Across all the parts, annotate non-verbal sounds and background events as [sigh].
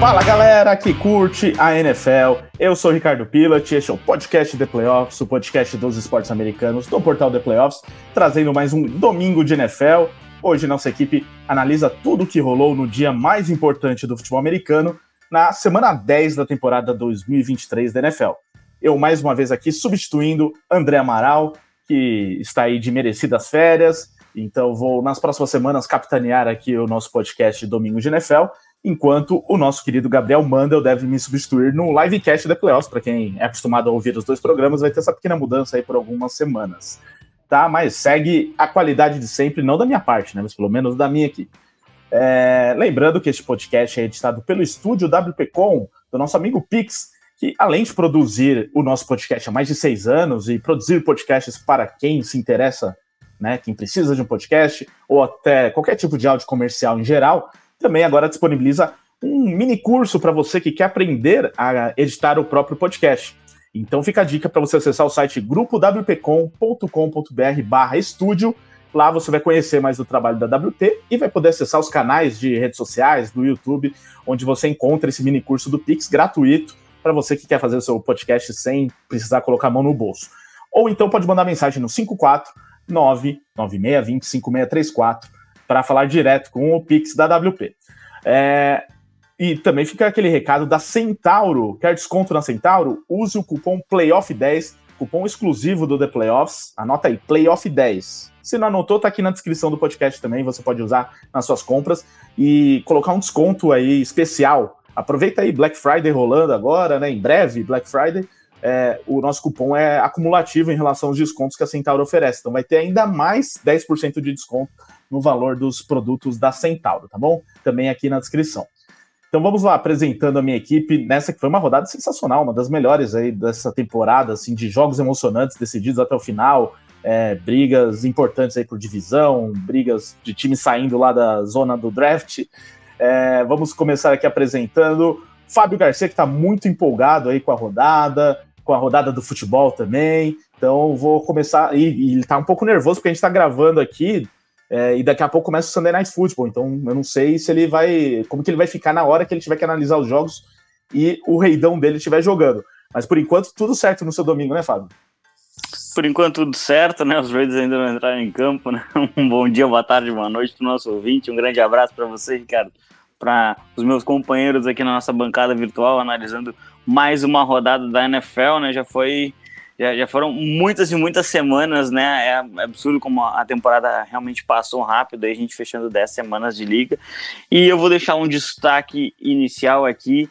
Fala galera que curte a NFL, eu sou Ricardo Pilat, este é o podcast The Playoffs, o podcast dos esportes americanos do portal The Playoffs, trazendo mais um domingo de NFL. Hoje nossa equipe analisa tudo o que rolou no dia mais importante do futebol americano, na semana 10 da temporada 2023 da NFL. Eu mais uma vez aqui substituindo André Amaral, que está aí de merecidas férias, então vou nas próximas semanas capitanear aqui o nosso podcast Domingo de NFL enquanto o nosso querido Gabriel Mandel deve me substituir no livecast da Playoffs. Para quem é acostumado a ouvir os dois programas, vai ter essa pequena mudança aí por algumas semanas. Tá? Mas segue a qualidade de sempre, não da minha parte, né? Mas pelo menos da minha aqui. É... Lembrando que este podcast é editado pelo estúdio WPcom, do nosso amigo Pix, que além de produzir o nosso podcast há mais de seis anos e produzir podcasts para quem se interessa, né, quem precisa de um podcast, ou até qualquer tipo de áudio comercial em geral, também agora disponibiliza um mini curso para você que quer aprender a editar o próprio podcast. Então fica a dica para você acessar o site grupowpcom.com.br barra estúdio. Lá você vai conhecer mais do trabalho da WT e vai poder acessar os canais de redes sociais, do YouTube, onde você encontra esse mini curso do Pix gratuito para você que quer fazer o seu podcast sem precisar colocar a mão no bolso. Ou então pode mandar mensagem no 549 9620 5634 para falar direto com o Pix da WP. É, e também fica aquele recado da Centauro. Quer desconto na Centauro? Use o cupom PLAYOFF10, cupom exclusivo do The Playoffs. Anota aí, PLAYOFF10. Se não anotou, tá aqui na descrição do podcast também, você pode usar nas suas compras e colocar um desconto aí especial. Aproveita aí Black Friday rolando agora, né? Em breve, Black Friday. É, o nosso cupom é acumulativo em relação aos descontos que a Centauro oferece. Então vai ter ainda mais 10% de desconto no valor dos produtos da Centauro, tá bom? Também aqui na descrição. Então vamos lá, apresentando a minha equipe nessa que foi uma rodada sensacional, uma das melhores aí dessa temporada, assim, de jogos emocionantes decididos até o final, é, brigas importantes aí por divisão, brigas de time saindo lá da zona do draft. É, vamos começar aqui apresentando Fábio Garcia, que está muito empolgado aí com a rodada, com a rodada do futebol também. Então vou começar, e, e ele está um pouco nervoso porque a gente está gravando aqui é, e daqui a pouco começa o Sunday Night Football, então eu não sei se ele vai. como que ele vai ficar na hora que ele tiver que analisar os jogos e o reidão dele estiver jogando. Mas por enquanto, tudo certo no seu domingo, né, Fábio? Por enquanto, tudo certo, né? Os Raiders ainda não entraram em campo, né? [laughs] Um bom dia, boa tarde, boa noite para o nosso ouvinte. Um grande abraço para você, Ricardo. Para os meus companheiros aqui na nossa bancada virtual, analisando mais uma rodada da NFL, né? Já foi já, já foram muitas e muitas semanas, né? É absurdo como a temporada realmente passou rápido, aí a gente fechando 10 semanas de liga. E eu vou deixar um destaque inicial aqui.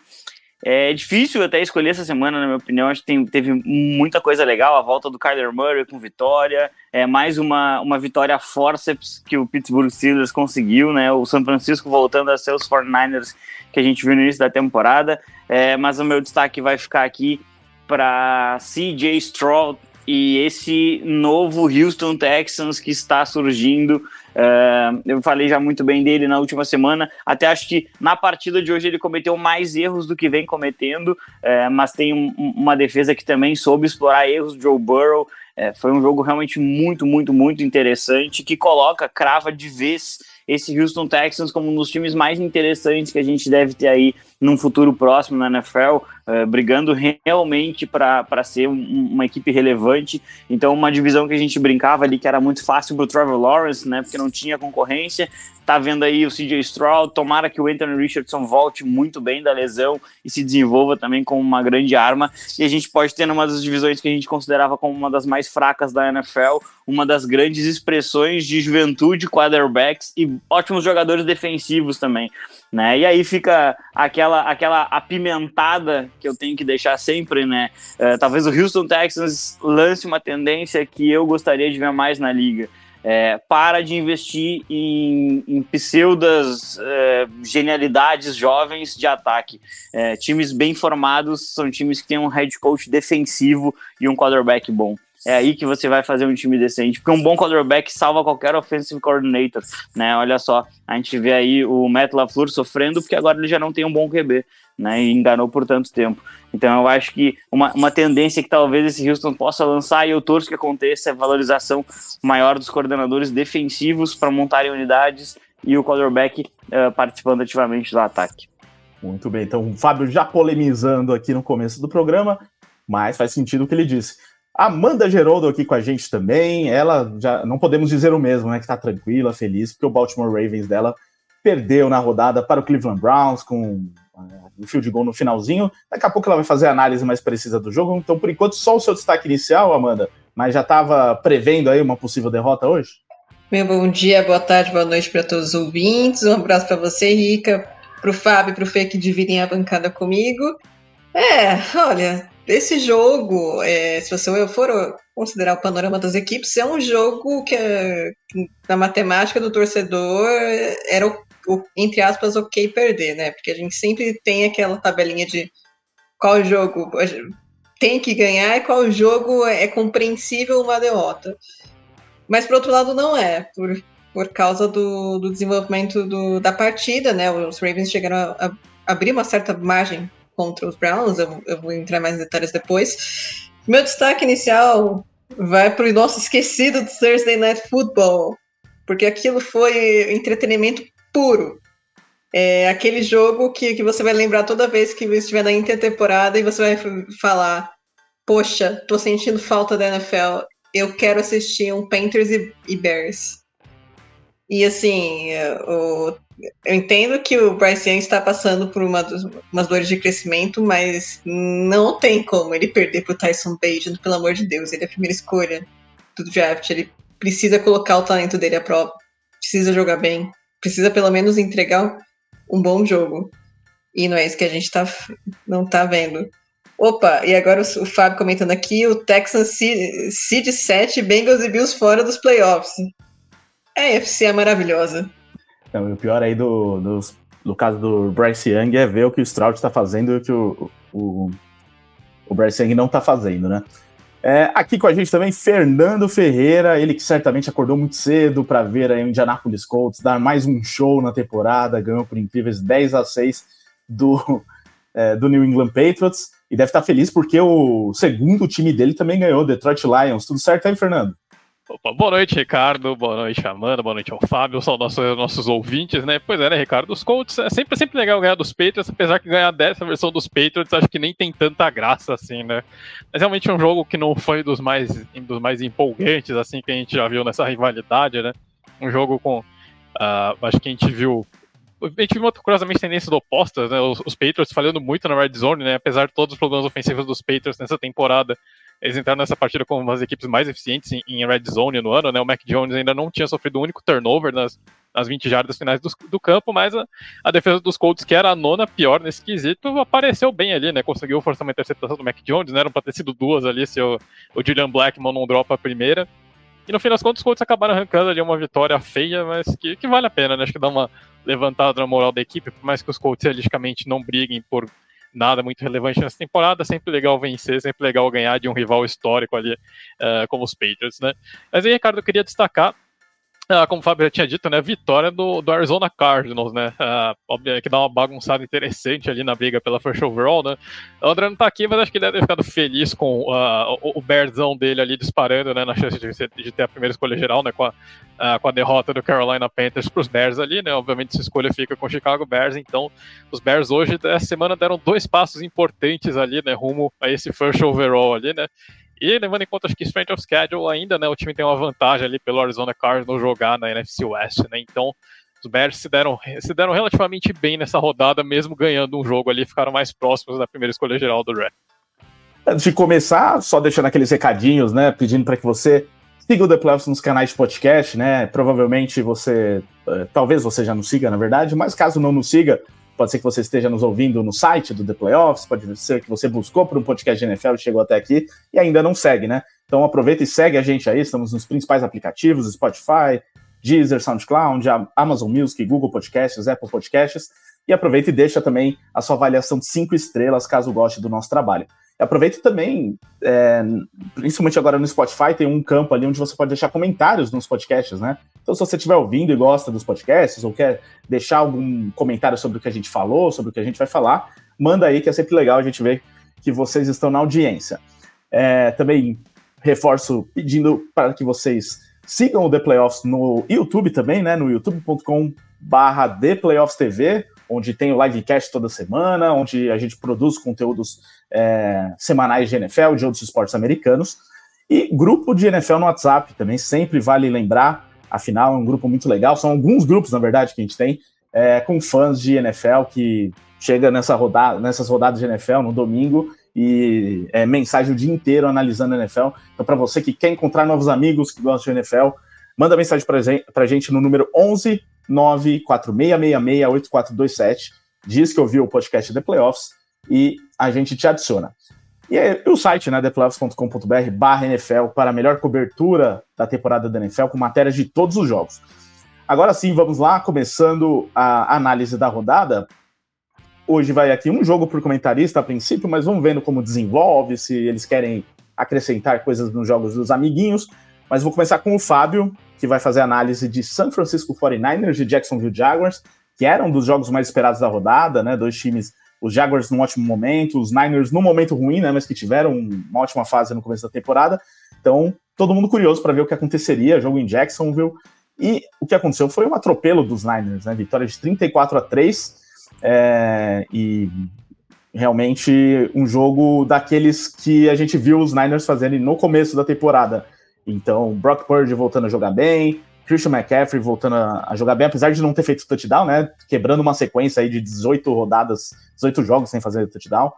É difícil até escolher essa semana, na minha opinião. Acho que tem, teve muita coisa legal. A volta do Kyler Murray com vitória. É mais uma, uma vitória forceps que o Pittsburgh Steelers conseguiu, né? O São Francisco voltando a ser os 49ers que a gente viu no início da temporada. É, mas o meu destaque vai ficar aqui para CJ Stroud e esse novo Houston Texans que está surgindo. Uh, eu falei já muito bem dele na última semana. Até acho que na partida de hoje ele cometeu mais erros do que vem cometendo, uh, mas tem um, uma defesa que também soube explorar erros Joe Burrow. Uh, foi um jogo realmente muito, muito, muito interessante que coloca, crava de vez esse Houston Texans como um dos times mais interessantes que a gente deve ter aí num futuro próximo na NFL, uh, brigando realmente para ser um, uma equipe relevante. Então, uma divisão que a gente brincava ali que era muito fácil para o Trevor Lawrence, né, porque não tinha concorrência. Tá vendo aí o CJ Stroud, tomara que o Anthony Richardson volte muito bem da lesão e se desenvolva também como uma grande arma. E a gente pode ter numa das divisões que a gente considerava como uma das mais fracas da NFL, uma das grandes expressões de juventude, quarterbacks e ótimos jogadores defensivos também, né? E aí fica aquela aquela, apimentada que eu tenho que deixar sempre, né? Uh, talvez o Houston Texans lance uma tendência que eu gostaria de ver mais na liga. É, para de investir em, em pseudas é, genialidades jovens de ataque. É, times bem formados são times que têm um head coach defensivo e um quarterback bom. É aí que você vai fazer um time decente, porque um bom quarterback salva qualquer offensive coordinator, né? Olha só, a gente vê aí o Matt LaFleur sofrendo porque agora ele já não tem um bom QB, né? E enganou por tanto tempo. Então eu acho que uma, uma tendência que talvez esse Houston possa lançar, e eu torço que aconteça, é valorização maior dos coordenadores defensivos para montarem unidades e o quarterback uh, participando ativamente do ataque. Muito bem, então o Fábio já polemizando aqui no começo do programa, mas faz sentido o que ele disse. Amanda Geroldo aqui com a gente também, ela já não podemos dizer o mesmo, né, que tá tranquila, feliz, porque o Baltimore Ravens dela perdeu na rodada para o Cleveland Browns com o uh, field goal no finalzinho. Daqui a pouco ela vai fazer a análise mais precisa do jogo. Então, por enquanto, só o seu destaque inicial, Amanda, mas já estava prevendo aí uma possível derrota hoje? Meu bom dia, boa tarde, boa noite para todos os ouvintes. Um abraço para você, Rica, para o Fábio e para o Fê que dividem a bancada comigo. É, olha, esse jogo, é, se você for considerar o panorama das equipes, é um jogo que, na matemática do torcedor, era o, o, entre aspas, ok perder, né? Porque a gente sempre tem aquela tabelinha de qual jogo tem que ganhar e qual jogo é compreensível uma derrota. Mas, por outro lado, não é, por, por causa do, do desenvolvimento do, da partida, né? Os Ravens chegaram a, a abrir uma certa margem contra os Browns, eu, eu vou entrar mais em detalhes depois. Meu destaque inicial vai para o nosso esquecido do Thursday Night Football, porque aquilo foi entretenimento puro. É aquele jogo que, que você vai lembrar toda vez que estiver na intertemporada e você vai falar: Poxa, tô sentindo falta da NFL eu quero assistir um Panthers e, e Bears. E assim, eu, eu entendo que o Bryce Young está passando por uma, umas dores de crescimento, mas não tem como ele perder pro Tyson Bagent, pelo amor de Deus. Ele é a primeira escolha do draft. Ele precisa colocar o talento dele à prova. Precisa jogar bem. Precisa pelo menos entregar um bom jogo. E não é isso que a gente tá, não tá vendo. Opa, e agora o, Fábio comentando aqui, o Texans Seed 7, Bengals e Bills fora dos playoffs. A FC é maravilhosa. Não, e o pior aí do, do, do caso do Bryce Young é ver o que o Stroud está fazendo e o que o, o, o Bryce Young não está fazendo, né? É, aqui com a gente também, Fernando Ferreira, ele que certamente acordou muito cedo para ver aí o Indianapolis Colts dar mais um show na temporada, ganhou por incríveis 10 a 6 do, é, do New England Patriots e deve estar feliz porque o segundo time dele também ganhou, Detroit Lions. Tudo certo aí, Fernando? Opa, boa noite, Ricardo. Boa noite, Amanda. Boa noite ao Fábio. São nossos, nossos ouvintes, né? Pois é, né, Ricardo? Os Colts é sempre, sempre legal ganhar dos Patriots, apesar que ganhar dessa versão dos Patriots acho que nem tem tanta graça assim, né? Mas realmente é um jogo que não foi dos mais, dos mais empolgantes, assim, que a gente já viu nessa rivalidade, né? Um jogo com. Uh, acho que a gente viu a gente viu curiosamente tendência oposta, né? Os, os, Patriots falhando muito na red zone, né? Apesar de todos os problemas ofensivos dos Patriots nessa temporada, eles entraram nessa partida como uma das equipes mais eficientes em, em red zone no ano, né? O Mac Jones ainda não tinha sofrido um único turnover nas, nas 20 jardas finais do, do campo, mas a, a, defesa dos Colts, que era a nona pior nesse quesito, apareceu bem ali, né? Conseguiu forçar uma interceptação do Mac Jones, né? Eram para ter sido duas ali se o, o Julian Blackmon não dropa a primeira. E no fim das contas, os Colts acabaram arrancando ali uma vitória feia, mas que, que vale a pena, né? Acho que dá uma levantada na moral da equipe, por mais que os Colts realisticamente não briguem por nada muito relevante nessa temporada, sempre legal vencer, sempre legal ganhar de um rival histórico ali, uh, como os Patriots, né? Mas aí, Ricardo, eu queria destacar como o Fábio já tinha dito, né, vitória do, do Arizona Cardinals, né, ah, óbvio que dá uma bagunçada interessante ali na briga pela first overall, né, o André não tá aqui, mas acho que ele deve ter ficado feliz com uh, o, o Bearzão dele ali disparando, né, na chance de, de ter a primeira escolha geral, né, com a, uh, com a derrota do Carolina Panthers pros Bears ali, né, obviamente essa escolha fica com o Chicago Bears, então os Bears hoje, essa semana, deram dois passos importantes ali, né, rumo a esse first overall ali, né, e levando em conta que strength of schedule ainda, né, o time tem uma vantagem ali pelo Arizona Cardinals jogar na NFC West, né? Então, os Bears se deram, se deram relativamente bem nessa rodada, mesmo ganhando um jogo ali, ficaram mais próximos da primeira escolha geral do draft. Antes de começar, só deixando aqueles recadinhos, né, pedindo para que você siga o The Playoffs nos canais de podcast, né? Provavelmente você, eh, talvez você já nos siga, na verdade, mas caso não nos siga, Pode ser que você esteja nos ouvindo no site do The Playoffs, pode ser que você buscou por um podcast de NFL e chegou até aqui e ainda não segue, né? Então aproveita e segue a gente aí, estamos nos principais aplicativos, Spotify, Deezer, SoundCloud, Amazon Music, Google Podcasts, Apple Podcasts, e aproveita e deixa também a sua avaliação de cinco estrelas, caso goste do nosso trabalho. Aproveita também, é, principalmente agora no Spotify, tem um campo ali onde você pode deixar comentários nos podcasts, né? Então, se você estiver ouvindo e gosta dos podcasts, ou quer deixar algum comentário sobre o que a gente falou, sobre o que a gente vai falar, manda aí, que é sempre legal a gente ver que vocês estão na audiência. É, também reforço pedindo para que vocês sigam o The Playoffs no YouTube também, né? No youtube.com barra The Playoffs TV, onde tem o livecast toda semana, onde a gente produz conteúdos é, semanais de NFL, de outros esportes americanos. E grupo de NFL no WhatsApp também, sempre vale lembrar, afinal é um grupo muito legal. São alguns grupos, na verdade, que a gente tem é, com fãs de NFL que chega nessa rodada, nessas rodadas de NFL no domingo e é, mensagem o dia inteiro analisando a NFL. Então, para você que quer encontrar novos amigos que gostam de NFL, manda mensagem para a gente no número 11 946668427. Diz que ouviu o podcast The Playoffs e a gente te adiciona. E aí, o site, né, theplayoffs.com.br barra NFL para a melhor cobertura da temporada da NFL com matérias de todos os jogos. Agora sim, vamos lá, começando a análise da rodada. Hoje vai aqui um jogo por comentarista a princípio, mas vamos vendo como desenvolve, se eles querem acrescentar coisas nos jogos dos amiguinhos. Mas vou começar com o Fábio, que vai fazer análise de San Francisco 49ers e Jacksonville Jaguars, que eram dos jogos mais esperados da rodada, né? Dois times, os Jaguars num ótimo momento, os Niners num momento ruim, né? Mas que tiveram uma ótima fase no começo da temporada. Então, todo mundo curioso para ver o que aconteceria, jogo em Jacksonville. E o que aconteceu foi um atropelo dos Niners, né? Vitória de 34 a 3 é, e realmente um jogo daqueles que a gente viu os Niners fazendo no começo da temporada. Então, Brock Purdy voltando a jogar bem, Christian McCaffrey voltando a jogar bem, apesar de não ter feito touchdown, né? Quebrando uma sequência aí de 18 rodadas, 18 jogos sem fazer touchdown.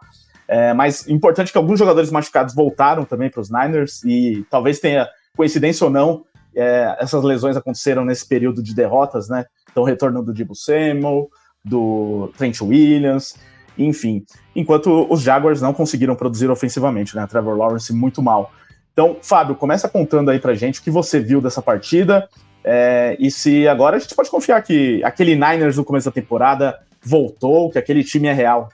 É, mas importante que alguns jogadores machucados voltaram também para os Niners e talvez tenha coincidência ou não, é, essas lesões aconteceram nesse período de derrotas, né? Então, retorno do Dibu Samuel, do Trent Williams, enfim. Enquanto os Jaguars não conseguiram produzir ofensivamente, né? Trevor Lawrence muito mal. Então, Fábio, começa contando aí pra gente o que você viu dessa partida é, e se agora a gente pode confiar que aquele Niners no começo da temporada voltou, que aquele time é real.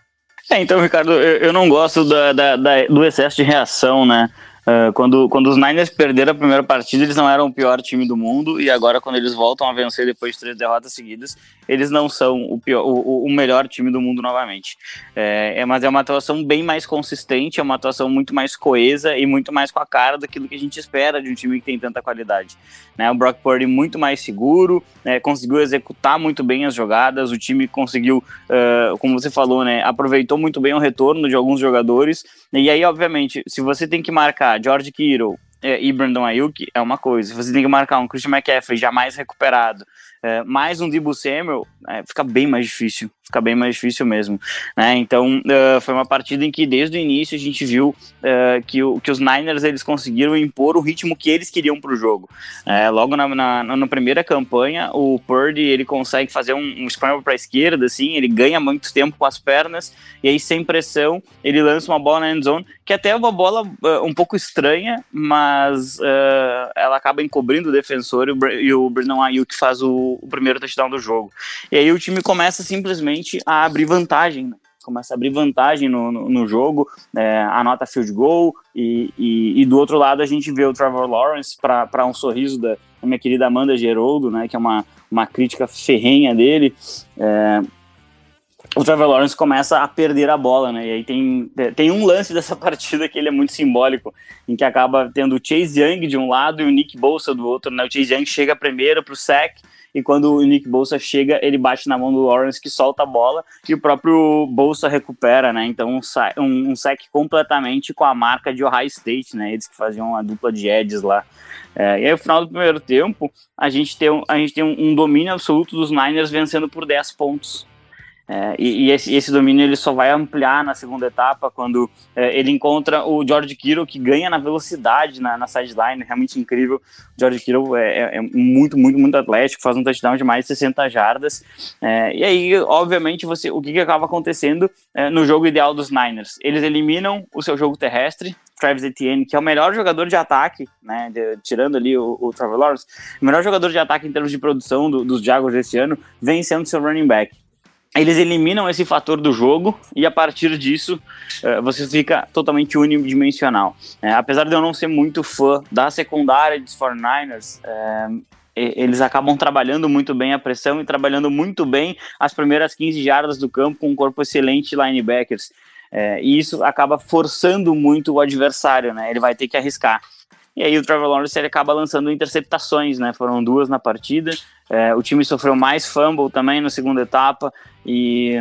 É, então, Ricardo, eu, eu não gosto da, da, da, do excesso de reação, né? Uh, quando, quando os Niners perderam a primeira partida, eles não eram o pior time do mundo, e agora, quando eles voltam a vencer depois de três derrotas seguidas, eles não são o, pior, o, o melhor time do mundo novamente. É, é, mas é uma atuação bem mais consistente, é uma atuação muito mais coesa e muito mais com a cara daquilo que a gente espera de um time que tem tanta qualidade. Né, o Brock Purdy muito mais seguro, né, conseguiu executar muito bem as jogadas, o time conseguiu, uh, como você falou, né, aproveitou muito bem o retorno de alguns jogadores, e aí, obviamente, se você tem que marcar George Kittle é, e Brandon Ayuk é uma coisa. Você tem que marcar um Christian McCaffrey já mais recuperado, é, mais um Debo Samuel, é, fica bem mais difícil fica bem mais difícil mesmo. Né? Então, uh, foi uma partida em que desde o início a gente viu uh, que, o, que os Niners eles conseguiram impor o ritmo que eles queriam para o jogo. Uh, logo na, na, na, primeira campanha, o Purdy ele consegue fazer um, um scramble para a esquerda, assim, ele ganha muito tempo com as pernas, e aí sem pressão ele lança uma bola na end zone, que até é uma bola eh, um pouco estranha, mas ela acaba encobrindo o defensor e o, e o Brandon Ayuk faz o, o primeiro touchdown do jogo. E aí o time começa simplesmente a abrir vantagem, né? começa a abrir vantagem no, no, no jogo, é, anota field goal, e, e, e, do outro lado a gente vê o Trevor Lawrence para um sorriso da, minha querida Amanda Geroldo, né, que é uma, uma crítica ferrenha dele. É, o Trevor Lawrence começa a perder a bola, né? E aí tem, tem um lance dessa [laughs] partida que ele é muito simbólico, em que acaba tendo o Chase Young de um lado e o Nick Bolsa do outro, né? O Chase Young chega primeiro para o sack, e quando o Nick Bolsa chega, ele bate na mão do Lawrence que solta a bola e o próprio Bolsa recupera, né? Então um, um, um sec completamente com a marca de Ohio State, né? Eles que faziam a dupla de Eds lá. É, e aí, no final do primeiro tempo, a gente tem, a gente tem um, um domínio absoluto dos Niners vencendo por 10 pontos. É, e, e esse, esse, domínio ele só vai ampliar na segunda etapa quando é, ele encontra o George Kittle que ganha na velocidade na, na sideline, realmente incrível. O George Kittle é, é, é, muito, muito, muito atlético, faz um touchdown de mais de 60 jardas. É, e aí, obviamente, você, o que, que acaba acontecendo é, no jogo ideal dos Niners? Eles eliminam o seu jogo terrestre, Travis Etienne, que é o melhor jogador de ataque, né, de, tirando ali o, o Trevor Lawrence, o melhor jogador de ataque em termos de produção do, dos Jaguars esse ano, vem sendo seu running back. Eles eliminam esse fator do jogo e a partir disso uh, você fica totalmente unidimensional. É, apesar de eu não ser muito fã da secundária dos 49ers, é, eles acabam trabalhando muito bem a pressão e trabalhando muito bem as primeiras 15 jardas do campo com um corpo excelente de linebackers. É, e isso acaba forçando muito o adversário, né? Ele vai ter que arriscar. E aí o Trevor Lawrence ele acaba lançando interceptações, né? Foram duas na partida. É, o time sofreu mais fumble também na segunda etapa. E,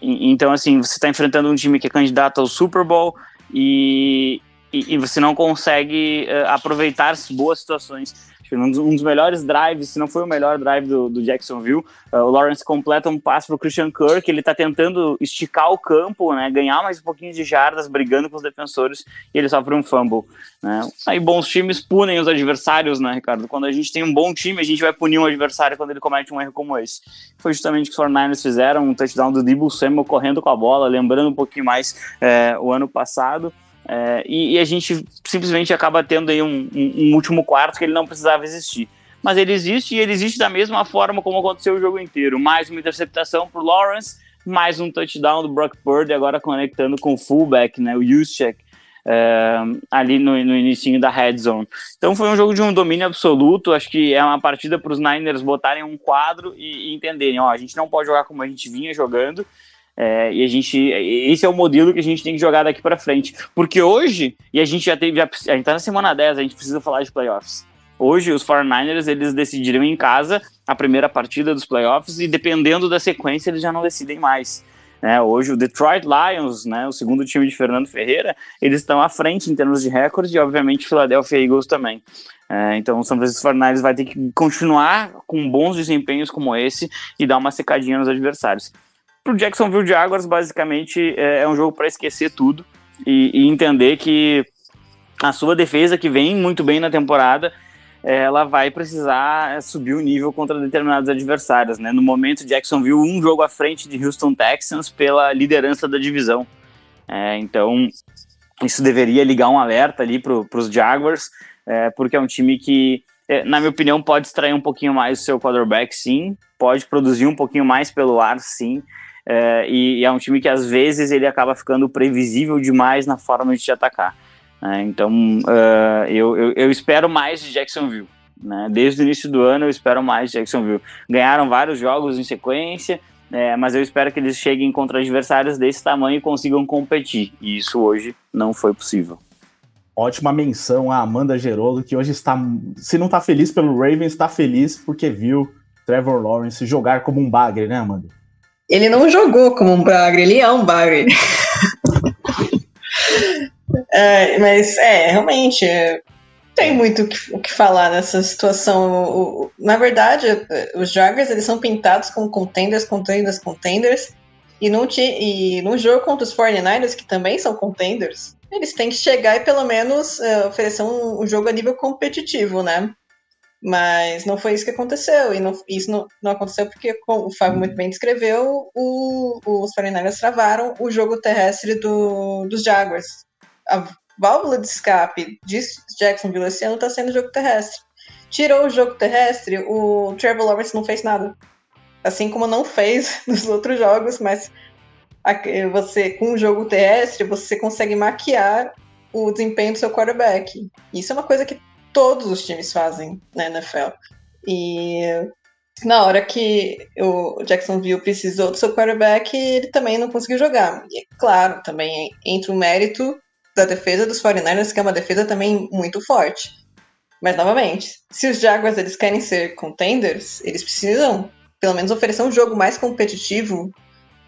e então, assim, você está enfrentando um time que é candidato ao Super Bowl e, e, e você não consegue uh, aproveitar boas situações um dos, um dos, melhores drives, se não foi o melhor drive do, do Jacksonville. Uh, o Lawrence completa um passe para Christian Kirk, ele está tentando esticar o campo, né, ganhar mais um pouquinho de jardas, brigando com os defensores, e ele sofre um fumble. Né. Aí bons times punem os adversários, né, Ricardo? Quando a gente tem um bom time, a gente vai punir um adversário quando ele comete um erro como esse. Foi justamente o que os 49ers fizeram, um touchdown do Debo Samuel correndo com a bola, lembrando um pouquinho mais é, o ano passado. É, e, e, a gente simplesmente acaba tendo aí um, um, um, último quarto que ele não precisava existir. Mas ele existe e ele existe da mesma forma como aconteceu o jogo inteiro. Mais uma interceptação para Lawrence, mais um touchdown do Brock Purdy, agora conectando com o fullback, né, o Juszczyk, é, ali no, no início da red zone. Então foi um jogo de um domínio absoluto. Acho que é uma partida para os Niners botarem um quadro e, e entenderem: ó, a gente não pode jogar como a gente vinha jogando é, e a gente, esse é o modelo que a gente tem que jogar daqui para frente. Porque hoje, e a gente já teve, a gente tá na semana 10, a gente precisa falar de playoffs. Hoje, os 49ers, eles decidiram em casa a primeira partida dos playoffs e dependendo da sequência, eles já não decidem mais. Né? Hoje, o Detroit Lions, né, o segundo time de Fernando Ferreira, eles estão à frente em termos de recorde e, obviamente, Philadelphia Eagles também. É, então, o São Francisco 49ers vai ter que continuar com bons desempenhos como esse e dar uma secadinha nos adversários pro Jacksonville Jaguars, basicamente, é, é um jogo para esquecer tudo e, e, entender que a sua defesa, que vem muito bem na temporada, ela vai precisar subir o nível contra determinados adversários. Né? No momento, Jacksonville um jogo à frente de Houston Texans pela liderança da divisão. É, então, isso deveria ligar um alerta ali para os Jaguars, é, porque é um time que, é, na minha opinião, pode extrair um pouquinho mais o seu quarterback, sim, pode produzir um pouquinho mais pelo ar, sim, é, e, é um time que às vezes ele acaba ficando previsível demais na forma de te atacar. Né? Então uh, eu, eu, eu, espero mais de Jacksonville. Né? Desde o início do ano eu espero mais de Jacksonville. Ganharam vários jogos em sequência, é, mas eu espero que eles cheguem contra adversários desse tamanho e consigam competir. E isso hoje não foi possível. Ótima menção a Amanda Gerolo, que hoje está, se não está feliz pelo Ravens, está feliz porque viu Trevor Lawrence jogar como um bagre, né, Amanda? Ele não jogou como um bagre, ele é um bagre. [laughs] é, mas é, realmente, é, tem muito o que, que, falar nessa situação. O, o, na verdade, os Jaguars eles são pintados com contenders, contenders, contenders. E no, e no jogo contra os 49ers, que também são contenders, eles têm que chegar e pelo menos uh, oferecer um, um, jogo a nível competitivo, né? Mas não foi isso que aconteceu. E não, isso não, não aconteceu porque, como o Fábio muito bem descreveu, o, os 49ers travaram o jogo terrestre do, dos Jaguars. A válvula de escape de Jacksonville esse ano está sendo o jogo terrestre. Tirou o jogo terrestre, o Trevor Lawrence não fez nada. Assim como não fez [laughs] nos outros jogos, mas você com o jogo terrestre você consegue maquiar o desempenho do seu quarterback. Isso é uma coisa que todos os times fazem na NFL. E na hora que o Jacksonville precisou do seu quarterback, ele também não conseguiu jogar. E claro, também entra o mérito da defesa dos 49ers, que é uma defesa também muito forte. Mas novamente, se os Jaguars eles querem ser contenders, eles precisam pelo menos oferecer um jogo mais competitivo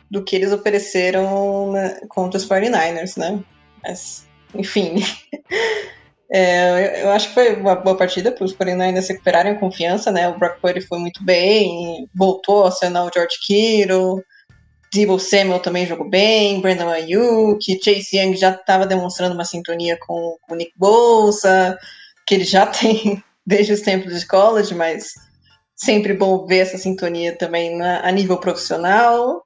do que eles ofereceram na, contra os 49ers, né? Mas, enfim. [laughs] É, eu acho que foi uma boa partida para os 49ers se recuperarem a confiança, né? O Brock Purdy foi muito bem, voltou a acionar o George Kittle, Debo Samuel também jogou bem, Brandon Ayuk, Chase Young já estava demonstrando uma sintonia com, o Nick Bolsa, que ele já [laughs] tem desde os tempos de college, mas sempre bom ver essa sintonia também na, a nível profissional,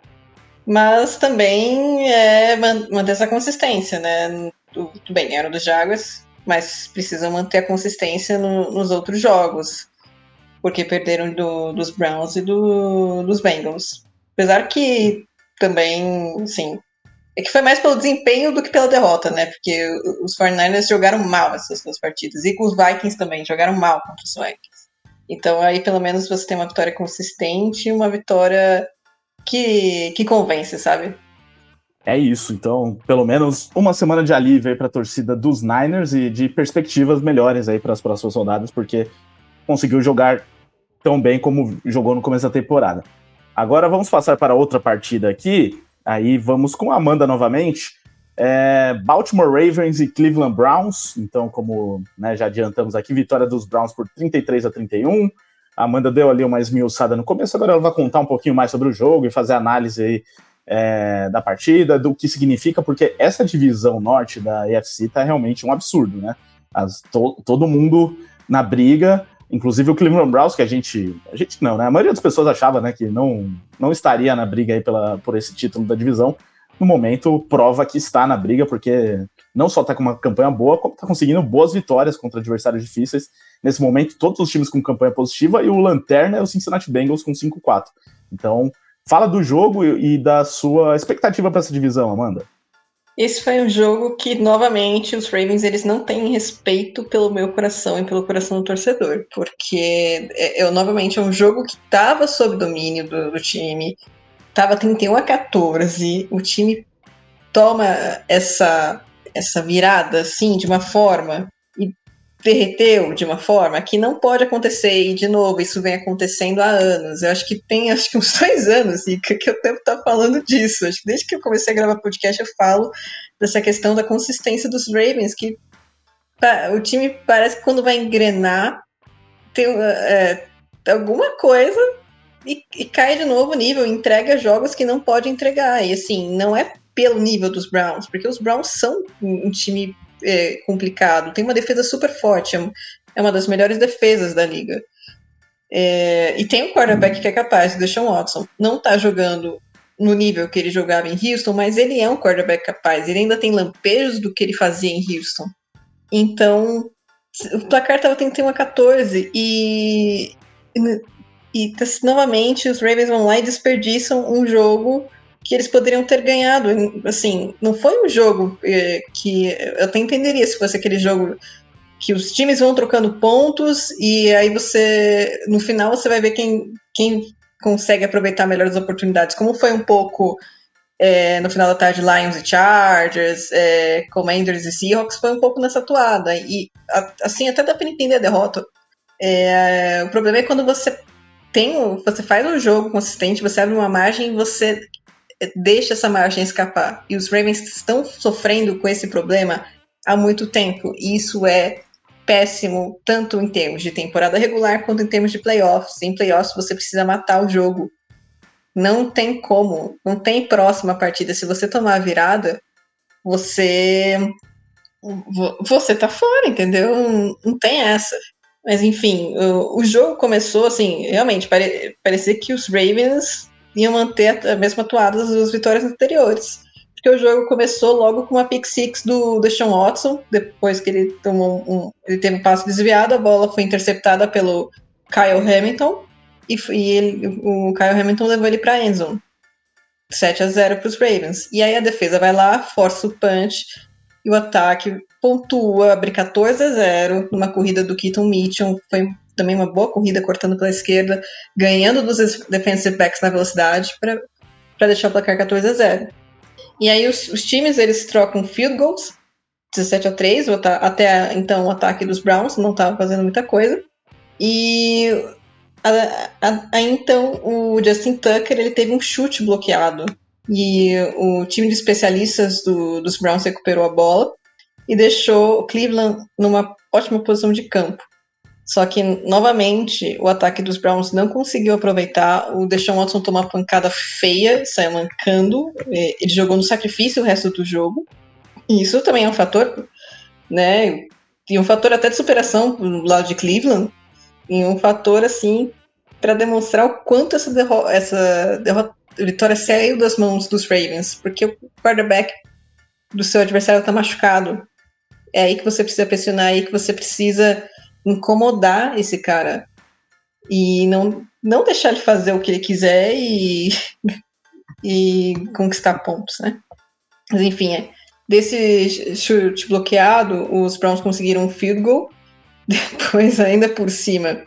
mas também é manter essa consistência, né? Tudo bem, era do Jaguars, mas precisam manter a consistência no, nos outros jogos, porque perderam do, dos Browns e do, dos Bengals. Apesar que também, assim, é que foi mais pelo desempenho do que pela derrota, né? Porque os 49ers jogaram mal essas duas partidas. E os Vikings também, jogaram mal contra os Vikings. Então aí pelo menos você tem uma vitória consistente, uma vitória que, que convence, sabe? É isso, então, pelo menos uma semana de alívio aí para a torcida dos Niners e de perspectivas melhores aí para as próximas rodadas, porque conseguiu jogar tão bem como jogou no começo da temporada. Agora vamos passar para outra partida aqui. Aí vamos com a Amanda novamente. É, Baltimore Ravens e Cleveland Browns. Então, como né, já adiantamos aqui, vitória dos Browns por 33 a 31. A Amanda deu ali uma esmiuçada no começo, agora ela vai contar um pouquinho mais sobre o jogo e fazer análise aí, é, da partida, do que significa, porque essa divisão norte da EFC tá realmente um absurdo, né? As, to, todo mundo na briga, inclusive o Cleveland Browns, que a gente. A gente não, né? A maioria das pessoas achava né, que não, não estaria na briga aí pela, por esse título da divisão. No momento, prova que está na briga, porque não só está com uma campanha boa, como está conseguindo boas vitórias contra adversários difíceis. Nesse momento, todos os times com campanha positiva e o Lanterna é o Cincinnati Bengals com 5-4. Então, Fala do jogo e da sua expectativa para essa divisão, Amanda. Esse foi um jogo que, novamente, os Ravens eles não têm respeito pelo meu coração e pelo coração do torcedor, porque é, é novamente é um jogo que estava sob domínio do, do time, estava 31 a 14, o time toma essa essa virada assim de uma forma derreteu de uma forma que não pode acontecer e de novo isso vem acontecendo há anos. Eu acho que tem acho que uns [laughs] dois anos que, eu devo estar falando disso. Acho que desde que eu comecei a gravar podcast eu falo dessa questão da consistência dos Ravens que o time parece que quando vai engrenar tem é, alguma coisa e, e cai de novo o nível, entrega jogos que não pode entregar. E assim, não é pelo nível dos Browns, porque os Browns são um time é, complicado. Tem uma defesa super forte, é, é uma das melhores defesas da liga. É, e tem um quarterback que é capaz, o Deshaun Watson. Não está jogando no nível que ele jogava em Houston, mas ele é um quarterback capaz. Ele ainda tem lampejos do que ele fazia em Houston. Então, o placar estava 31 a 14 e, e, e novamente os Ravens vão lá e desperdiçam um jogo que eles poderiam ter ganhado. Assim, não foi um jogo eh, que eu até entenderia se fosse aquele jogo que os times vão trocando pontos e aí você no final você vai ver quem, quem consegue aproveitar melhor as oportunidades, como foi um pouco é, no final da tarde Lions e Chargers, é, Commanders e Seahawks, foi um pouco nessa toada. E assim, até dá para entender a derrota. O problema é quando você tem, você faz um jogo consistente, você abre uma margem e você deixa essa margem escapar. E os Ravens estão sofrendo com esse problema há muito tempo. E isso é péssimo, tanto em termos de temporada regular quanto em termos de playoffs. Em playoffs você precisa matar o jogo. Não tem como, não tem próxima partida. Se você tomar a virada, você você tá fora, entendeu? Não, tem essa. Mas enfim, o, o, jogo começou assim, realmente pare, parecia que os Ravens iam manter a mesma atuada das vitórias anteriores. Porque o jogo começou logo com uma pick six do Deshaun Watson, depois que ele tomou um, ele teve um passo desviado, a bola foi interceptada pelo Kyle Hamilton e, e ele, o Kyle Hamilton levou ele para endzone. 7 a 0 para os Ravens. E aí a defesa vai lá, força o punch e o ataque pontua, abre 14 a 0 numa corrida do Keaton Mitchell. Foi também uma boa corrida cortando pela esquerda, ganhando dos defensive backs na velocidade para deixar o placar 14 a 0. E aí os, os, times eles trocam field goals, 17 a 3, até então o ataque dos Browns não estava fazendo muita coisa. E aí então o Justin Tucker ele teve um chute bloqueado e o time de especialistas do, dos Browns recuperou a bola e deixou o Cleveland numa ótima posição de campo. Só que, novamente, o ataque dos Browns não conseguiu aproveitar. O Deshaun Watson tomou uma pancada feia, saiu mancando. Ele jogou no sacrifício o resto do jogo. E isso também é um fator, né? E um fator até de superação do lado de Cleveland. E um fator, assim, para demonstrar o quanto essa, derro essa derrota, vitória saiu das mãos dos Ravens. Porque o quarterback do seu adversário está machucado. É aí que você precisa pressionar, é aí que você precisa incomodar esse cara e não, não deixar ele fazer o que ele quiser e e conquistar pontos, né? Mas enfim, é. desse chute bloqueado, os Browns conseguiram um field goal, [laughs] depois ainda por cima.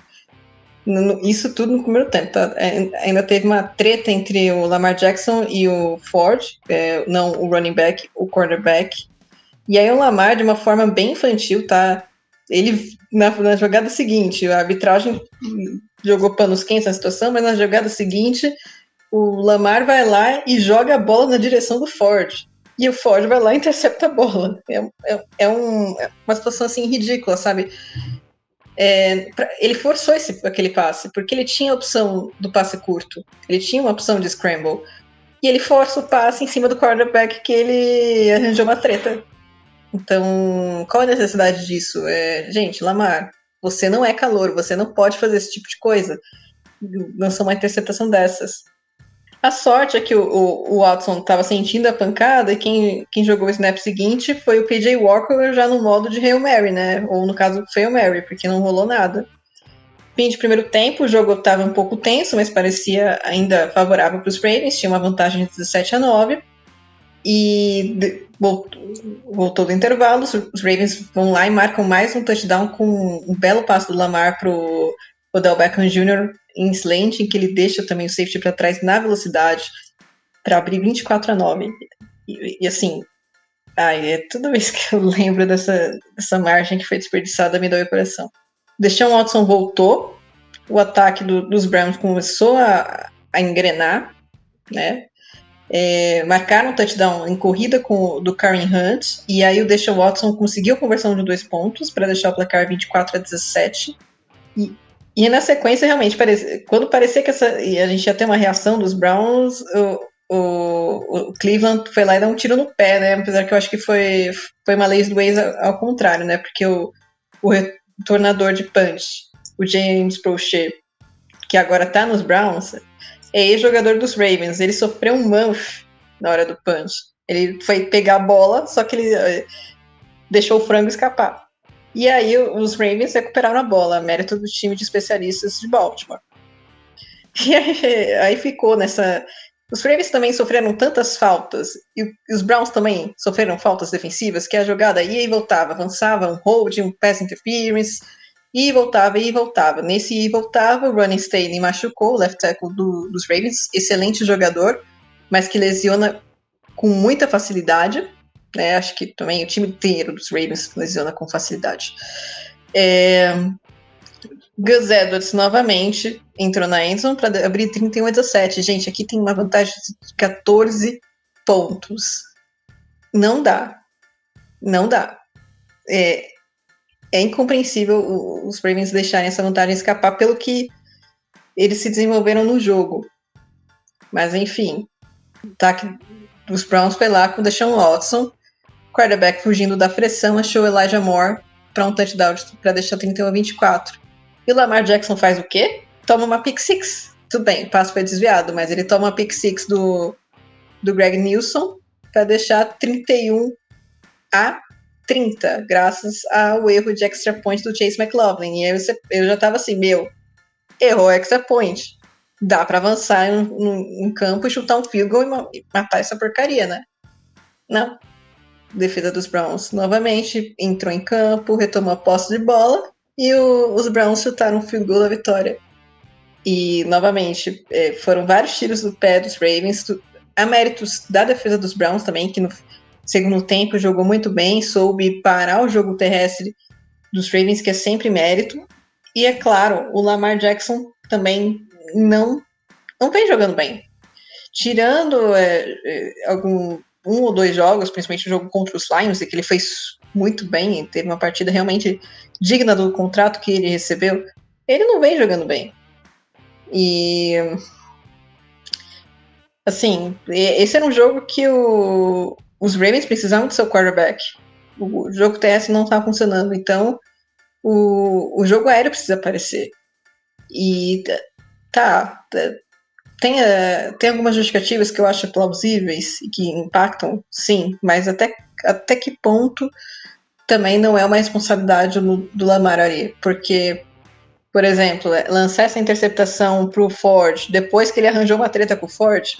Isso tudo no primeiro tempo, tá? É, ainda teve uma treta entre o Lamar Jackson e o Ford, é, não o running back, o quarterback. E aí o Lamar, de uma forma bem infantil, tá? Ele, na, na jogada seguinte, a arbitragem jogou panos quentes na situação, mas na jogada seguinte, o Lamar vai lá e joga a bola na direção do Ford. E o Ford vai lá e intercepta a bola. É, é, é, um, é uma situação assim ridícula, sabe? É, pra, ele forçou esse, aquele passe, porque ele tinha a opção do passe curto, ele tinha uma opção de scramble. E ele força o passe em cima do quarterback que ele arranjou uma treta. Então, qual a necessidade disso? É, gente, Lamar, você não é calor, você não pode fazer esse tipo de coisa. Lançou uma interceptação dessas. A sorte é que o, o, o Watson estava sentindo a pancada e quem, quem jogou o snap seguinte foi o PJ Walker já no modo de Hail Mary, né? Ou no caso, Fail Mary, porque não rolou nada. Fim de primeiro tempo, o jogo estava um pouco tenso, mas parecia ainda favorável para os Ravens, tinha uma vantagem de 17 a 9. E voltou, do intervalo, os Ravens vão lá e marcam mais um touchdown com um belo passo do Lamar para o Odell Beckham Jr em slant, em que ele deixa também o safety para trás na velocidade para abrir 24 a 9. E, e, assim, ai, é toda vez que eu [laughs] lembro dessa, dessa margem que foi desperdiçada, me dói o coração. Deshaun Watson voltou, o ataque do, dos Browns começou a, a engrenar, né? É, marcaram um touchdown em corrida com, do Karen Hunt, e aí o Deshaun Watson conseguiu a conversão de dois pontos para deixar o placar 24 a 17. E e na sequência, realmente, parece, quando parecia que essa, a gente ia ter uma reação dos Browns, o, o, o, Cleveland foi lá e deu um tiro no pé, né? Apesar que eu acho que foi, foi uma lei do ao, ao, contrário, né? Porque o, o retornador de punch, o James Prochet, que agora tá nos Browns, é ex-jogador dos Ravens. Ele sofreu um muff na hora do punch. Ele foi pegar a bola, só que ele eh, deixou o frango escapar. E aí os Ravens recuperaram a bola, mérito do time de especialistas de Baltimore. [laughs] E aí, aí ficou nessa. Os Ravens também sofreram tantas faltas, e os Browns também sofreram faltas defensivas, que a jogada ia e voltava, avançava, um hold, um pass interference, e voltava e voltava. Nesse e voltava, o Running Staley machucou o left tackle do, dos Ravens, excelente jogador, mas que lesiona com muita facilidade. Né? Acho que também o time inteiro dos Ravens lesiona com facilidade. É... Gus Edwards novamente entrou na endzone para abrir 31 a 17. Gente, aqui tem uma vantagem de 14 pontos. Não dá. Não dá. É, é incompreensível os Ravens deixarem essa vantagem escapar pelo que eles se desenvolveram no jogo. Mas enfim, tá os Browns foi lá com o Deshaun Watson quarterback fugindo da pressão achou Elijah Moore para um touchdown para deixar 31 a 24. E o Lamar Jackson faz o quê? Toma uma pick six. Tudo bem, o passo foi desviado, mas ele toma uma pick six do, do Greg Nilsson para deixar 31 a 30, graças ao erro de extra point do Chase McLaughlin. E você, eu já tava assim, meu, errou extra point. Dá para avançar em um, campo e chutar um field goal e matar essa porcaria, né? Não, defesa dos Browns novamente entrou em campo, retomou a posse de bola e o, os Browns chutaram o field goal da vitória. E novamente é, foram vários tiros do pé dos Ravens, há méritos da defesa dos Browns também, que no segundo tempo jogou muito bem, soube parar o jogo terrestre dos Ravens, que é sempre mérito. E é claro, o Lamar Jackson também não, não vem jogando bem. Tirando é, é algum um ou dois jogos, principalmente o jogo contra os Lions, que ele fez muito bem, teve uma partida realmente digna do contrato que ele recebeu, ele não vem jogando bem. E. Assim, esse era um jogo que o, os Ravens precisavam do seu quarterback. O jogo TS não estava funcionando, então o, o jogo aéreo precisa aparecer. E tá, tem, uh, tem algumas justificativas que eu acho plausíveis e que impactam, sim, mas até, até que ponto também não é uma responsabilidade do, do Lamar ali, porque, por exemplo, é, lançar essa interceptação para o Ford depois que ele arranjou uma treta com o Ford,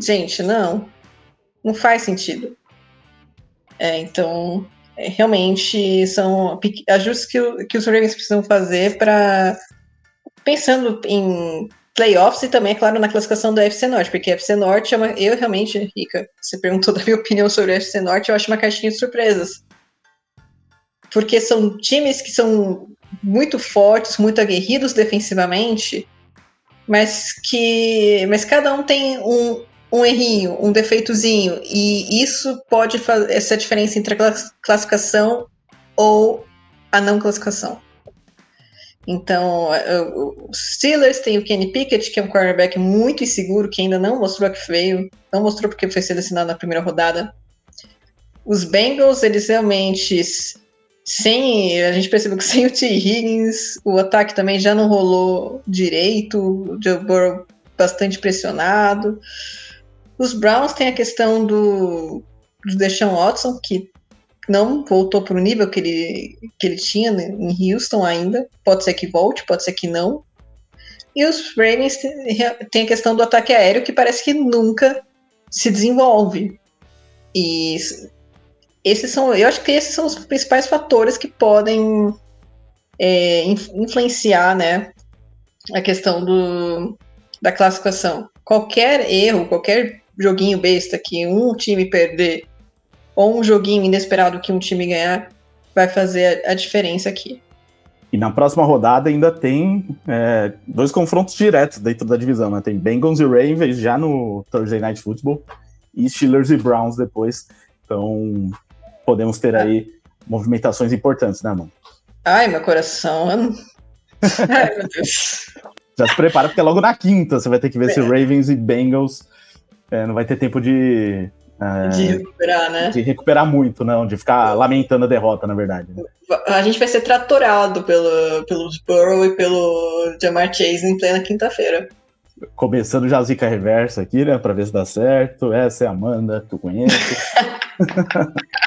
gente, não. Não faz sentido. É, então, é, realmente são ajustes que, que os Ravens precisam fazer para pensando em playoffs e também, é claro, na classificação do FC Norte, porque a FC Norte é uma, eu realmente, Rica, você perguntou [laughs] da minha opinião sobre a FC Norte, eu acho uma caixinha de surpresas. Porque são times que são muito fortes, muito aguerridos defensivamente, mas que mas cada um tem um, um errinho, um defeitozinho, e isso pode fazer essa diferença entre a classificação ou a não classificação. Então, os Steelers tem o Kenny Pickett, que é um quarterback muito inseguro, que ainda não mostrou que veio, não mostrou porque foi selecionado na primeira rodada. Os Bengals, eles realmente, sem, a gente percebeu que [laughs] sem o T. Higgins, o ataque também já não rolou direito, o Joe Burrow bastante pressionado. Os Browns têm a questão do, do Deshaun Watson, que não voltou para o nível que ele, que ele tinha em Houston ainda. Pode ser que volte, pode ser que não. E os Ravens têm a questão do ataque aéreo, que parece que nunca se desenvolve. E esses são, eu acho que esses são os principais fatores que podem é, influenciar, né, a questão do, da classificação. Qualquer erro, qualquer joguinho besta que um time perder ou um joguinho inesperado que um time ganhar vai fazer a, diferença aqui. E na próxima rodada ainda tem é, dois confrontos diretos dentro da divisão, né? Tem Bengals e Ravens já no Thursday Night Football e Steelers e Browns depois. Então podemos ter aí movimentações importantes, né, mano? Ai, meu coração. [laughs] Ai, meu Deus. Já se prepara, porque é logo na quinta você vai ter que ver é. se Ravens e Bengals é, não vai ter tempo de. É, de recuperar, né? De recuperar muito, não, de ficar lamentando a derrota, na verdade. Né? A gente vai ser tratorado pelo, pelos Burrow e pelo Jamar Chase em plena quinta-feira. Começando já a zica reversa aqui, né? Pra ver se dá certo. Essa é a Amanda, que eu conheço. [laughs]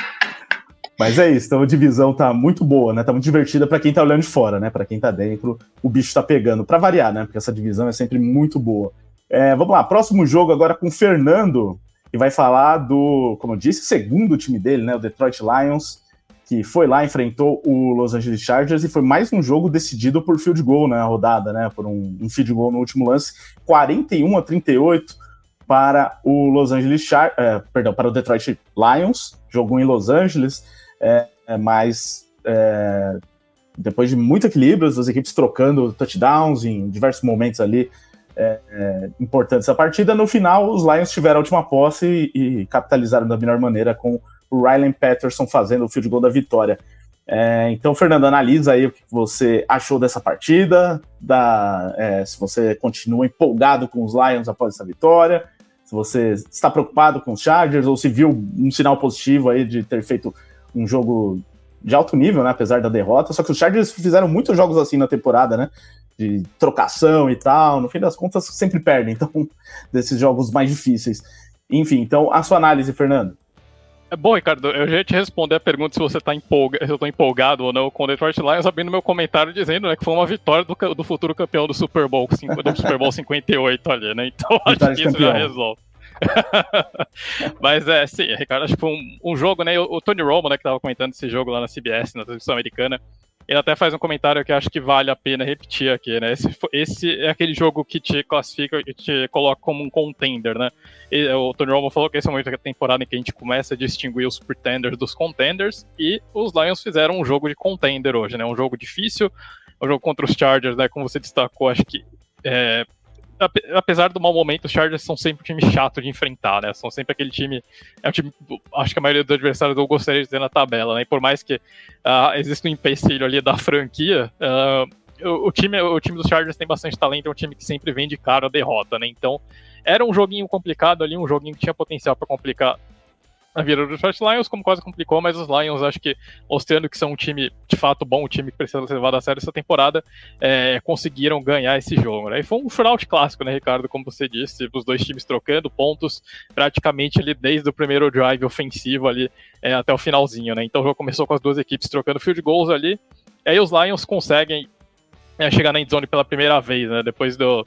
Mas é isso, então a divisão tá muito boa, né? Tá muito divertida para quem tá olhando de fora, né? Para quem tá dentro, o bicho tá pegando. Para variar, né? Porque essa divisão é sempre muito boa. É, vamos lá, próximo jogo agora com o Fernando, que vai falar do, como eu disse, segundo time dele, né, o Detroit Lions, que foi lá, enfrentou o Los Angeles Chargers e foi mais um jogo decidido por field goal na né, rodada, né, por um, um field goal no último lance, 41 a 38 para o Los Angeles Char é, perdão, para o Detroit Lions, jogou em Los Angeles, é, é mas é, depois de muito equilíbrio, as equipes trocando touchdowns em diversos momentos ali é, é, importantes da partida. No final, os Lions tiveram a última posse e, e capitalizaram da melhor maneira com o Rylan Patterson fazendo o field goal da vitória. É, então, Fernando, analisa aí o que você achou dessa partida, da, é, se você continua empolgado com os Lions após essa vitória, se você está preocupado com os Chargers ou se viu um sinal positivo aí de ter feito um jogo de alto nível, né, apesar da derrota. Só que os Chargers fizeram muitos jogos assim na temporada, né? de trocação e tal, no fim das contas sempre perdem, [laughs] então, desses jogos mais difíceis. Enfim, então, a sua análise, Fernando. É bom, Ricardo, eu já ia te responder a pergunta se você está empolga, se eu tô empolgado ou não com o Detroit Lions, abrindo meu comentário dizendo né, que foi uma vitória do, do futuro campeão do Super Bowl, do Super Bowl [laughs] 58 ali, né? Então acho que isso campeão. já resolve. [laughs] Mas é, sim, Ricardo, acho que um, um jogo, né? O, o, Tony Romo, né, que tava comentando esse jogo lá na CBS, na transmissão americana, ele até faz um comentário que acho que vale a pena repetir aqui, né? Esse, esse é aquele jogo que te classifica e te coloca como um contender, né? E, o Tony Romo falou que esse é momento da temporada em que a gente começa a distinguir os pretenders dos contenders, e os Lions fizeram um jogo de contender hoje, né? Um jogo difícil, um jogo contra os Chargers, né? Como você destacou, acho que é, apesar do mau momento, os Chargers são sempre um time chato de enfrentar, né? São sempre aquele time. É um time. Acho que a maioria dos adversários eu gostaria de ter na tabela, né? E por mais que uh, exista um empecilho ali da franquia, uh, o, o, time, o time dos Chargers tem bastante talento, é um time que sempre vem de cara a derrota, né? Então, era um joguinho complicado ali, um joguinho que tinha potencial para complicar a vida do Detroit Lions, como quase complicou, mas os Lions acho que mostrando que são um time de fato bom, um time que precisa ser levado a sério essa temporada, é, conseguiram ganhar esse jogo. Né? E foi um shootout clássico, né, Ricardo? Como você disse, os dois times trocando pontos praticamente ali desde o primeiro drive ofensivo ali é, até o finalzinho, né? Então o jogo começou com as duas equipes trocando field goals ali, e aí os Lions conseguem é, chegar na endzone pela primeira vez, né? Depois do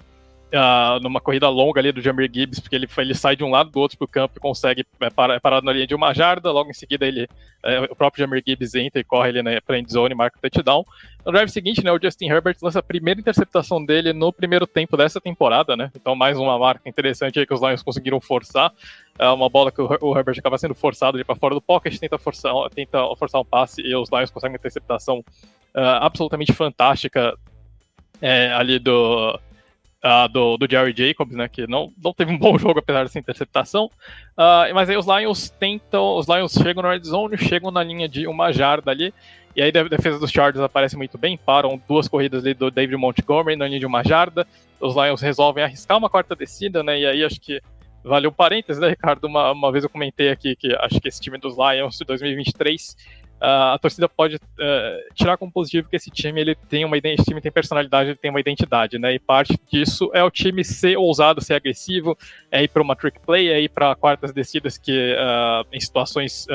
uh, numa corrida longa ali do Jamir Gibbs, porque ele, ele sai de um lado do outro pro campo e consegue é, parar, é parado na linha de uma jarda, logo em seguida ele, é, o próprio Jamir Gibbs entra e corre ali na friend zone e marca o touchdown. No drive seguinte, né, o Justin Herbert lança a primeira interceptação dele no primeiro tempo dessa temporada, né, então mais uma marca interessante aí que os Lions conseguiram forçar, é uma bola que o, o Herbert acaba sendo forçado para fora do pocket, tenta forçar, tenta forçar um passe e os Lions conseguem uma interceptação uh, absolutamente fantástica é, ali do, uh, do, do Jerry Jacobs, né, que não, não teve um bom [laughs] jogo apesar dessa interceptação. Uh, mas aí os Lions tentam, os Lions chegam no red zone, chegam na linha de uma jarda ali, e aí a defesa dos Chargers aparece muito bem, param duas corridas ali do David Montgomery na linha de uma jarda, os Lions resolvem arriscar uma quarta descida, né, e aí acho que valeu parênteses, né, Ricardo? Uma, uma vez eu comentei aqui que acho que esse time dos Lions de 2023 Uh, a torcida pode uh, tirar como positivo que esse time ele tem uma esse time tem personalidade, ele tem uma identidade, né? E parte disso é o time ser ousado, ser agressivo, é ir para uma trick play, é ir para quartas descidas que uh, em situações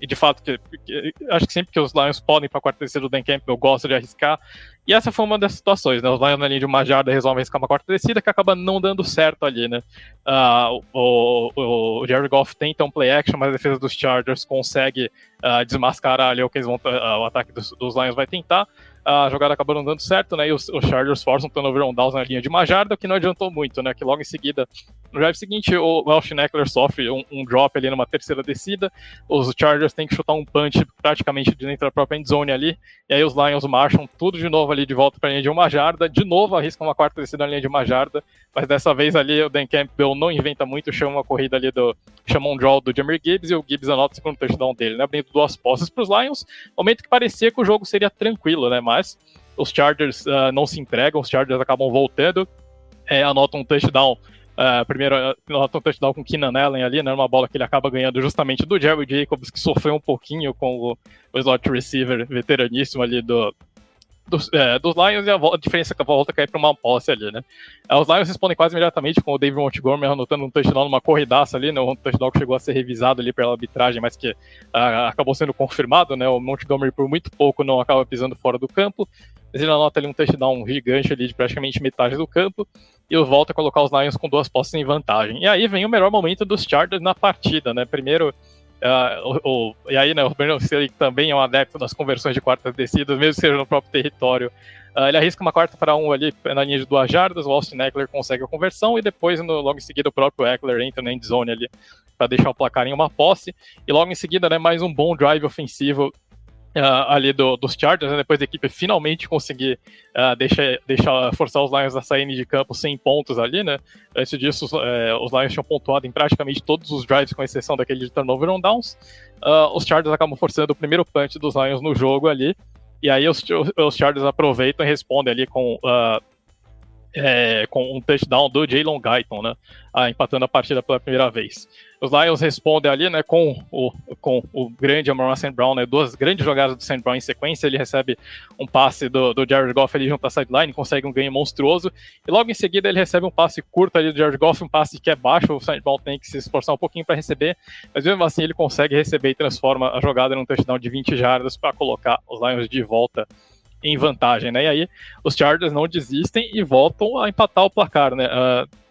e de fato, que, que, acho que sempre que os Lions podem para a quarta descida do Dan Campbell, gosto de arriscar. E essa foi uma das situações, né? Os Lions na linha de uma jarda resolvem arriscar uma quarta descida que acaba não dando certo ali, né? Uh, o, o, o, Jerry Goff tenta um play action, mas a defesa dos Chargers consegue uh, desmascarar ali o que eles vão, uh, o ataque dos, dos Lions vai tentar a jogada acabou não dando certo, né? E os, os Chargers forçam um turnover on downs na linha de uma jarda, o que não adiantou muito, né? Que logo em seguida, no drive seguinte, o Welsh Neckler sofre um, um, drop ali numa terceira descida. Os Chargers têm que chutar um punch praticamente dentro da própria endzone ali. E aí os Lions marcham tudo de novo ali de volta para a linha de uma jarda. De novo arriscam uma quarta descida na linha de uma jarda. Mas dessa vez ali o Dan Campbell não inventa muito, chama uma corrida ali do. chama um draw do Jamir Gibbs e o Gibbs anota o segundo touchdown dele, né? Abrindo duas posses para os Lions. Momento que parecia que o jogo seria tranquilo, né? Mas os Chargers uh, não se entregam, os Chargers acabam voltando, é, anotam um touchdown. Uh, primeiro, anotam um touchdown com Keenan Allen ali, né? Uma bola que ele acaba ganhando justamente do Jerry Jacobs, que sofreu um pouquinho com o, o slot receiver veteraníssimo ali do, dos, é, dos Lions e a, a diferença que a volta cai para uma posse ali, né? É, os Lions respondem quase imediatamente com o David Montgomery anotando um touchdown numa corridaça ali, né? Um touchdown que chegou a ser revisado ali pela arbitragem, mas que uh, acabou sendo confirmado, né? O Montgomery por muito pouco não acaba pisando fora do campo. Mas ele anota ali um touchdown gigante ali de praticamente metade do campo e volta a colocar os Lions com duas posses em vantagem. E aí vem o melhor momento dos Chargers na partida, né? Primeiro Uh, o, o, e aí, né, o Brandon Staley também é um adepto das conversões de quartas descidas, mesmo seja no próprio território. Uh, ele arrisca uma quarta para um ali na linha de duas jardas, o Austin Eckler consegue a conversão e depois, no, logo em seguida, o próprio Eckler entra na endzone ali para deixar o placar em uma posse. E logo em seguida, né, mais um bom drive ofensivo Uh, ali do, dos Chargers, né, depois da equipe finalmente conseguir uh, deixar, deixar, forçar os Lions a saírem de campo sem pontos ali, né? Antes disso, os, uh, os Lions tinham pontuado em praticamente todos os drives, com exceção daquele de turnover on downs. Ah, os Chargers acabam forçando o primeiro punch dos Lions no jogo ali, e aí os, os Chargers aproveitam e respondem ali com é, com um touchdown do Jalen Guyton, né, empatando a partida pela primeira vez. Os Lions respondem ali, né, com o, com o grande Amon St. Brown, né, duas grandes jogadas do St. Brown em sequência, ele recebe um passe do, do Jared Goff ali junto à sideline, consegue um ganho monstruoso, e logo em seguida ele recebe um passe curto ali do Jared Goff, um passe que é baixo, o St. Brown tem que se esforçar um pouquinho para receber, mas mesmo assim ele consegue receber e transforma a jogada num touchdown de 20 jardas para colocar os Lions de volta em vantagem, né? E aí os Chargers não desistem e voltam a empatar o placar, né? Uh,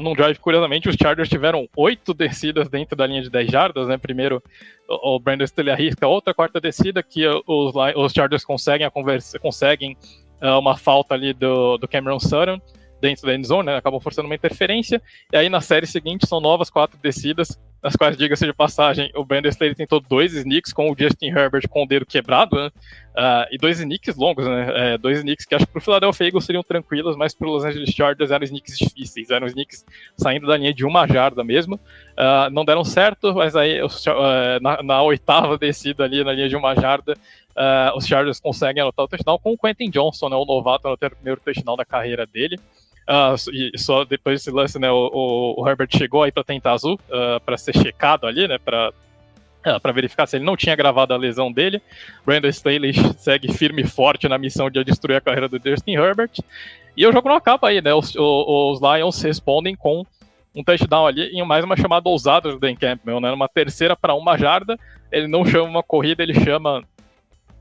num drive, curiosamente, os Chargers tiveram oito descidas dentro da linha de 10 jardas, né? Primeiro, o, o Brandon Staley arrisca outra quarta descida que os, os Chargers conseguem a conversa, conseguem uh, uma falta ali do, do Cameron Sutton dentro da endzone, né? Acabam forçando uma interferência. E aí na série seguinte são novas quatro descidas nas quais, diga-se de passagem, o Brandon Staley tentou dois sneaks com o Justin Herbert com o dedo quebrado, né? Uh, e dois sneaks longos, né? É, dois sneaks que acho que pro Philadelphia Eagles seriam tranquilos, mas pro Los Angeles Chargers eram sneaks difíceis, eram sneaks saindo da linha de uma jarda mesmo. Uh, não deram certo, mas aí uh, na, na, oitava descida ali na linha de uma jarda, os Chargers conseguem anotar o touchdown com o Quentin Johnson, né? O novato anotando o primeiro touchdown da carreira dele. Uh, e só depois desse lance, né, o, o Herbert chegou aí para tentar azul, uh, ah, para ser checado ali, né, para uh, ah, para verificar se ele não tinha gravado a lesão dele. Brandon Staley [laughs] segue firme e forte na missão de destruir a carreira do Justin Herbert. E o jogo não acaba aí, né? Os, os Lions respondem com um touchdown ali em mais uma chamada ousada do Dan Campbell, né? Uma terceira para uma jarda. Ele não chama uma corrida, ele chama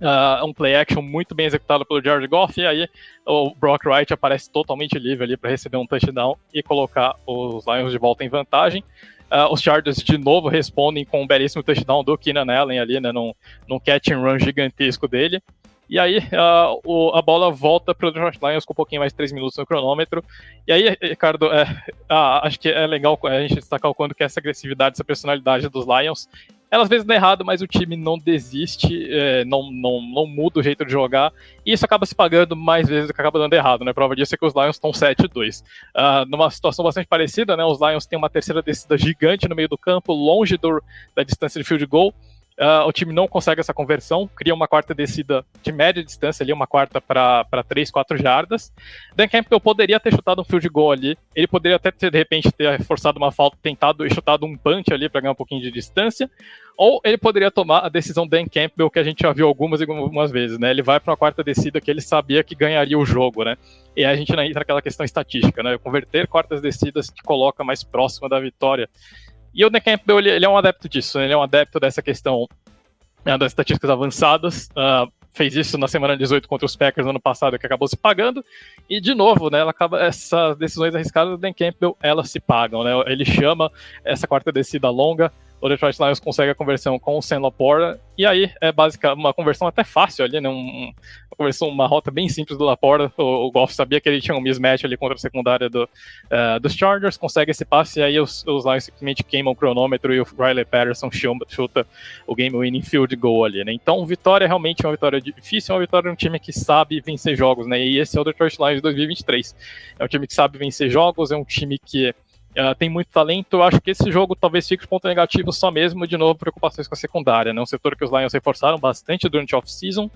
Uh, um play action muito bem executado pelo George Goff, e aí o Brock Wright aparece totalmente livre ali para receber um touchdown e colocar os Lions de volta em vantagem. Uh, os Chargers de novo respondem com um belíssimo touchdown do Keenan Allen ali, né, num, num catch and run gigantesco dele. E aí uh, o, a bola volta para o Lions com um pouquinho mais de 3 minutos no cronômetro. E aí, Ricardo, é, uh, acho que é legal a gente destacar o quanto que essa agressividade, essa personalidade dos Lions ela às vezes dá errado, mas o time não desiste, é, não, não, não muda o jeito de jogar, e isso acaba se pagando mais vezes do que acaba dando errado, né? Prova disso é que os Lions estão 7-2. Uh, ah, numa situação bastante parecida, né? Os Lions têm uma terceira descida gigante no meio do campo, longe do, da distância de field goal, Uh, o time não consegue essa conversão, cria uma quarta descida de média distância ali, uma quarta para 3, 4 jardas. Dan Campbell poderia ter chutado um field goal ali, ele poderia até ter, de repente, ter forçado uma falta, tentado e chutado um punch ali para ganhar um pouquinho de distância, ou ele poderia tomar a decisão Dan Campbell, que a gente já viu algumas e algumas vezes, né? Ele vai para uma quarta descida que ele sabia que ganharia o jogo, né? E aí a gente entra naquela questão estatística, né? Converter quartas descidas que coloca mais próxima da vitória e o Dan Campbell, ele, ele, é um adepto disso, né? ele é um adepto dessa questão né, das estatísticas avançadas. Uh, fez isso na semana 18 contra os Packers no ano passado, que acabou se pagando. E, de novo, né, ela acaba, essas decisões arriscadas do Dan Campbell, elas se pagam. Né? Ele chama essa quarta descida longa o Detroit Lions consegue a conversão com o Sam Laporta, e aí é basicamente uma conversão até fácil ali, né? Um, uma conversão, uma rota bem simples do Laporta. O, o Goff sabia que ele tinha um mismatch ali contra a secundária do, uh, dos Chargers, consegue esse passe, e aí os, os Lions simplesmente queimam o cronômetro e o Riley Patterson chuta, o game winning field goal ali, né? Então, vitória realmente é uma vitória difícil, é uma vitória de um time que sabe vencer jogos, né? E esse é o Detroit Lions de 2023. É um time que sabe vencer jogos, é um time que Uh, tem muito talento. Eu acho que esse jogo talvez fique ponto negativo só mesmo, de novo, preocupações com a secundária. Né? Um setor que os Lions reforçaram bastante durante off-season,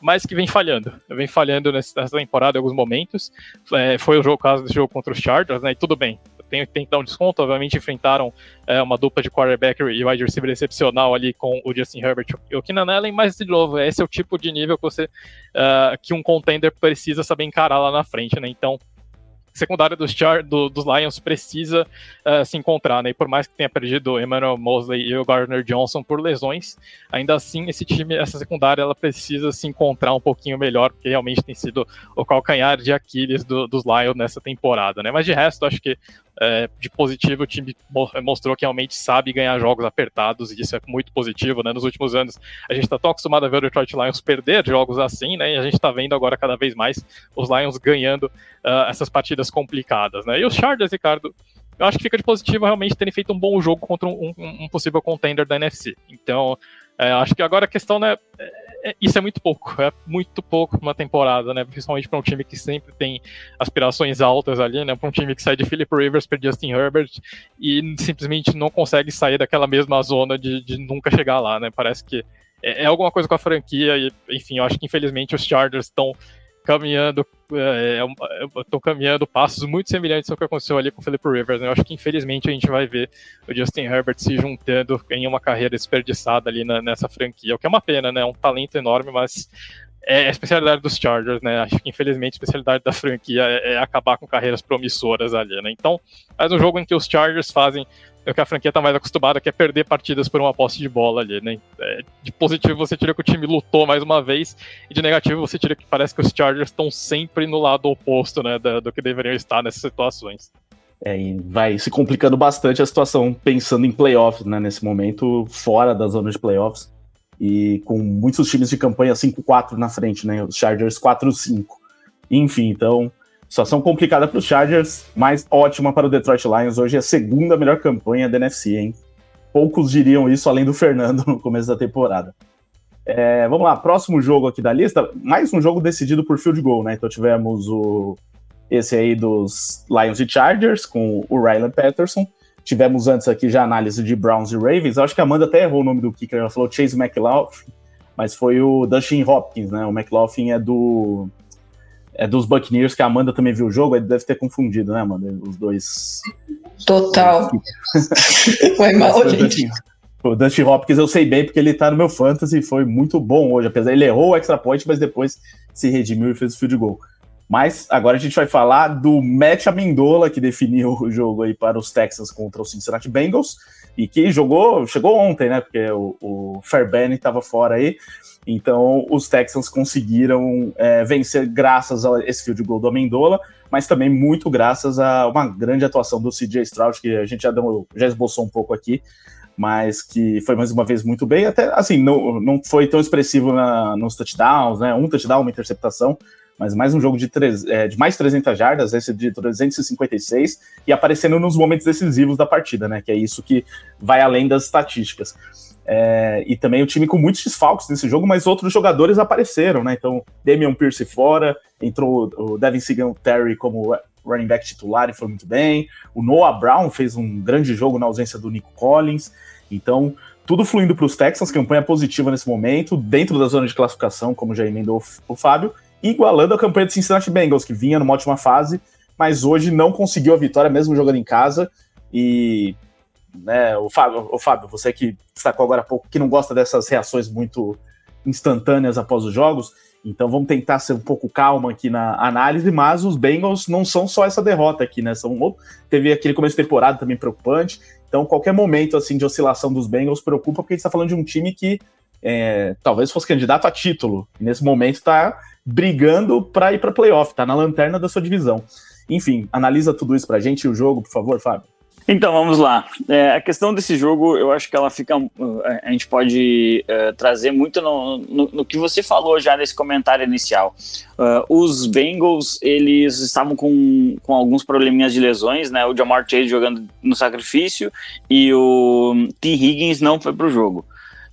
mas que vem falhando. Vem falhando nessa temporada em alguns momentos. É, foi o jogo, caso desse jogo contra os Chargers, né? E tudo bem. Tem, tem que dar um desconto. Obviamente, enfrentaram é, uma dupla de quarterback e wide receiver excepcional ali com o Justin Herbert e o Keenan Allen, mas, de novo, esse é o tipo de nível que, você, uh, que um contender precisa saber encarar lá na frente, né? Então, secundária dos, Char, do, dos Lions precisa uh, se encontrar, né? E por mais que tenha perdido Emmanuel Mosley e o Gardner Johnson por lesões, ainda assim esse time, essa secundária, ela precisa se encontrar um pouquinho melhor, porque realmente tem sido o calcanhar de Aquiles do, dos Lions nessa temporada, né? Mas de resto, acho que é, de positivo, o time mostrou que realmente sabe ganhar jogos apertados, e isso é muito positivo, né? Nos últimos anos, a gente está tão acostumado a ver o Detroit Lions perder jogos assim, né? E a gente está vendo agora cada vez mais os Lions ganhando uh, essas partidas complicadas, né? E os Chargers, Ricardo, eu acho que fica de positivo realmente terem feito um bom jogo contra um, um, possível contender da NFC. Então, é, acho que agora a questão, né? É, isso é muito pouco, é muito pouco uma temporada, né? Principalmente para um time que sempre tem aspirações altas ali, né? Para um time que sai de Philip Rivers para Justin Herbert e simplesmente não consegue sair daquela mesma zona de, de nunca chegar lá, né? Parece que é, é alguma coisa com a franquia e, enfim, eu acho que infelizmente os Chargers estão caminhando, estão é, caminhando passos muito semelhantes ao que aconteceu ali com o Philip Rivers. Né? Eu acho que infelizmente a gente vai ver o Justin Herbert se juntando em uma carreira desperdiçada ali na, nessa franquia, o que é uma pena, né? É um talento enorme, mas é a especialidade dos Chargers, né? Acho que infelizmente a especialidade da franquia é, é acabar com carreiras promissoras ali, né? Então, mais um jogo em que os Chargers fazem é o que a franquia está mais acostumada, que é perder partidas por uma posse de bola ali, né? É, de positivo você tira que o time lutou mais uma vez, e de negativo você tira que parece que os Chargers estão sempre no lado oposto, né, do, do que deveriam estar nessas situações. É, e vai se complicando bastante a situação pensando em playoffs, né, nesse momento, fora da zona de playoffs, e com muitos times de campanha 5-4 na frente, né, os Chargers 4-5. Enfim, então, Situação complicada para os Chargers, mas ótima para o Detroit Lions. Hoje é a segunda melhor campanha da NFC, hein? Poucos diriam isso além do Fernando no começo da temporada. É, vamos lá, próximo jogo aqui da lista, mais um jogo decidido por field goal, né? Então tivemos o esse aí dos Lions e Chargers com o Rylan Patterson. Tivemos antes aqui já análise de Browns e Ravens. Eu acho que a Amanda até errou o nome do kicker, ela falou Chase McLaughlin, mas foi o Dustin Hopkins, né? O McLaughlin é do é dos Buccaneers, que a Amanda também viu o jogo, ele deve ter confundido, né, Amanda? Os dois. Total. [laughs] foi mal, gente. O Dusty Hopkins eu sei bem porque ele tá no meu fantasy foi muito bom hoje, apesar ele errou o extra point, mas depois se redimiu e fez o field goal. Mas agora a gente vai falar do Matt Amendola, que definiu o jogo aí para os Texans contra os Cincinnati Bengals, e que jogou, chegou ontem, né? Porque o, o Fairbairn estava fora aí. Então os Texans conseguiram é, vencer graças a esse field goal do Amendola, mas também muito graças a uma grande atuação do CJ Stroud, que a gente já, deu, já esboçou um pouco aqui, mas que foi mais uma vez muito bem. Até assim, não, não foi tão expressivo na, nos touchdowns, né? Um touchdown, uma interceptação, mas mais um jogo de, é, de mais 300 jardas, esse de 356, e aparecendo nos momentos decisivos da partida, né? Que é isso que vai além das estatísticas. É, e também o time com muitos desfalques nesse jogo, mas outros jogadores apareceram, né? Então, Damian Pierce fora, entrou o Devin Terry como running back titular e foi muito bem. O Noah Brown fez um grande jogo na ausência do Nico Collins. Então, tudo fluindo para os Texans, campanha positiva nesse momento, dentro da zona de classificação, como já emendou o Fábio igualando a campanha do Cincinnati Bengals, que vinha numa ótima fase, mas hoje não conseguiu a vitória, mesmo jogando em casa. E né, o, Fábio, o Fábio, você que destacou agora há pouco, que não gosta dessas reações muito instantâneas após os jogos, então vamos tentar ser um pouco calmo aqui na análise, mas os Bengals não são só essa derrota aqui, né? São, teve aquele começo de temporada também preocupante. Então, qualquer momento assim de oscilação dos Bengals preocupa, porque a gente está falando de um time que é, talvez fosse candidato a título. Nesse momento está brigando para ir para playoff, tá na lanterna da sua divisão. Enfim, analisa tudo isso para a gente, o jogo, por favor, Fábio. Então, vamos lá. É, a questão desse jogo, eu acho que ela fica. Uh, a gente pode uh, trazer muito no, no, no, que você falou já nesse comentário inicial. Uh, os Bengals, eles estavam com, com alguns probleminhas de lesões, né? O Jamar Chase jogando no sacrifício e o T. Higgins não foi para o jogo.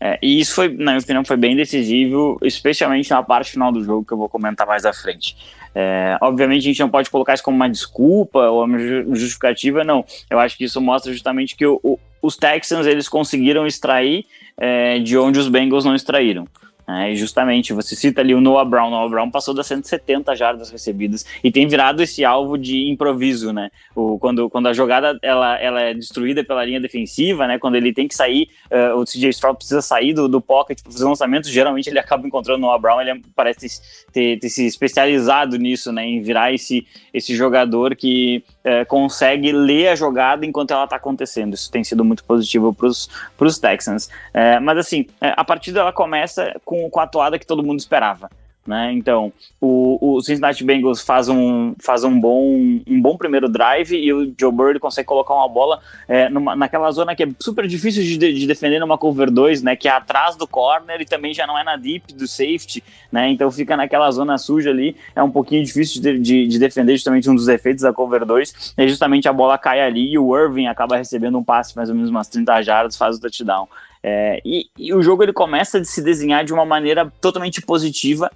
É, e isso foi, na minha opinião, foi bem decisivo, especialmente na parte final do jogo, que eu vou comentar mais à frente. É, obviamente a gente não pode colocar isso como uma desculpa ou uma justificativa, não. Eu acho que isso mostra justamente que o, o, os Texans eles conseguiram extrair é, de onde os Bengals não extraíram. É, justamente, você cita ali o Noah Brown. Noah Brown passou das 170 jardas recebidas e tem virado esse alvo de improviso, né? O, quando, quando a jogada ela, ela é destruída pela linha defensiva, né? Quando ele tem que sair, uh, o CJ Stroud precisa sair do, do pocket para fazer lançamento, geralmente ele [laughs] acaba encontrando o Noah Brown. Ele é, parece ter, ter, se especializado nisso, né? Em virar esse, esse jogador que uh, consegue ler a jogada enquanto ela está acontecendo. Isso tem sido muito positivo para os Texans. Uh, mas assim, a partida ela começa com com, com a toada que todo mundo esperava. Né? Então, o, o, Cincinnati Bengals faz, um, faz um, bom, um bom primeiro drive e o Joe Bird consegue colocar uma bola é, numa, naquela zona que é super difícil de, de, defender numa cover 2, né? que é atrás do corner e também já não é na deep do safety, né? então fica naquela zona suja ali, é um pouquinho difícil de, de, de defender, justamente um dos efeitos da cover 2, e justamente a bola cai ali e o Irving acaba recebendo um passe mais ou menos umas 30 jardas, faz o touchdown. É, e, e, o jogo ele começa a se desenhar de uma maneira totalmente positiva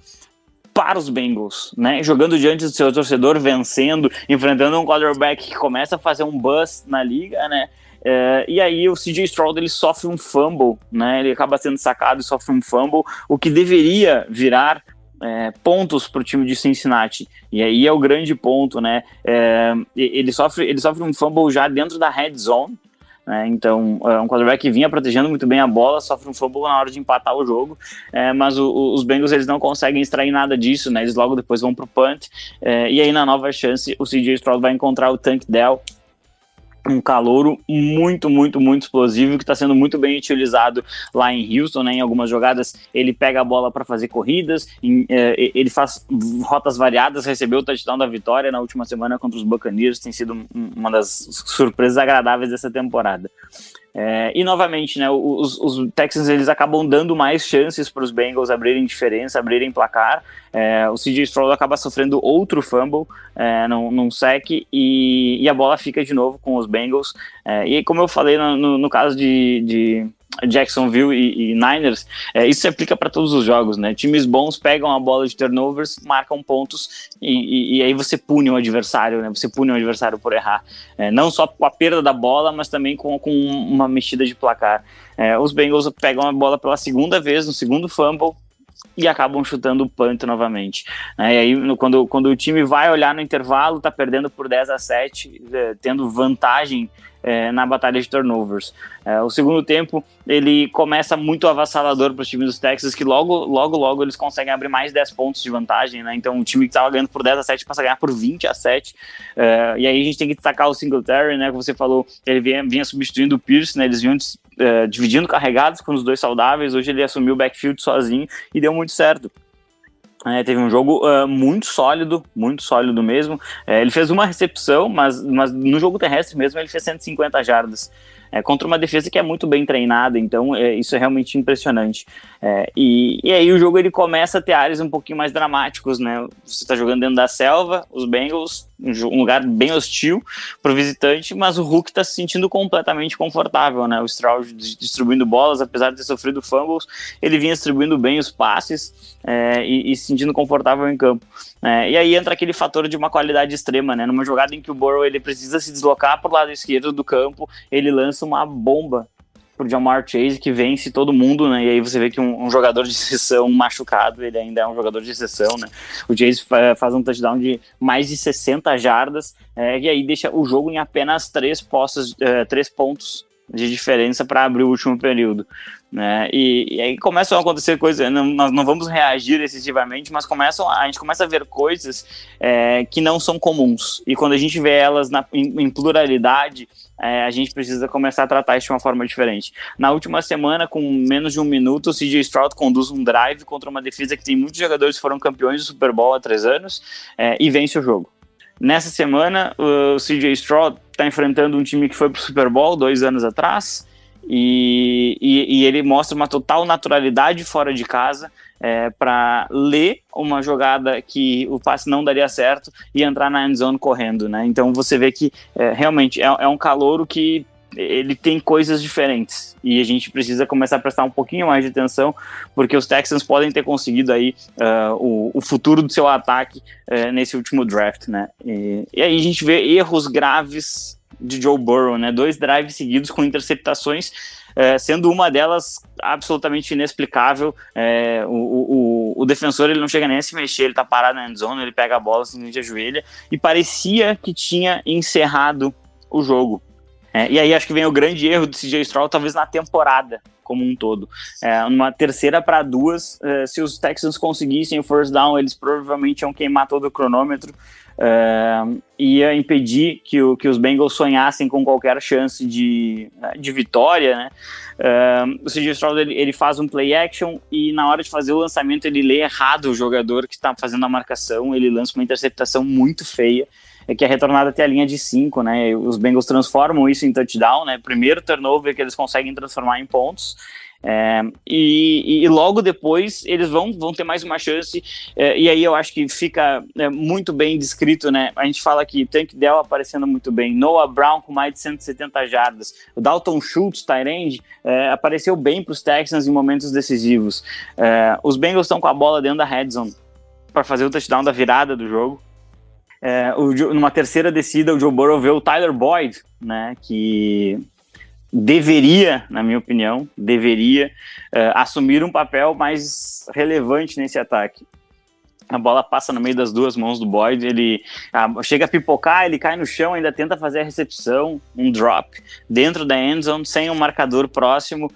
para os Bengals, né? Jogando diante do seu torcedor, vencendo, enfrentando um quarterback que começa a fazer um bust na liga, né? É, e aí o CJ Stroud ele sofre um fumble, né? Ele acaba sendo sacado e sofre um fumble, o que deveria virar é, pontos para o time de Cincinnati. E aí é o grande ponto, né? É, ele, sofre, ele sofre um fumble já dentro da red zone, né? Então, é um quarterback que vinha protegendo muito bem a bola, sofre um fumble na hora de empatar o jogo, é, mas o, os Bengals eles não conseguem extrair nada disso, né? eles logo depois vão para o punt, é, e aí na nova chance o CJ Stroud vai encontrar o Tank Dell, um calouro muito, muito, muito explosivo que está sendo muito bem utilizado lá em Houston, né? Em algumas jogadas ele pega a bola para fazer corridas, em, é, ele faz rotas variadas, recebeu o touchdown da vitória na última semana contra os Buccaneers, tem sido uma das surpresas agradáveis dessa temporada. É, e novamente, né, os, os, Texans eles acabam dando mais chances para os Bengals abrirem diferença, abrirem placar. É, o CJ Stroud acaba sofrendo outro fumble é, num, num sec e, e, a bola fica de novo com os Bengals. É, e como eu falei no, no, no caso de, de Jacksonville e, e Niners, é, isso se aplica para todos os jogos, né? Times bons pegam a bola de turnovers, marcam pontos e, e, e aí você pune o adversário, né? Você pune o adversário por errar. É, não só com a perda da bola, mas também com, com uma mexida de placar. É, os Bengals pegam a bola pela segunda vez, no segundo fumble, e acabam chutando o punt novamente. É, e aí, quando, quando o time vai olhar no intervalo, tá perdendo por 10 a 7, é, tendo vantagem é, na batalha de turnovers. É, o segundo tempo ele começa muito avassalador para os times dos Texas, que logo, logo, logo eles conseguem abrir mais 10 pontos de vantagem, né? Então o time que estava ganhando por 10 a 7 passa a ganhar por 20 a 7. É, e aí a gente tem que destacar o Singletary, né? Que você falou, ele vinha, vinha substituindo o Pierce, né? Eles vinham é, dividindo carregados com os dois saudáveis. Hoje ele assumiu o backfield sozinho e deu muito certo. É, teve um jogo uh, muito sólido, muito sólido mesmo. É, ele fez uma recepção, mas, mas no jogo terrestre mesmo ele fez 150 jardas é, contra uma defesa que é muito bem treinada, então é, isso é realmente impressionante. É, e, e aí o jogo ele começa a ter áreas um pouquinho mais dramáticos, né? Você está jogando dentro da selva, os Bengals, um lugar bem hostil para o visitante, mas o Hulk está se sentindo completamente confortável, né? O Stroud distribuindo bolas, apesar de ter sofrido fumbles, ele vinha distribuindo bem os passes é, e, e, se sentindo confortável em campo. É, e aí entra aquele fator de uma qualidade extrema, né? Numa jogada em que o Burrow ele precisa se deslocar para o lado esquerdo do campo, ele lança uma bomba pro Jamar Chase, que vence todo mundo, né? E aí você vê que um, um, jogador de exceção machucado, ele ainda é um jogador de exceção, né? O Chase faz um touchdown de mais de 60 jardas, é, e aí deixa o jogo em apenas três, postos, é, três pontos de diferença para abrir o último período. Né? E, e, aí começam a acontecer coisas, não, nós não vamos reagir excessivamente, mas começam, a gente começa a ver coisas é, que não são comuns. E quando a gente vê elas na, em, em, pluralidade, é, a gente precisa começar a tratar isso de uma forma diferente. Na última semana, com menos de um minuto, o CJ Stroud conduz um drive contra uma defesa que tem muitos jogadores que foram campeões do Super Bowl há três anos é, e vence o jogo. Nessa semana, o CJ Stroud está enfrentando um time que foi para o Super Bowl dois anos atrás e, e, e, ele mostra uma total naturalidade fora de casa é, para ler uma jogada que o passe não daria certo e entrar na end zone correndo, né? Então você vê que é, realmente é, é um calouro que ele tem coisas diferentes e a gente precisa começar a prestar um pouquinho mais de atenção porque os Texans podem ter conseguido aí uh, o, o, futuro do seu ataque uh, nesse último draft, né? E, e, aí a gente vê erros graves de Joe Burrow, né? Dois drives seguidos com interceptações, uh, sendo uma delas absolutamente inexplicável. O, o, o, defensor ele não chega nem a se mexer, ele tá parado na endzone, ele pega a bola, simplesmente ajoelha e parecia que tinha encerrado o jogo. É, e aí acho que vem o grande erro do CJ Stroud, talvez na temporada como um todo. É, uma terceira para duas, é, se os Texans conseguissem o first down, eles provavelmente iam queimar todo o cronômetro. É, ia impedir que, o, que os Bengals sonhassem com qualquer chance de, de vitória, né? É, o CJ Stroud ele, ele, faz um play action e na hora de fazer o lançamento ele lê errado o jogador que está fazendo a marcação, ele lança uma interceptação muito feia é que é retornada até a linha de 5, né? Os Bengals transformam isso em touchdown, né? Primeiro turnover que eles conseguem transformar em pontos. É, e, e, logo depois eles vão, vão ter mais uma chance, é, e aí eu acho que fica é, muito bem descrito, né? A gente fala que Tank Dell aparecendo muito bem, Noah Brown com mais de 170 jardas, o Dalton Schultz, Tyrande, é, apareceu bem para os Texans em momentos decisivos. É, os Bengals estão com a bola dentro da red zone para fazer o touchdown da virada do jogo. É, o, numa terceira descida, o Joe Burrow vê o Tyler Boyd, né, que deveria, na minha opinião, deveria é, assumir um papel mais relevante nesse ataque. A bola passa no meio das duas mãos do Boyd, ele ah, chega a pipocar, ele cai no chão, ainda tenta fazer a recepção, um drop, dentro da endzone, sem um marcador próximo,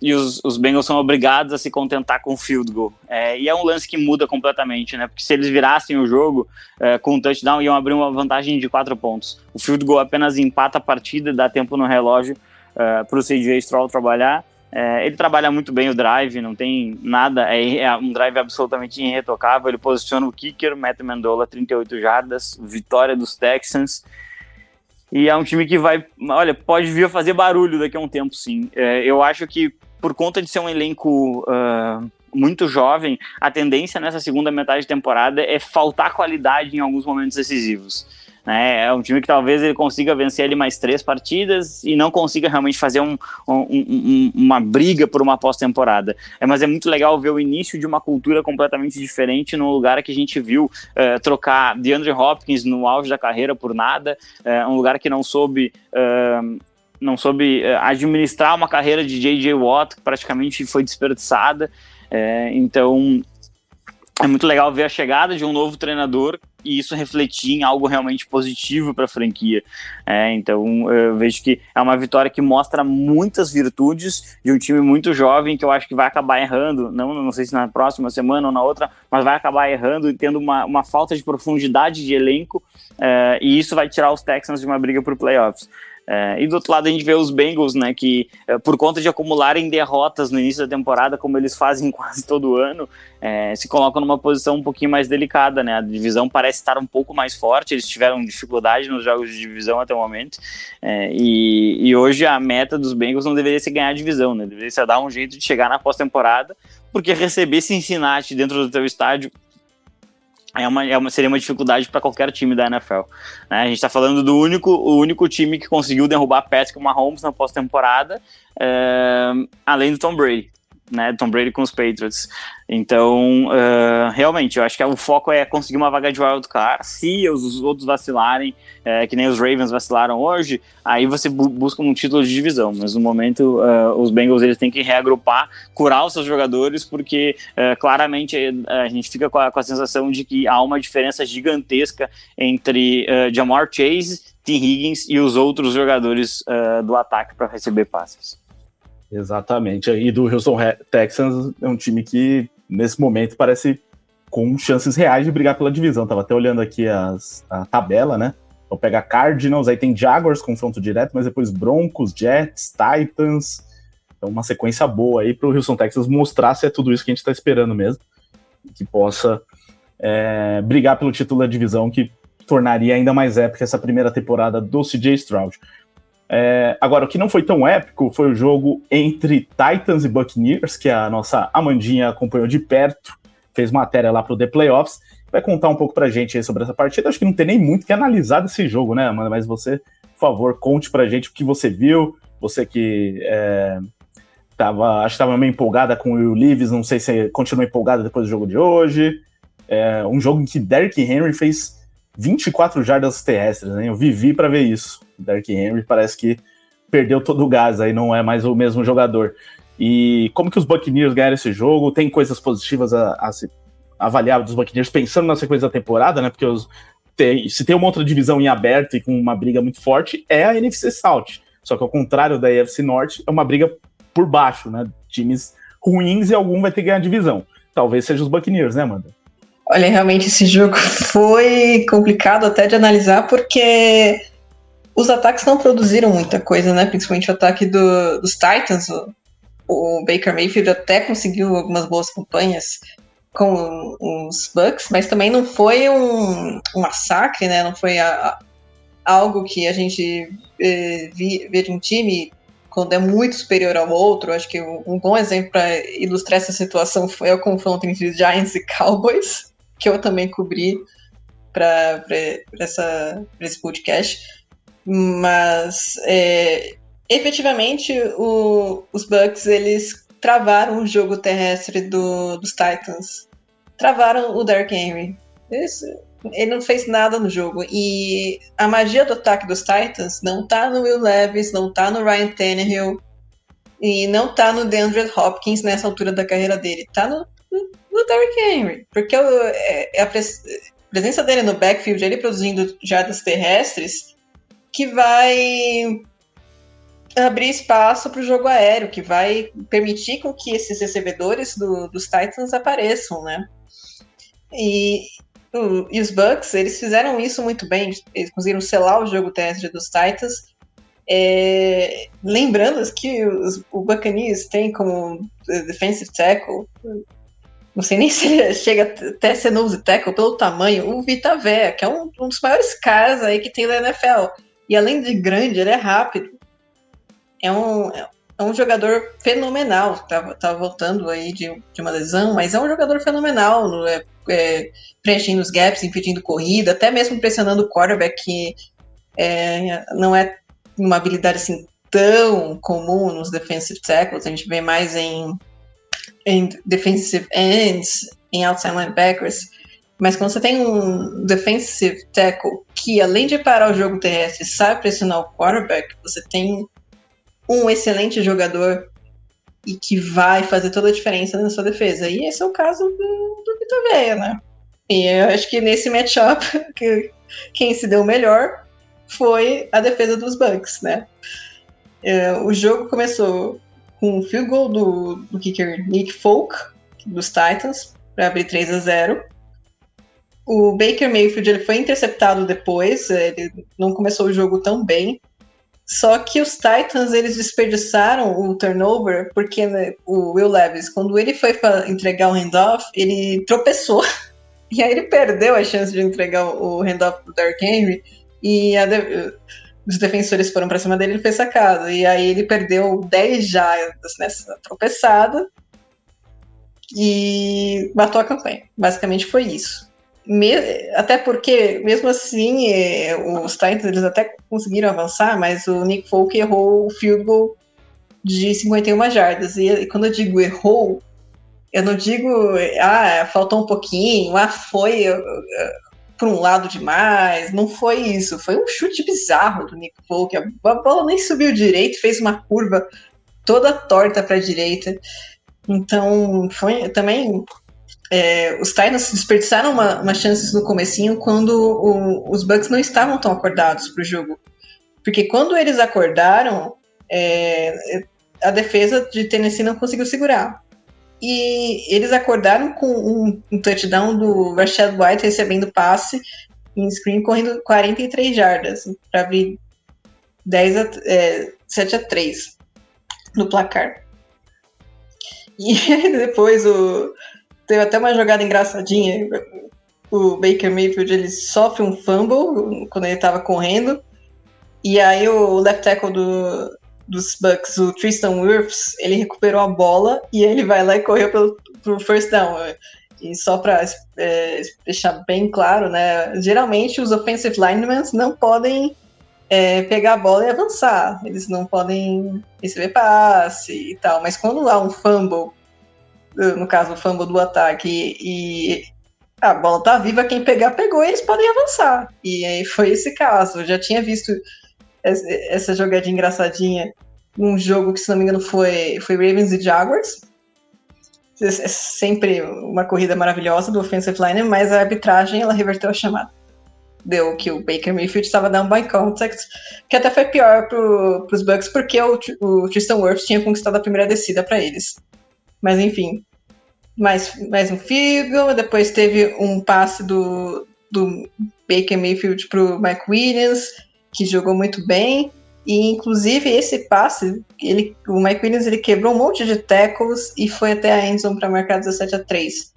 e os, os, Bengals são obrigados a se contentar com o field goal. É, e é um lance que muda completamente, né? Porque se eles virassem o jogo é, com um touchdown, iam abrir uma vantagem de quatro pontos. O field goal apenas empata a partida, dá tempo no relógio é, para o CJ Stroll trabalhar. É, ele trabalha muito bem o drive, não tem nada, é, é, um drive absolutamente irretocável. Ele posiciona o kicker, Matt Mendola, 38 jardas, vitória dos Texans. E é um time que vai, olha, pode vir a fazer barulho daqui a um tempo, sim. É, eu acho que por conta de ser um elenco uh, muito jovem, a tendência nessa segunda metade de temporada é faltar qualidade em alguns momentos decisivos. Né? É um time que talvez ele consiga vencer ali mais três partidas e não consiga realmente fazer um, um, um, uma briga por uma pós-temporada. É, mas é muito legal ver o início de uma cultura completamente diferente num lugar que a gente viu é, trocar DeAndre Hopkins no auge da carreira por nada, é, um lugar que não soube é, não soube administrar uma carreira de J.J. Watt, que praticamente foi desperdiçada. É, então, é muito legal ver a chegada de um novo treinador e isso refletir em algo realmente positivo para a franquia. É, então eu vejo que é uma vitória que mostra muitas virtudes de um time muito jovem que eu acho que vai acabar errando, não, não sei se na próxima semana ou na outra, mas vai acabar errando e tendo uma, uma falta de profundidade de elenco, é, e isso vai tirar os Texans de uma briga por playoffs. É, e do outro lado a gente vê os Bengals, né, que é, por conta de acumularem derrotas no início da temporada, como eles fazem [laughs] quase todo ano, é, se colocam numa posição um pouquinho mais delicada, né? A divisão parece estar um pouco mais forte, eles tiveram dificuldade nos jogos de divisão até o momento, e, e, hoje a meta dos Bengals não deveria ser ganhar a divisão, né? Deveria ser dar um jeito de chegar na pós-temporada, porque receber Cincinnati dentro do teu estádio é uma, é uma, seria uma dificuldade para qualquer time da NFL. Né? A gente está falando do único, o único time que conseguiu derrubar Patrick Mahomes na pós-temporada, é, além do Tom Brady né, Tom Brady com os Patriots. Então, uh, realmente, eu acho que o foco é conseguir uma vaga de wild card. Se os outros vacilarem, é, que nem os Ravens vacilaram hoje, aí você bu busca um título de divisão. Mas no momento, uh, os Bengals eles têm que reagrupar, curar os seus jogadores, porque uh, claramente a gente fica com a, com a, sensação de que há uma diferença gigantesca entre Jamar Chase, Tim Higgins e os outros jogadores do ataque para receber passes. Exatamente. E do Houston Texans é um time que, nesse momento, parece com chances reais de brigar pela divisão. Tava até olhando aqui as, a tabela, né? Vou pegar Cardinals, aí tem Jaguars, confronto direto, mas depois Broncos, Jets, Titans. Então, uma sequência boa aí para o Houston Texans mostrar se é tudo isso que a gente está esperando mesmo. Que possa é, brigar pelo título da divisão, que tornaria ainda mais épica essa primeira temporada do CJ Stroud. É, agora, o que não foi tão épico foi o jogo entre Titans e Buccaneers, que a nossa Amandinha acompanhou de perto, fez matéria lá para o The Playoffs. Vai contar um pouco para a gente sobre essa partida. Acho que não tem nem muito que analisar desse jogo, né, Amanda? Mas você, por favor, conte para a gente o que você viu. Você que é, tava, acho que estava meio empolgada com o Will Leaves, não sei se continua empolgada depois do jogo de hoje. É, um jogo em que Derrick Henry fez 24 jardas terrestres, hein? Eu vivi para ver isso. Derrick Henry parece que perdeu todo o gás, aí não é mais o mesmo jogador. E como que os Buccaneers ganharam esse jogo? Tem coisas positivas a, a se avaliar dos Buccaneers pensando na sequência da temporada, né? Porque os, tem, se tem uma outra divisão em aberto e com uma briga muito forte, é a NFC South. Só que ao contrário da AFC Norte, é uma briga por baixo, né? Times ruins e algum vai ter que ganhar a divisão. Talvez seja os Buccaneers, né, Amanda? Olha, realmente esse jogo [laughs] foi complicado até de analisar, porque os ataques não produziram muita coisa, né? Principalmente o ataque do, dos Titans. O, o, Baker Mayfield até conseguiu algumas boas campanhas com os Bucks, mas também não foi um, um massacre, né? Não foi a, a, algo que a gente eh, vê de um time quando é muito superior ao outro. Acho que um, um bom exemplo para ilustrar essa situação foi o confronto entre Giants e Cowboys, que eu também cobri para esse podcast. Mas é, efetivamente o, os Bucks eles travaram o jogo terrestre do, dos Titans, travaram o Dark Henry. ele não fez nada no jogo. E a magia do ataque dos Titans não tá no Will Levis, não tá no Ryan Tannehill e não tá no DeAndre Hopkins nessa altura da carreira dele, tá no, no Derrick Henry, porque é, é a presença dele no backfield, ele produzindo jardas terrestres, que vai abrir espaço para o jogo aéreo, que vai permitir com que esses recebedores do, dos Titans apareçam, né? E, o, e os Bucks, eles fizeram isso muito bem, eles conseguiram selar o jogo terrestre dos Titans. É, lembrando que os, o Buccaneers tem como defensive tackle, não sei nem [laughs] se ele chega até ser nose tackle pelo tamanho, o Vita Vea, que é um, um dos maiores caras aí que tem na NFL. E além de grande, ele é rápido. É um, é um jogador fenomenal. Tá, tá voltando aí de, de uma lesão, mas é um jogador fenomenal. No, é, é, preenchendo os gaps, impedindo corrida, até mesmo pressionando o quarterback, que é, não é uma habilidade assim tão comum nos defensive tackles. A gente vê mais em, em defensive ends, em outside linebackers. Mas quando você tem um defensive tackle que, além de parar o jogo terrestre, sabe pressionar o quarterback, você tem um excelente jogador e que vai fazer toda a diferença na sua defesa. E esse é o caso do, Vitor Veia, né? E eu acho que nesse matchup, [laughs] que quem se deu melhor foi a defesa dos Bucks, né? É, o jogo começou com um field goal do, do kicker Nick Folk, dos Titans, para abrir 3 a 0 O Baker Mayfield ele foi interceptado depois, ele não começou o jogo tão bem. Só que os Titans eles desperdiçaram o turnover porque né, o Will Levis, quando ele foi para entregar o handoff, ele tropeçou. [laughs] E aí ele perdeu a chance de entregar o handoff pro Dark Henry. E de... os defensores foram para cima dele e ele fez sacado. E aí ele perdeu 10 jardas nessa tropeçada e matou a campanha. Basicamente foi isso. Me... Até porque, mesmo assim, é, os Titans eles até conseguiram avançar, mas o Nick Folk errou o field goal de 51 jardas. E quando eu digo errou, eu não digo, ah, faltou um pouquinho, ah, foi uh, por um lado demais. Não foi isso. Foi um chute bizarro do Nick Folk. A bola nem subiu direito, fez uma curva toda torta para a direita. Então, foi também. É, os Titans desperdiçaram uma, uma chances no comecinho quando o, os Bucks não estavam tão acordados para o jogo. Porque quando eles acordaram, é, a defesa de Tennessee não conseguiu segurar. E eles acordaram com um, um touchdown do Rashad White recebendo passe em screen correndo 43 jardas para abrir 10 a, é, 7 a 3 no placar. E [laughs] depois o, teve até uma jogada engraçadinha. O Baker Mayfield ele sofre um fumble quando ele estava correndo. E aí o left tackle do, dos Bucks, o Tristan Wirfs, ele recuperou a bola e ele vai lá e correu pelo, pro first down. E só para é, deixar bem claro, né? Geralmente os offensive linemen não podem é, pegar a bola e avançar. Eles não podem receber passe e tal. Mas quando há um fumble, no caso o fumble do ataque, e a bola tá viva, quem pegar pegou, eles podem avançar. E aí foi esse caso. Eu já tinha visto essa jogadinha engraçadinha num jogo que, se não me engano, foi, foi Ravens e Jaguars. É sempre uma corrida maravilhosa do offensive line, mas a arbitragem ela reverteu a chamada. Deu que o Baker Mayfield estava down by contact, que até foi pior para os Bucks, porque o, o Tristan Wirfs tinha conquistado a primeira descida para eles. Mas enfim, mais, mais um goal, depois teve um passe do, do Baker Mayfield para o Mike Williams, que jogou muito bem. E inclusive esse passe, ele, o Mike Williams ele quebrou um monte de tackles e foi até a endzone para marcar 17 a 3.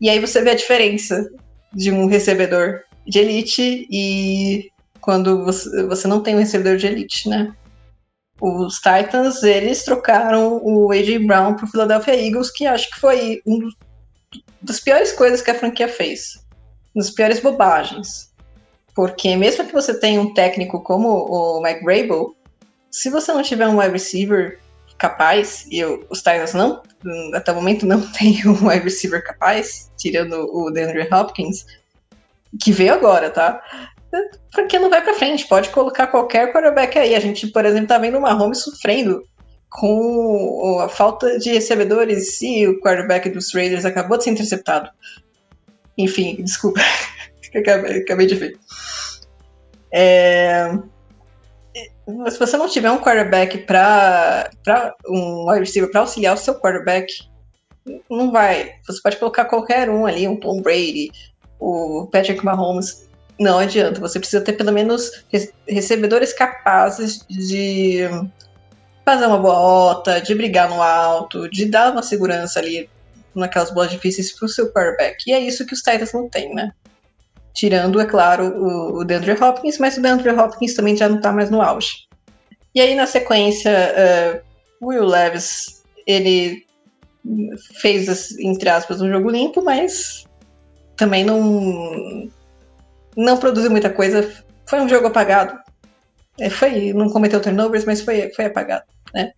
E aí você vê a diferença de um recebedor de elite e quando você, você não tem um recebedor de elite, né? Os Titans, eles trocaram o A.J. Brown para o Philadelphia Eagles, que acho que foi um das piores coisas que a franquia fez. Uma das piores bobagens. Porque mesmo que você tenha um técnico como o Mike Rabel, se você não tiver um wide receiver capaz, e os Titans não, até o momento não [laughs] tem um wide receiver capaz, tirando o DeAndre Hopkins, que veio agora, tá? Porque não vai para frente, pode colocar qualquer quarterback aí. A gente, por exemplo, tá vendo o Mahomes sofrendo com a falta de recebedores e o quarterback dos Raiders acabou de ser interceptado. Enfim, desculpa. [laughs] acabei, acabei de ver. É, se você não tiver um quarterback para um wide receiver para auxiliar o seu quarterback, não vai. Você pode colocar qualquer um ali, um Tom Brady, o Patrick Mahomes. Não adianta. Você precisa ter pelo menos recebedores capazes de fazer uma boa rota, de brigar no alto, de dar uma segurança ali naquelas bolas difíceis para o seu quarterback. E é isso que os Titans não têm, né? Tirando, é claro, o, o DeAndre Hopkins, mas o DeAndre Hopkins também já não está mais no auge. E aí, na sequência, uh, Will Levis, ele fez, entre aspas, um jogo limpo, mas também não, não produziu muita coisa. Foi um jogo apagado. É, foi, não cometeu turnovers, mas foi, foi apagado, né?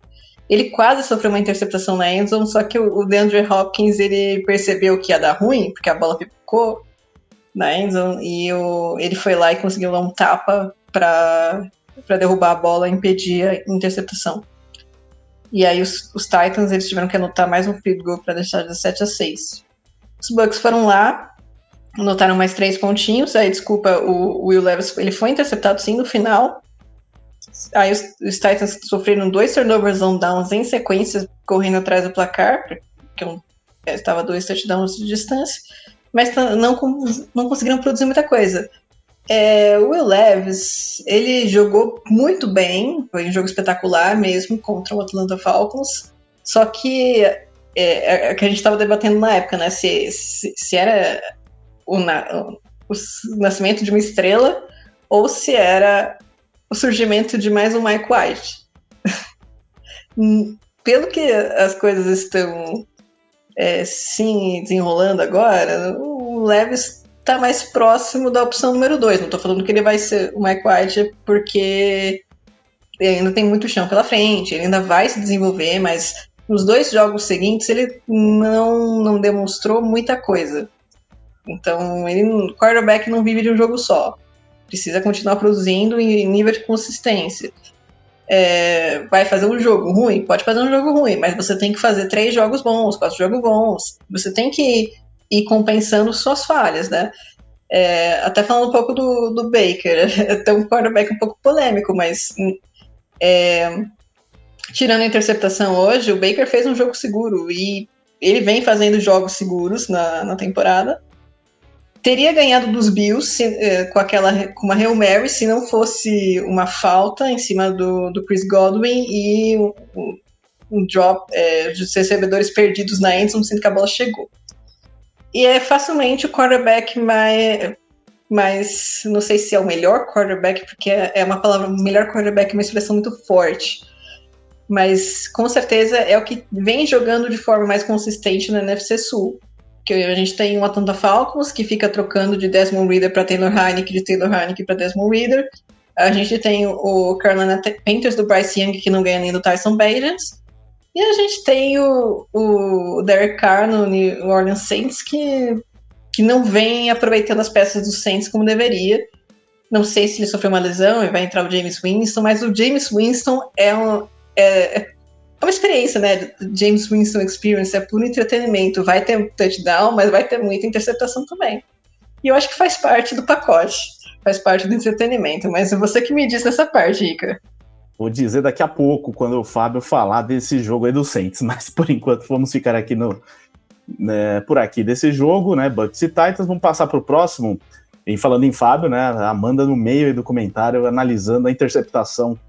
Ele quase sofreu uma interceptação na endzone, só que o, o DeAndre Hopkins, ele percebeu que ia dar ruim, porque a bola pipocou, na endzone e o, ele foi lá e conseguiu dar um tapa para derrubar a bola impedir a interceptação. E aí os, os, Titans eles tiveram que anotar mais um field goal para deixar de 7 a 6. Os Bucks foram lá, Notaram mais três pontinhos. Aí, desculpa, o, Will Levis ele foi interceptado sim no final. Aí os, os Titans sofreram dois turnovers on downs em sequência, correndo atrás do placar, porque um, é, estava dois touchdowns de distância, mas não, não conseguiram produzir muita coisa. É, o Will Levis, ele jogou muito bem, foi um jogo espetacular mesmo contra o Atlanta Falcons, só que é, é, é que a gente estava debatendo na época, né, se, se, se era o, na, o nascimento de uma estrela ou se era o surgimento de mais um Mike White. [laughs] Pelo que as coisas estão é, sim desenrolando agora, o Levis tá mais próximo da opção número 2. Não tô falando que ele vai ser o Mike White porque ele ainda tem muito chão pela frente, ele ainda vai se desenvolver, mas nos dois jogos seguintes ele não, não demonstrou muita coisa. Então, ele, quarterback não vive de um jogo só. Precisa continuar produzindo em nível de consistência. É, vai fazer um jogo ruim? Pode fazer um jogo ruim, mas você tem que fazer três jogos bons, quatro jogos bons. Você tem que e compensando suas falhas, né? É, até falando um pouco do, do Baker, [laughs] é um quarterback um pouco polêmico, mas é, tirando a interceptação hoje, o Baker fez um jogo seguro e ele vem fazendo jogos seguros na, na temporada. Teria ganhado dos Bills se, é, com aquela com uma Hail Mary se não fosse uma falta em cima do, do Chris Godwin e um, um drop é, de recebedores perdidos na endzone, sendo que a bola chegou. E é facilmente o quarterback mais, mais. Não sei se é o melhor quarterback, porque é uma palavra. Melhor quarterback é uma expressão muito forte. Mas com certeza é o que vem jogando de forma mais consistente na NFC Sul. Que a gente tem o Atlanta Falcons, que fica trocando de Desmond Reader para Taylor Heineken, de Taylor Heineken para Desmond Reader. A gente tem o Carolina Panthers do Bryce Young, que não ganha nem do Tyson Bagans. E a gente tem o, o Derek Carr no New Orleans Saints que, que não vem aproveitando as peças do Saints como deveria. Não sei se ele sofreu uma lesão e vai entrar o James Winston, mas o James Winston é, um, é, é uma experiência, né? James Winston Experience é puro entretenimento. Vai ter touchdown, mas vai ter muita interceptação também. E eu acho que faz parte do pacote, faz parte do entretenimento. Mas é você que me diz essa parte, Ica. Vou dizer daqui a pouco, quando o Fábio falar desse jogo aí do Saints, [laughs] mas por enquanto vamos ficar aqui no, né, por aqui desse jogo, né? Bucks e Titans. Vamos passar para o próximo. E falando em Fábio, né? Amanda no meio do comentário analisando a interceptação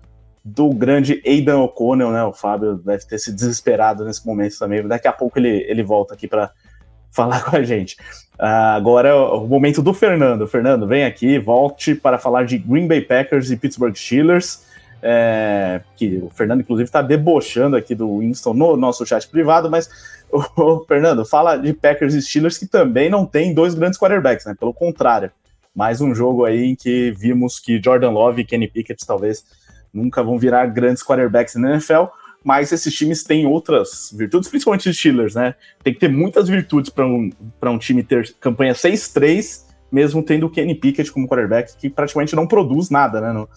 do grande Aidan O'Connell, né? O Fábio deve ter se desesperado nesse momento também. Daqui a pouco ele, ele volta aqui para [laughs] falar com a gente. Uh, agora é o momento do Fernando. Fernando, vem aqui, volte para falar de Green Bay Packers e Pittsburgh Steelers. É, que o Fernando, inclusive, está debochando aqui do Winston no nosso chat privado, mas [laughs] o, Fernando fala de Packers e Steelers que também não tem dois grandes quarterbacks, né? Pelo contrário, mais um jogo aí em que vimos que Jordan Love e Kenny Pickett talvez nunca vão virar grandes quarterbacks na NFL, mas esses times têm outras virtudes, principalmente os Steelers, né? Tem que ter muitas virtudes para um, um time ter campanha 6-3, mesmo tendo o Kenny Pickett como quarterback, que praticamente não produz nada, né? No,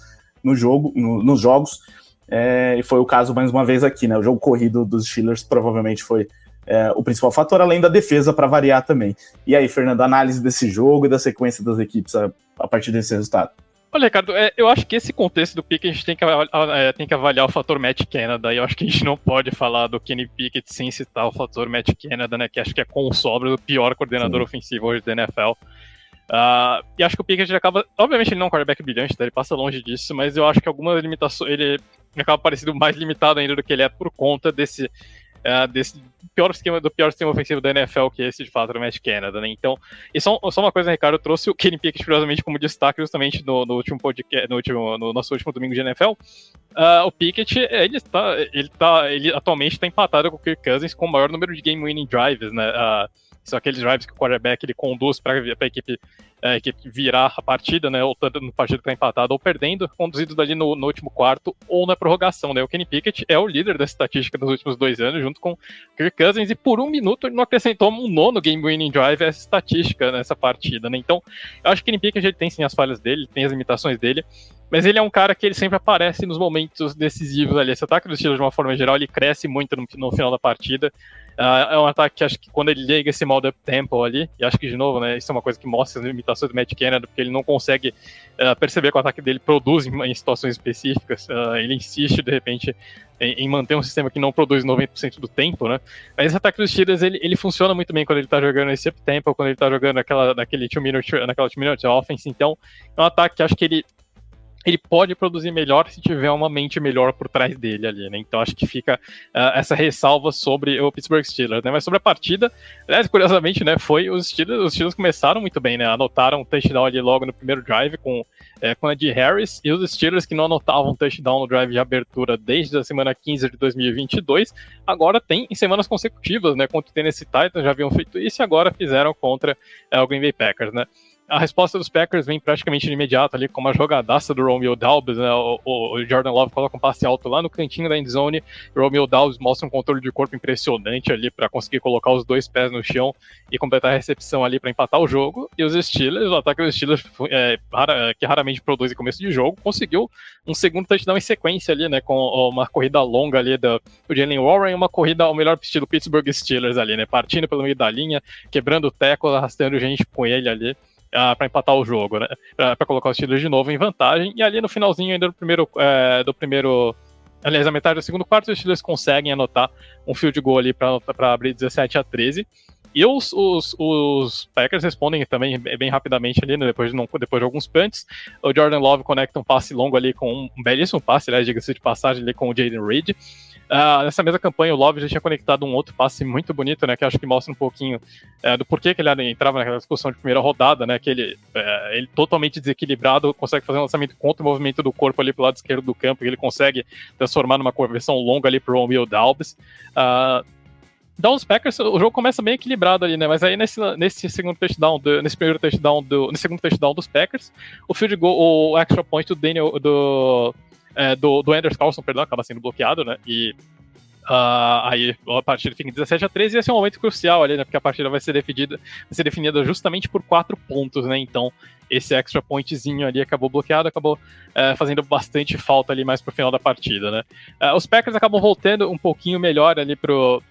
no jogo, no, nos jogos. É, e foi o caso mais uma vez aqui, né? O jogo corrido dos Steelers provavelmente foi é, o principal fator, além da defesa para variar também. E aí, Fernando, análise desse jogo e da sequência das equipes a, a partir desse resultado. Olha, Ricardo, é, eu acho que esse contexto do Pickett a gente tem que, é, tem que avaliar o fator Matt Canada. E eu acho que a gente não pode falar do Kenny Pickett sem citar o fator Matt Canada, né? Que acho que é com sobra do pior coordenador Sim. ofensivo hoje da NFL. Uh, e acho que o Pickett acaba. Obviamente, ele não é um quarterback brilhante, tá? ele passa longe disso, mas eu acho que algumas limitações. Ele acaba parecendo mais limitado ainda do que ele é por conta desse. Uh, desse pior esquema, do pior sistema ofensivo da NFL, que é esse de fato do Matt Canada, né? Então, e só, só uma coisa, Ricardo, eu trouxe o Kenny Pickett, curiosamente, como destaque justamente no, no último podcast, no, último, no nosso último domingo de NFL. Uh, ah, o Pickett, ele está, ele tá, ele atualmente está empatado com o Kirk Cousins com o maior número de game-winning drives, né? Uh, são aqueles drives que o quarterback ele conduz para a equipe, é, equipe virar a partida, né? Ou tanto no partido que está empatado ou perdendo, conduzidos ali no, no, último quarto ou na prorrogação. Né? O Kenny Pickett é o líder da estatística nos últimos dois anos, junto com Kirk Cousins, e por um minuto ele não acrescentou um nono game winning drive essa estatística nessa partida. Né? Então, eu acho que o Kenny Pickett ele tem sim as falhas dele, tem as limitações dele. Mas ele é um cara que ele sempre aparece nos momentos decisivos ali. Esse ataque do Steelers, de uma forma geral, ele cresce muito no, no final da partida. Uh, é um ataque que acho que quando ele liga esse modo up tempo ali, e acho que de novo, né, isso é uma coisa que mostra as limitações do Matt Canada, porque ele não consegue uh, perceber que o ataque dele produz em, em situações específicas. Uh, ele insiste, de repente, em, em, manter um sistema que não produz 90% do tempo, né? Mas esse ataque dos Steelers, ele, ele funciona muito bem quando ele tá jogando esse up tempo, quando ele tá jogando naquela, naquele two minute, naquela two minute offense. Então, é um ataque que acho que ele ele pode produzir melhor se tiver uma mente melhor por trás dele ali, né? Então acho que fica uh, essa ressalva sobre o Pittsburgh Steelers, né? Mas sobre a partida, aliás, curiosamente, né, foi os Steelers, os Steelers começaram muito bem, né? Anotaram um touchdown ali logo no primeiro drive com, é, com a de Harris, e os Steelers que não anotavam touchdown no drive de abertura desde a semana 15 de 2022, agora tem em semanas consecutivas, né? Contra o Tennessee Titans já haviam feito isso e agora fizeram contra é, o Green Bay Packers, né? A resposta dos Packers vem praticamente de imediato ali, com uma jogadaça do Romeo Dalbs, né? O, o, Jordan Love coloca um passe alto lá no cantinho da endzone, o Romeo mostra um controle de corpo impressionante ali para conseguir colocar os dois pés no chão e completar a recepção ali para empatar o jogo. E os Steelers, o ataque dos Steelers, é, rara, que raramente produz em começo de jogo, conseguiu um segundo touchdown em sequência ali, né? Com uma corrida longa ali do, do Jalen Warren, uma corrida ao melhor estilo Pittsburgh Steelers ali, né? Partindo pelo meio da linha, quebrando o teco, arrastando gente com ele ali ah, para empatar o jogo, né? Para colocar os Steelers de novo em vantagem. E ali no finalzinho ainda do primeiro, é, do primeiro aliás, a metade do segundo quarto, os Steelers conseguem anotar um field goal ali para abrir 17 a 13. E os, os, os, Packers respondem também bem rapidamente ali, né, depois, de não, depois de alguns punts. O Jordan Love conecta um passe longo ali com um belíssimo passe, aliás, diga-se de passagem ali com o Jaden Reed. Uh, nessa mesma campanha, o Love já tinha conectado um outro passe muito bonito, né? Que acho que mostra um pouquinho uh, do porquê que ele entrava naquela discussão de primeira rodada, né? Que ele, uh, ele totalmente desequilibrado, consegue fazer um lançamento contra o movimento do corpo ali pro lado esquerdo do campo, que ele consegue transformar numa conversão longa ali pro Romeo Dalbes. Uh, Dallas Packers, o jogo começa bem equilibrado ali, né? Mas aí nesse, nesse segundo touchdown, do, nesse primeiro touchdown, do, no segundo touchdown dos Packers, o field goal, o extra point do Daniel, do é, do, do Anders Carlson, perdão, acaba sendo bloqueado, né? E uh, aí a partida fica em 17 a 13 e esse é um momento crucial ali, né? Porque a partida vai ser definida, vai ser definida justamente por quatro pontos, né? Então esse extra pointzinho ali acabou bloqueado, acabou uh, fazendo bastante falta ali mais pro final da partida, né? Uh, os Packers acabam voltando um pouquinho melhor ali pro,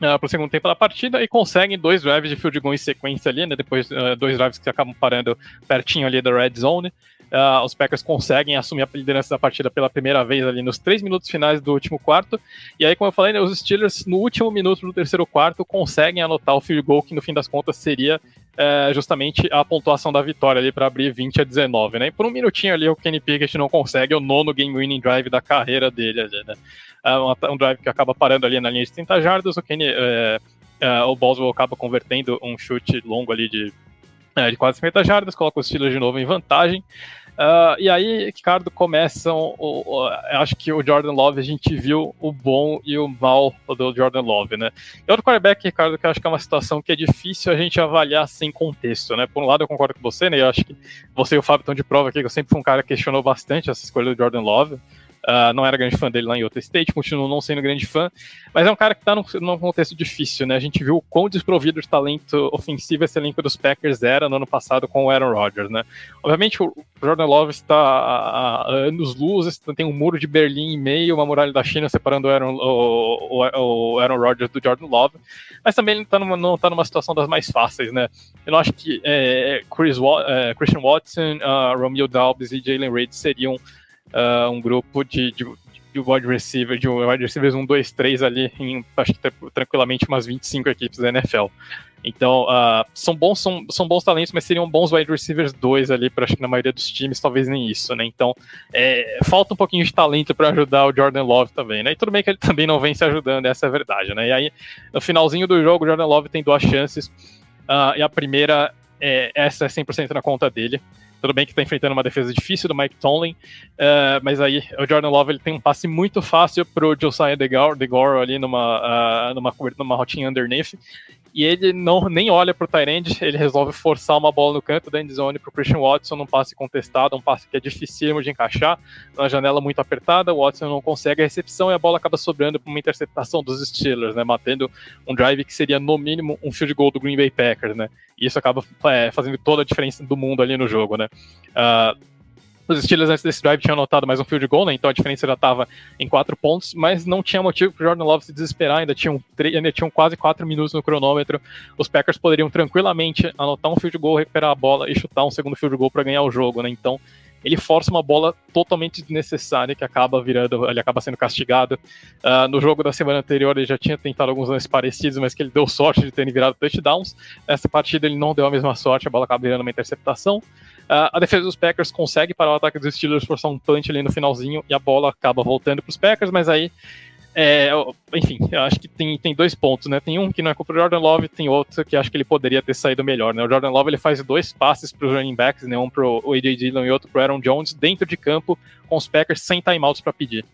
uh, pro segundo tempo da partida e conseguem dois drives de field goal em sequência ali, né? Depois uh, dois drives que acabam parando pertinho ali da red zone. Uh, os Packers conseguem assumir a liderança da partida pela primeira vez ali nos três minutos finais do último quarto. E aí, como eu falei, né, os Steelers no último minuto do terceiro quarto conseguem anotar o field goal que no fim das contas seria uh, justamente a pontuação da vitória ali para abrir 20 a 19, né? E por um minutinho ali o Kenny Pickett não consegue o nono game winning drive da carreira dele ali, né? Uh, um drive que acaba parando ali na linha de 30 jardas, o Kenny o Boswell acaba convertendo um chute longo ali de de quase 50 jardas, coloca os Steelers de novo em vantagem. Uh, e aí, Ricardo, começam. O, o, acho que o Jordan Love, a gente viu o bom e o mal do Jordan Love, né? E outro quarterback, Ricardo, que eu acho que é uma situação que é difícil a gente avaliar sem contexto, né? Por um lado, eu concordo com você, né? Eu acho que você e o Fábio estão de prova aqui, que eu sempre fui um cara que questionou bastante essa escolha do Jordan Love. Uh, não era grande fã dele lá em outro State, continuo não sendo grande fã, mas é um cara que está num, num, contexto difícil, né? A gente viu o quão desprovido de talento ofensivo esse elenco dos Packers era no ano passado com o Aaron Rodgers, né? Obviamente o Jordan Love está a, a anos luzes, tem um muro de Berlim em meio, uma muralha da China separando o Aaron, o, o, o Aaron Rodgers do Jordan Love, mas também ele tá numa, não está numa situação das mais fáceis, né? Eu acho que é, Chris, é, Christian Watson, uh, Romeo Dalbis e Jalen Reid seriam uh, um grupo de, de, de wide receiver, de wide receivers 1, 2, 3 ali, em, acho que tranquilamente umas 25 equipes da NFL. Então, uh, são, bons, são, são bons talentos, mas seriam bons wide receivers 2 ali, para acho que na maioria dos times, talvez nem isso, né? Então, é, falta um pouquinho de talento para ajudar o Jordan Love também, né? E tudo bem que ele [laughs] também não vem se ajudando, essa é a verdade, né? E aí, no finalzinho do jogo, o Jordan Love tem duas chances, uh, e a primeira, é, essa é 100% na conta dele. Tudo bem que está enfrentando uma defesa difícil do Mike Tomlin, uh, mas aí o Jordan Love ele tem um passe muito fácil para o Josiah DeGore, DeGore ali numa, uh, numa, numa rotinha underneath, e ele não nem olha pro Tyrande, ele resolve forçar uma bola no canto da endzone pro Christian Watson, num passe contestado, um passe que é dificílimo de encaixar, uma janela muito apertada, o Watson não consegue a recepção e a bola acaba sobrando para uma interceptação dos Steelers, né, matando um drive que seria no mínimo um field goal do Green Bay Packers, né, e isso acaba é, fazendo toda a diferença do mundo ali no jogo, né. Uh, Os Steelers antes desse drive tinham anotado mais um field goal, né? Então a diferença já estava em quatro pontos, mas não tinha motivo para Jordan Love se desesperar. Ainda tinham, ainda tinham quase quatro minutos no cronômetro. Os Packers poderiam tranquilamente anotar um field goal, recuperar a bola e chutar um segundo field goal para ganhar o jogo, né? Então ele força uma bola totalmente desnecessária que acaba virando, ele acaba sendo castigado. Uh, no jogo da semana anterior ele já tinha tentado alguns lances parecidos, mas que ele deu sorte de terem virado touchdowns. Nessa partida ele não deu a mesma sorte, a bola acaba virando uma interceptação. Uh, a defesa dos Packers consegue parar o ataque dos Steelers, forçar um punch ali no finalzinho e a bola acaba voltando para os Packers, mas aí é, enfim, eu acho que tem, tem dois pontos, né? Tem um que não é culpa do Jordan Love, tem outro que acho que ele poderia ter saído melhor, né? O Jordan Love ele faz dois passes para os running backs, né? Um para o AJ Dillon e outro para Aaron Jones dentro de campo com os Packers sem timeouts para pedir.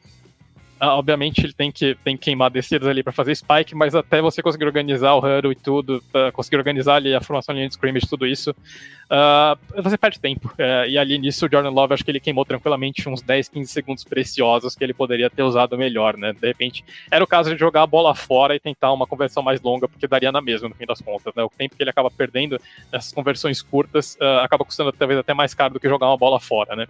Ah, obviamente ele tem que, tem que queimar descidas ali para fazer spike, mas até você conseguir organizar o huddle e tudo, uh, conseguir organizar ali a formação de scrimmage, tudo isso, uh, você perde tempo. Uh, e ali nisso o Jordan Love acho que ele queimou tranquilamente uns 10, 15 segundos preciosos que ele poderia ter usado melhor, né? De repente, era o caso de jogar a bola fora e tentar uma conversão mais longa, porque daria na mesma no fim das contas, né? O tempo que ele acaba perdendo nessas conversões curtas ah, acaba custando talvez até mais caro do que jogar uma bola fora, né?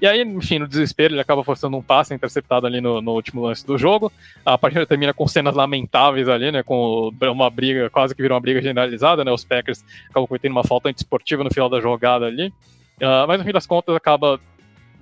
E aí, enfim, no desespero, ele acaba forçando um passe interceptado ali no, no último lance do jogo. A partida termina com cenas lamentáveis ali, né? Com uma briga, quase que virou uma briga generalizada, né? Os Packers acabam cometendo uma falta antiesportiva no final da jogada ali. Uh, mas no fim das contas acaba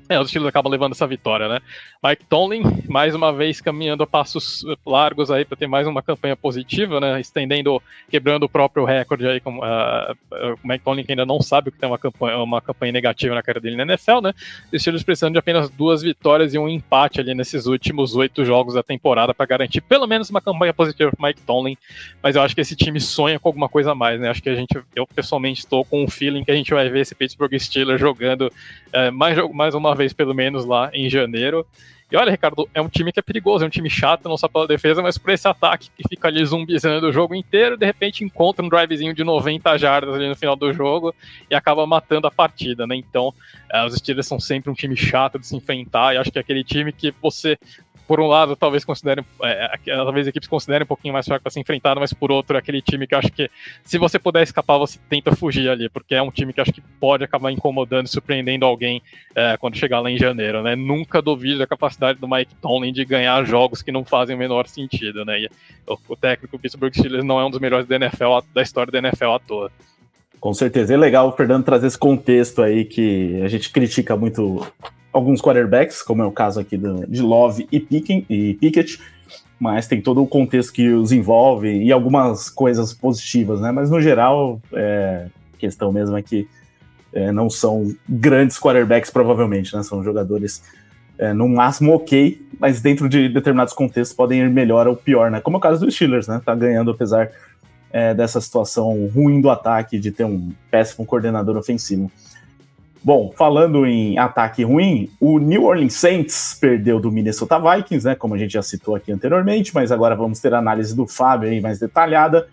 é, os Steelers acabam levando essa vitória, né? Mike Tomlin, mais uma vez caminhando a passos largos aí para ter mais uma campanha positiva, né? Estendendo, quebrando o próprio recorde aí com uh, o Mike Tomlin que ainda não sabe o que tem uma campanha, uma campanha negativa na carreira dele na NFL, né? Os Steelers precisando de apenas duas vitórias e um empate ali nesses últimos oito jogos da temporada para garantir pelo menos uma campanha positiva para Mike Tomlin. Mas eu acho que esse time sonha com alguma coisa a mais, né? Acho que a gente, eu pessoalmente estou com um feeling que a gente vai ver esse Pittsburgh Steelers jogando uh, mais, mais uma vez pelo menos lá em janeiro. E olha, Ricardo, é um time que é perigoso, é um time chato, não só pela defesa, mas por esse ataque que fica ali zumbizando o jogo inteiro, de repente encontra um drivezinho de 90 jardas ali no final do jogo e acaba matando a partida, né? Então, é, os Steelers são sempre um time chato de se enfrentar, e acho que é aquele time que você por um lado, talvez considerem, é, talvez equipes considerem um pouquinho mais fraco para ser enfrentado, mas por outro, é aquele time que eu acho que se você puder escapar, você tenta fugir ali, porque é um time que acho que pode acabar incomodando, surpreendendo alguém é, quando chegar lá em janeiro, né? Nunca duvido da capacidade do Mike Tomlin de ganhar jogos que não fazem o menor sentido, né? E o, o técnico Pittsburgh Steelers não é um dos melhores da NFL, da história da NFL à toa. Com certeza. É legal o Fernando trazer esse contexto aí que a gente critica muito alguns quarterbacks, como é o caso aqui de Love e, Pickett, e Pickett, mas tem todo o contexto que os envolve e algumas coisas positivas, né? Mas no geral, é, a questão mesmo é que é, não são grandes quarterbacks, provavelmente, né? São jogadores é, no máximo ok, mas dentro de determinados contextos podem ir melhor ou pior, né? Como é o caso dos Steelers, né? Tá ganhando apesar é, dessa situação ruim do ataque, de ter um péssimo coordenador ofensivo. Bom, falando em ataque ruim, o New Orleans Saints perdeu do Minnesota Vikings, né? Como a gente já citou aqui anteriormente, mas agora vamos ter a análise do Fábio aí mais detalhada.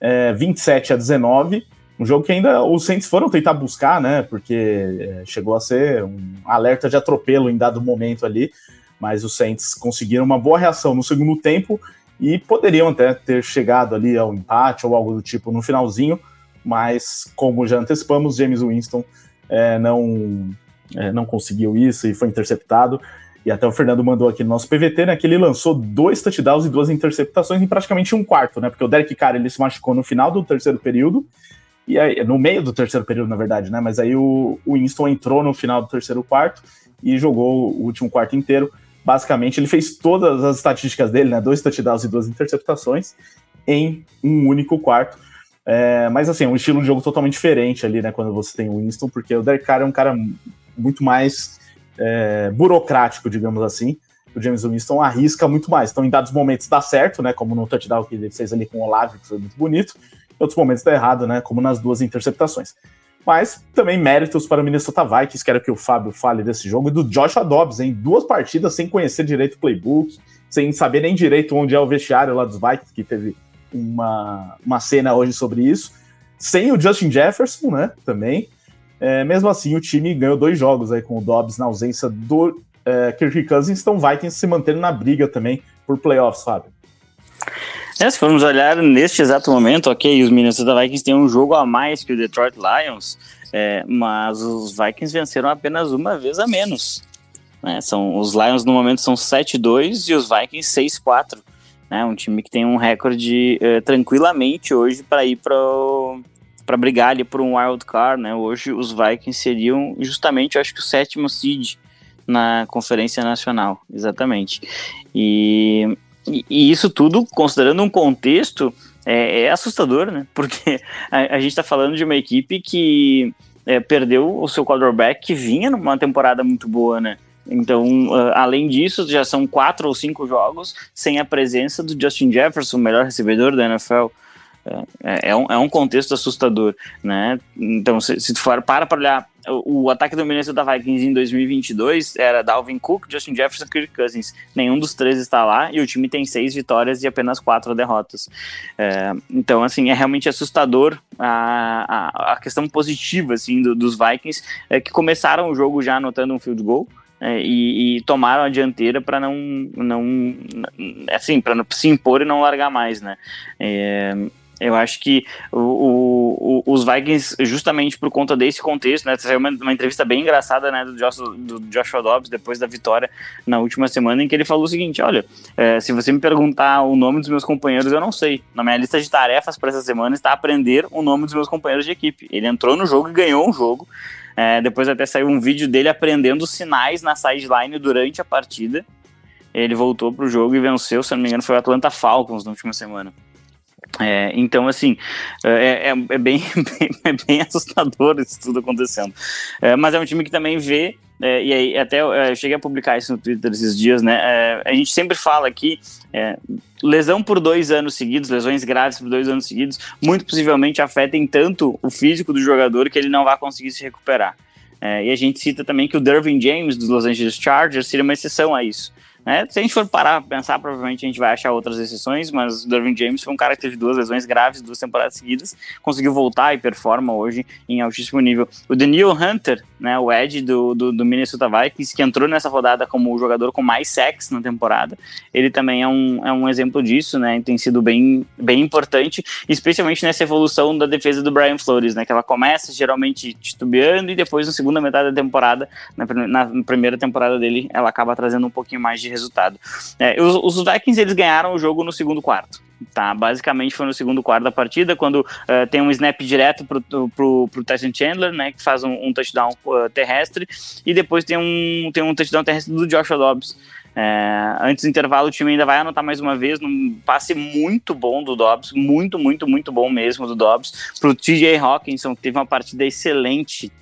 É, 27 a 19, um jogo que ainda os Saints foram tentar buscar, né? Porque é, chegou a ser um alerta de atropelo em dado momento ali, mas os Saints conseguiram uma boa reação no segundo tempo e poderiam até ter chegado ali ao empate ou algo do tipo no finalzinho, mas como já antecipamos, James Winston é, não, é, não conseguiu isso e foi interceptado. E até o Fernando mandou aqui no nosso PVT, né, que ele lançou dois touchdowns e duas interceptações em praticamente um quarto, né? Porque o Derek Carr ele se machucou no final do terceiro período, e aí, no meio do terceiro período, na verdade, né? Mas aí o, o Winston entrou no final do terceiro quarto e jogou o último quarto inteiro. Basicamente, ele fez todas as estatísticas dele, né? Dois touchdowns e duas interceptações em um único quarto. É, mas assim, um estilo de jogo totalmente diferente ali, né? Quando você tem o Winston, porque o Derek Carr é um cara muito mais é, burocrático, digamos assim. O James Winston arrisca muito mais. Então, em dados momentos dá certo, né? Como no touchdown que ele fez ali com o Olave, que foi muito bonito. Em outros momentos dá errado, né? Como nas duas interceptações. Mas também méritos para o Minnesota Vikings, quero que o Fábio fale desse jogo, e do Joshua Dobbs, em duas partidas sem conhecer direito o playbook, sem saber nem direito onde é o vestiário lá dos Vikings, que teve uma, uma cena hoje sobre isso. Sem o Justin Jefferson, né? Também. É, mesmo assim, o time ganhou dois jogos aí com o Dobbs na ausência do é, Kirk Cousins, então Vikings se mantendo na briga também por playoffs, sabe? É, se formos olhar neste exato momento, ok, os Minnesota Vikings têm um jogo a mais que o Detroit Lions, é, mas os Vikings venceram apenas uma vez a menos. Né? São, os Lions no momento são 7-2 e os Vikings 6-4. Né? Um time que tem um recorde uh, tranquilamente hoje para ir para brigar ali por um wild card. Né? Hoje os Vikings seriam justamente, eu acho que o sétimo seed na Conferência Nacional, exatamente. E, e, e isso tudo considerando um contexto é, é assustador, né? [laughs] Porque a, a gente está falando de uma equipe que é, perdeu o seu quarterback que vinha numa temporada muito boa, né? Então, uh, além disso, já são quatro ou cinco jogos sem a presença do Justin Jefferson, o melhor recebedor da NFL. É, é, um, é um contexto assustador, né? Então, se, se tu for para para olhar o, o ataque do Minnesota Vikings em 2022 era Dalvin Cook, Justin Jefferson e Kirk Cousins. Nenhum dos três está lá e o time tem seis vitórias e apenas quatro derrotas. É, então, assim, é realmente assustador a, a, a questão positiva, assim, do, dos Vikings, é, que começaram o jogo já anotando um field goal, é, e, e, tomaram a dianteira para não, não, assim, para se impor e não largar mais, né? É, eu acho que o, o, os Vikings, justamente por conta desse contexto, né? Saiu uma, uma, entrevista bem engraçada né, do, Joshua, do Joshua Dobbs depois da vitória na última semana, em que ele falou o seguinte: olha, é, se você me perguntar o nome dos meus companheiros, eu não sei. Na minha lista de tarefas para essa semana está aprender o nome dos meus companheiros de equipe. Ele entrou no jogo e ganhou um jogo. É, depois até saiu um vídeo dele aprendendo sinais na sideline durante a partida. Ele voltou para o jogo e venceu, se não me engano, foi o Atlanta Falcons na última semana. É, então, assim, é, é, é bem, bem, [laughs] é bem assustador isso tudo acontecendo. É, mas é um time que também vê, é, e aí até é, eu cheguei a publicar isso no Twitter esses dias, né? É, a gente sempre fala aqui, lesão por dois anos seguidos, lesões graves por dois anos seguidos, muito possivelmente afetem tanto o físico do jogador que ele não vai conseguir se recuperar. e a gente cita também que o Dervin James dos Los Angeles Chargers seria uma exceção a isso. Né? Se a gente for parar pra pensar, provavelmente a gente vai achar outras exceções, mas o Dervin James foi um cara que teve duas lesões graves, duas temporadas seguidas, conseguiu voltar e performa hoje em altíssimo nível. O Daniel Hunter, né, o Ed do, do, do, Minnesota Vikings, que entrou nessa rodada como o jogador com mais sacks na temporada, ele também é um, é um exemplo disso, né, tem sido bem, bem importante, especialmente nessa evolução da defesa do Brian Flores, né, que ela começa geralmente titubeando e depois na segunda metade da temporada, na, na primeira temporada dele, ela acaba trazendo um pouquinho mais de resultado. É, os, os, Vikings eles ganharam o jogo no segundo quarto. Tá, basicamente foi no segundo quarto da partida, quando uh, tem um snap direto pro, pro, pro Tyson Chandler, né, que faz um, um touchdown uh, terrestre, e depois tem um, tem um touchdown terrestre do Joshua Dobbs. É, antes do intervalo, o time ainda vai anotar mais uma vez num passe muito bom do Dobbs, muito, muito, muito bom mesmo do Dobbs, pro TJ Hawkinson, que teve uma partida excelente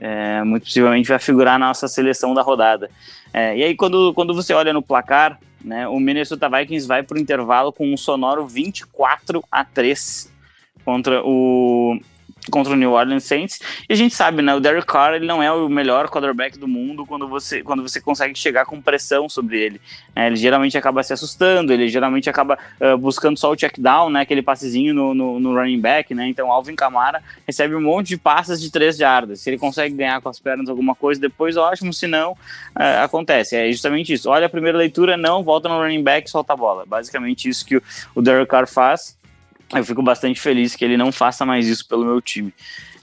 é, muito possivelmente vai figurar na nossa seleção da rodada. É, e aí, quando, quando você olha no placar, né, o Minnesota Vikings vai para o intervalo com um sonoro 24 a 3 contra o, contra o New Orleans Saints. E a gente sabe, né? O Derek Carr ele não é o melhor quarterback do mundo quando você, quando você consegue chegar com pressão sobre ele. É, ele geralmente acaba se assustando, ele geralmente acaba uh, buscando só o check down, né? Aquele passezinho no, no, no, running back, né? Então Alvin Kamara recebe um monte de passes de três jardas. Se ele consegue ganhar com as pernas alguma coisa, depois ótimo, se não, uh, acontece. É justamente isso. Olha a primeira leitura, não, volta no running back, solta a bola. Basicamente isso que o, o Derek Carr faz eu fico bastante feliz que ele não faça mais isso pelo meu time.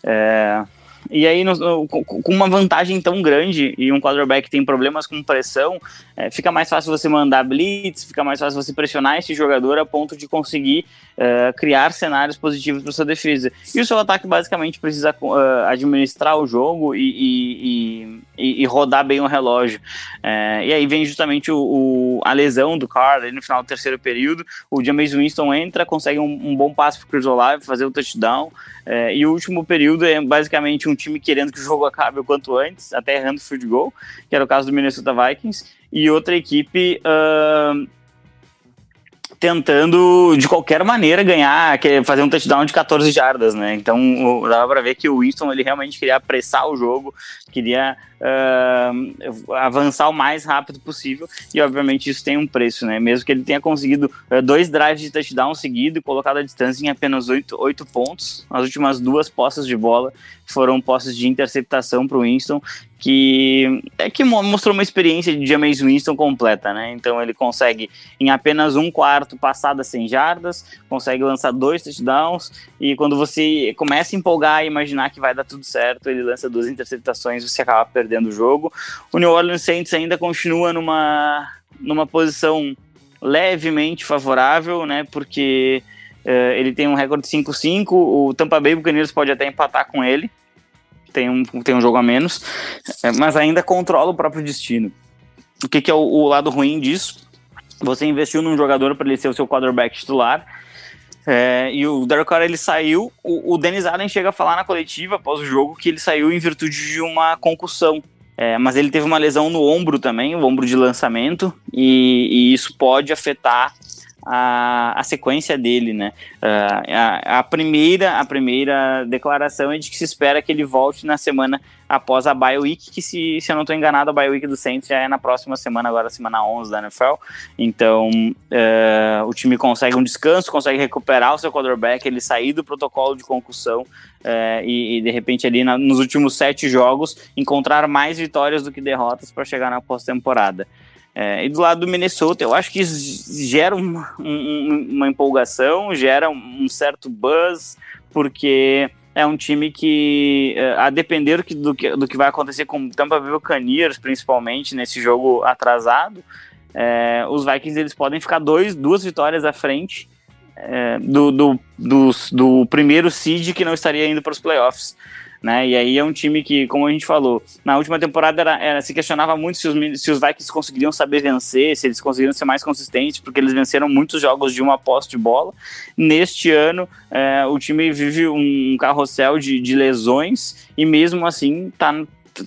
É, e aí, no, no, com uma vantagem tão grande e um quarterback tem problemas com pressão, é, fica mais fácil você mandar blitz, fica mais fácil você pressionar esse jogador a ponto de conseguir uh, criar cenários positivos para sua defesa. E o seu ataque basicamente precisa uh, administrar o jogo e, e, e, e, rodar bem o relógio. Uh, e aí vem justamente o, o, a lesão do Carr no final do terceiro período. O James Winston entra, consegue um, um bom passe para o Chris Olave fazer o touchdown. e o último período é basicamente um time querendo que o jogo acabe o quanto antes, até errando field goal, que era o caso do Minnesota Vikings e outra equipe uh, tentando de qualquer maneira ganhar, fazer um touchdown de 14 jardas, né? Então dava para ver que o Winston ele realmente queria apressar o jogo, queria uh, avançar o mais rápido possível e obviamente isso tem um preço, né? Mesmo que ele tenha conseguido uh, dois drives de touchdown seguido e colocado a distância em apenas oito, oito pontos, as últimas duas postas de bola foram posses de interceptação para o Winston, que é que mostrou uma experiência de James Winston completa, né? Então ele consegue em apenas um quarto passar das 100 jardas, consegue lançar dois touchdowns e quando você começa a empolgar e imaginar que vai dar tudo certo, ele lança duas interceptações e você acaba perdendo o jogo. O New Orleans Saints ainda continua numa numa posição levemente favorável, né? Porque uh, ele tem um recorde 5-5, o Tampa Bay Buccaneers pode até empatar com ele tem um, tem um jogo a menos, é, mas ainda controla o próprio destino. O que, que é o, o lado ruim disso? Você investiu num jogador para ele ser o seu quarterback titular, é, e o Derek Carr ele saiu. O, o Dennis Allen chega a falar na coletiva após o jogo que ele saiu em virtude de uma concussão. É, mas ele teve uma lesão no ombro também, o ombro de lançamento, e, e isso pode afetar a, a sequência dele, né? Uh, a, a, primeira, a primeira declaração é de que se espera que ele volte na semana após a bye week, que se, se eu não estou enganado, a bye week do Saints já é na próxima semana, agora semana 11 da NFL. Então, uh, o time consegue um descanso, consegue recuperar o seu quarterback, ele sair do protocolo de concussão uh, e, e, de repente ali na, nos últimos sete jogos encontrar mais vitórias do que derrotas para chegar na pós-temporada. É, e do lado do Minnesota, eu acho que gera uma, um, uma empolgação, gera um certo buzz, porque é um time que, é, a depender do que, do que vai acontecer com Tampa Bay Buccaneers, principalmente nesse jogo atrasado, é, os Vikings eles podem ficar dois, duas vitórias à frente é, do, do, do, do primeiro seed que não estaria indo para os playoffs né? E aí é um time que, como a gente falou, na última temporada era, era se questionava muito se os, se os Vikings conseguiriam saber vencer, se eles conseguiriam ser mais consistentes, porque eles venceram muitos jogos de uma posse de bola. Neste ano, é, o time vive um carrossel de, de lesões e mesmo assim tá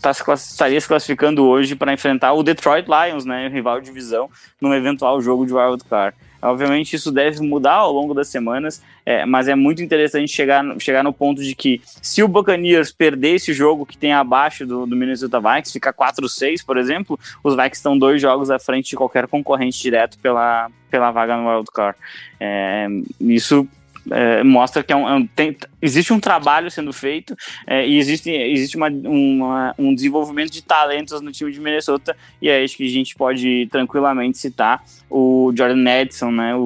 tá se estaria se classificando hoje para enfrentar o Detroit Lions, né, rival de divisão, num eventual jogo de wild card. Obviamente isso deve mudar ao longo das semanas, é, mas é muito interessante chegar, chegar no ponto de que se o Buccaneers perder esse jogo que tem abaixo do, do Minnesota Vikings, ficar 4-6, por exemplo, os Vikings estão dois jogos à frente de qualquer concorrente direto pela, pela vaga no Wild Card. É, isso é, mostra que é um, é um, tem, existe um trabalho sendo feito é, e existe, existe uma, uma, um desenvolvimento de talentos no time de Minnesota e é isso que a gente pode tranquilamente citar o Jordan Edson, né, o,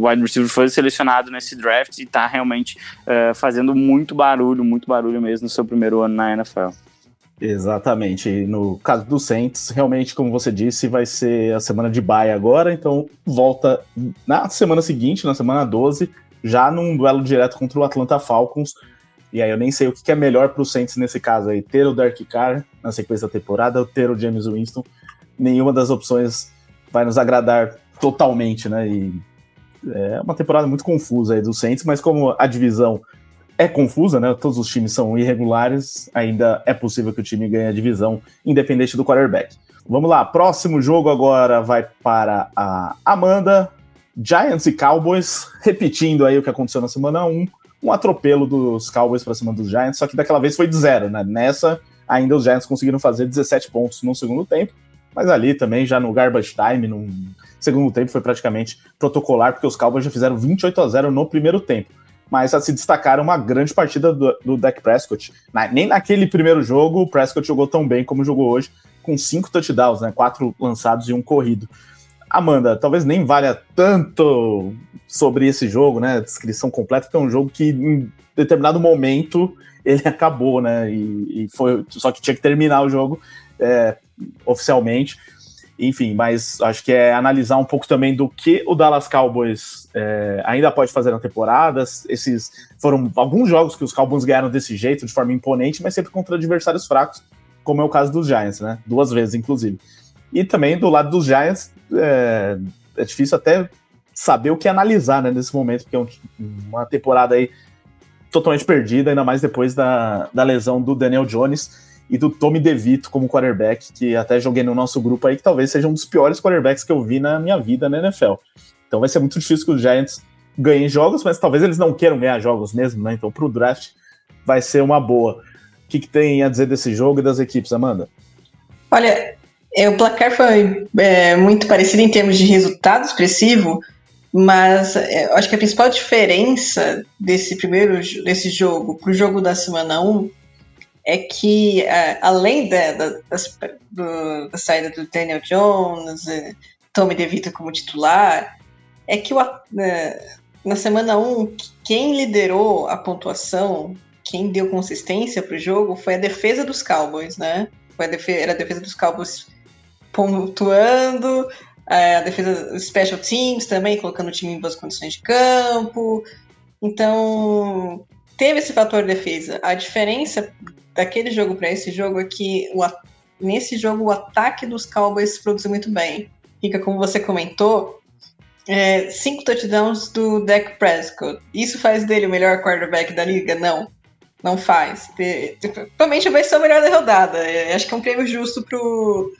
o wide receiver foi selecionado nesse draft e está realmente é, fazendo muito barulho, muito barulho mesmo no seu primeiro ano na NFL. Exatamente. No caso do Saints, realmente, como você disse, vai ser a semana de bye agora, então volta na semana seguinte, na semana 12, já num duelo direto contra o Atlanta Falcons. E aí eu nem sei o que é melhor para o Saints nesse caso aí, ter o Derek Carr na sequência da temporada ou ter o James Winston. Nenhuma das opções vai nos agradar totalmente, né? E é uma temporada muito confusa aí do Saints, mas como a divisão é confusa, né? Todos os times são irregulares, ainda é possível que o time ganhe a divisão, independente do quarterback. Vamos lá, próximo jogo agora vai para a Amanda, Giants e Cowboys, repetindo aí o que aconteceu na semana 1, um atropelo dos Cowboys para cima dos Giants, só que daquela vez foi de zero, né? Nessa, ainda os Giants conseguiram fazer 17 pontos no segundo tempo, mas ali também, já no garbage time, no segundo tempo, foi praticamente protocolar, porque os Cowboys já fizeram 28 a 0 no primeiro tempo. Mas a se destacar uma grande partida do, do Dak Prescott. Na, nem naquele primeiro jogo o Prescott jogou tão bem como jogou hoje, com cinco touchdowns, né? Quatro lançados e um corrido. Amanda, talvez nem valha tanto sobre esse jogo, né? Descrição completa, é um jogo que em determinado momento [laughs] ele acabou, né? E, e foi só que tinha que terminar o jogo é, oficialmente. Enfim, mas acho que é analisar um pouco também do que o Dallas Cowboys é, ainda pode fazer na temporada. Esses foram alguns jogos que os Cowboys ganharam desse jeito, de forma imponente, mas sempre contra adversários fracos, como é o caso dos Giants, né? Duas vezes, inclusive. E também do lado dos Giants, é, é difícil até saber o que analisar né, nesse momento, porque é um, uma temporada aí totalmente perdida, ainda mais depois da, da lesão do Daniel Jones e do Tommy DeVito como quarterback, que até joguei no nosso grupo aí, que talvez seja um dos piores quarterbacks que eu vi na minha vida na NFL. Então vai ser muito difícil que os Giants ganhem jogos, mas talvez eles não queiram ganhar jogos mesmo, né? Então pro draft vai ser uma boa. O que, que tem a dizer desse jogo e das equipes, Amanda? Olha, é, o placar foi é, muito parecido em termos de resultado expressivo, mas é, acho que a principal diferença desse primeiro desse jogo para o jogo da semana 1 é que, é, além da, da, do, da, saída do Daniel Jones, é, Tommy DeVito como titular, é que o, é, na semana 1, quem liderou a pontuação, quem deu consistência para o jogo foi a defesa dos Cowboys, né? Foi a defesa, era a defesa dos Cowboys pontuando, a defesa Special Teams também, colocando o time em boas condições de campo. Então, teve esse fator defesa. A diferença daquele jogo para esse jogo é que o, nesse jogo o ataque dos Cowboys produziu muito bem. Fica como você comentou, é, cinco touchdowns do Dak Prescott. Isso faz dele o melhor quarterback da liga? Não. Não faz. Provavelmente vai ser o melhor da rodada. É, acho que é um prêmio justo pro,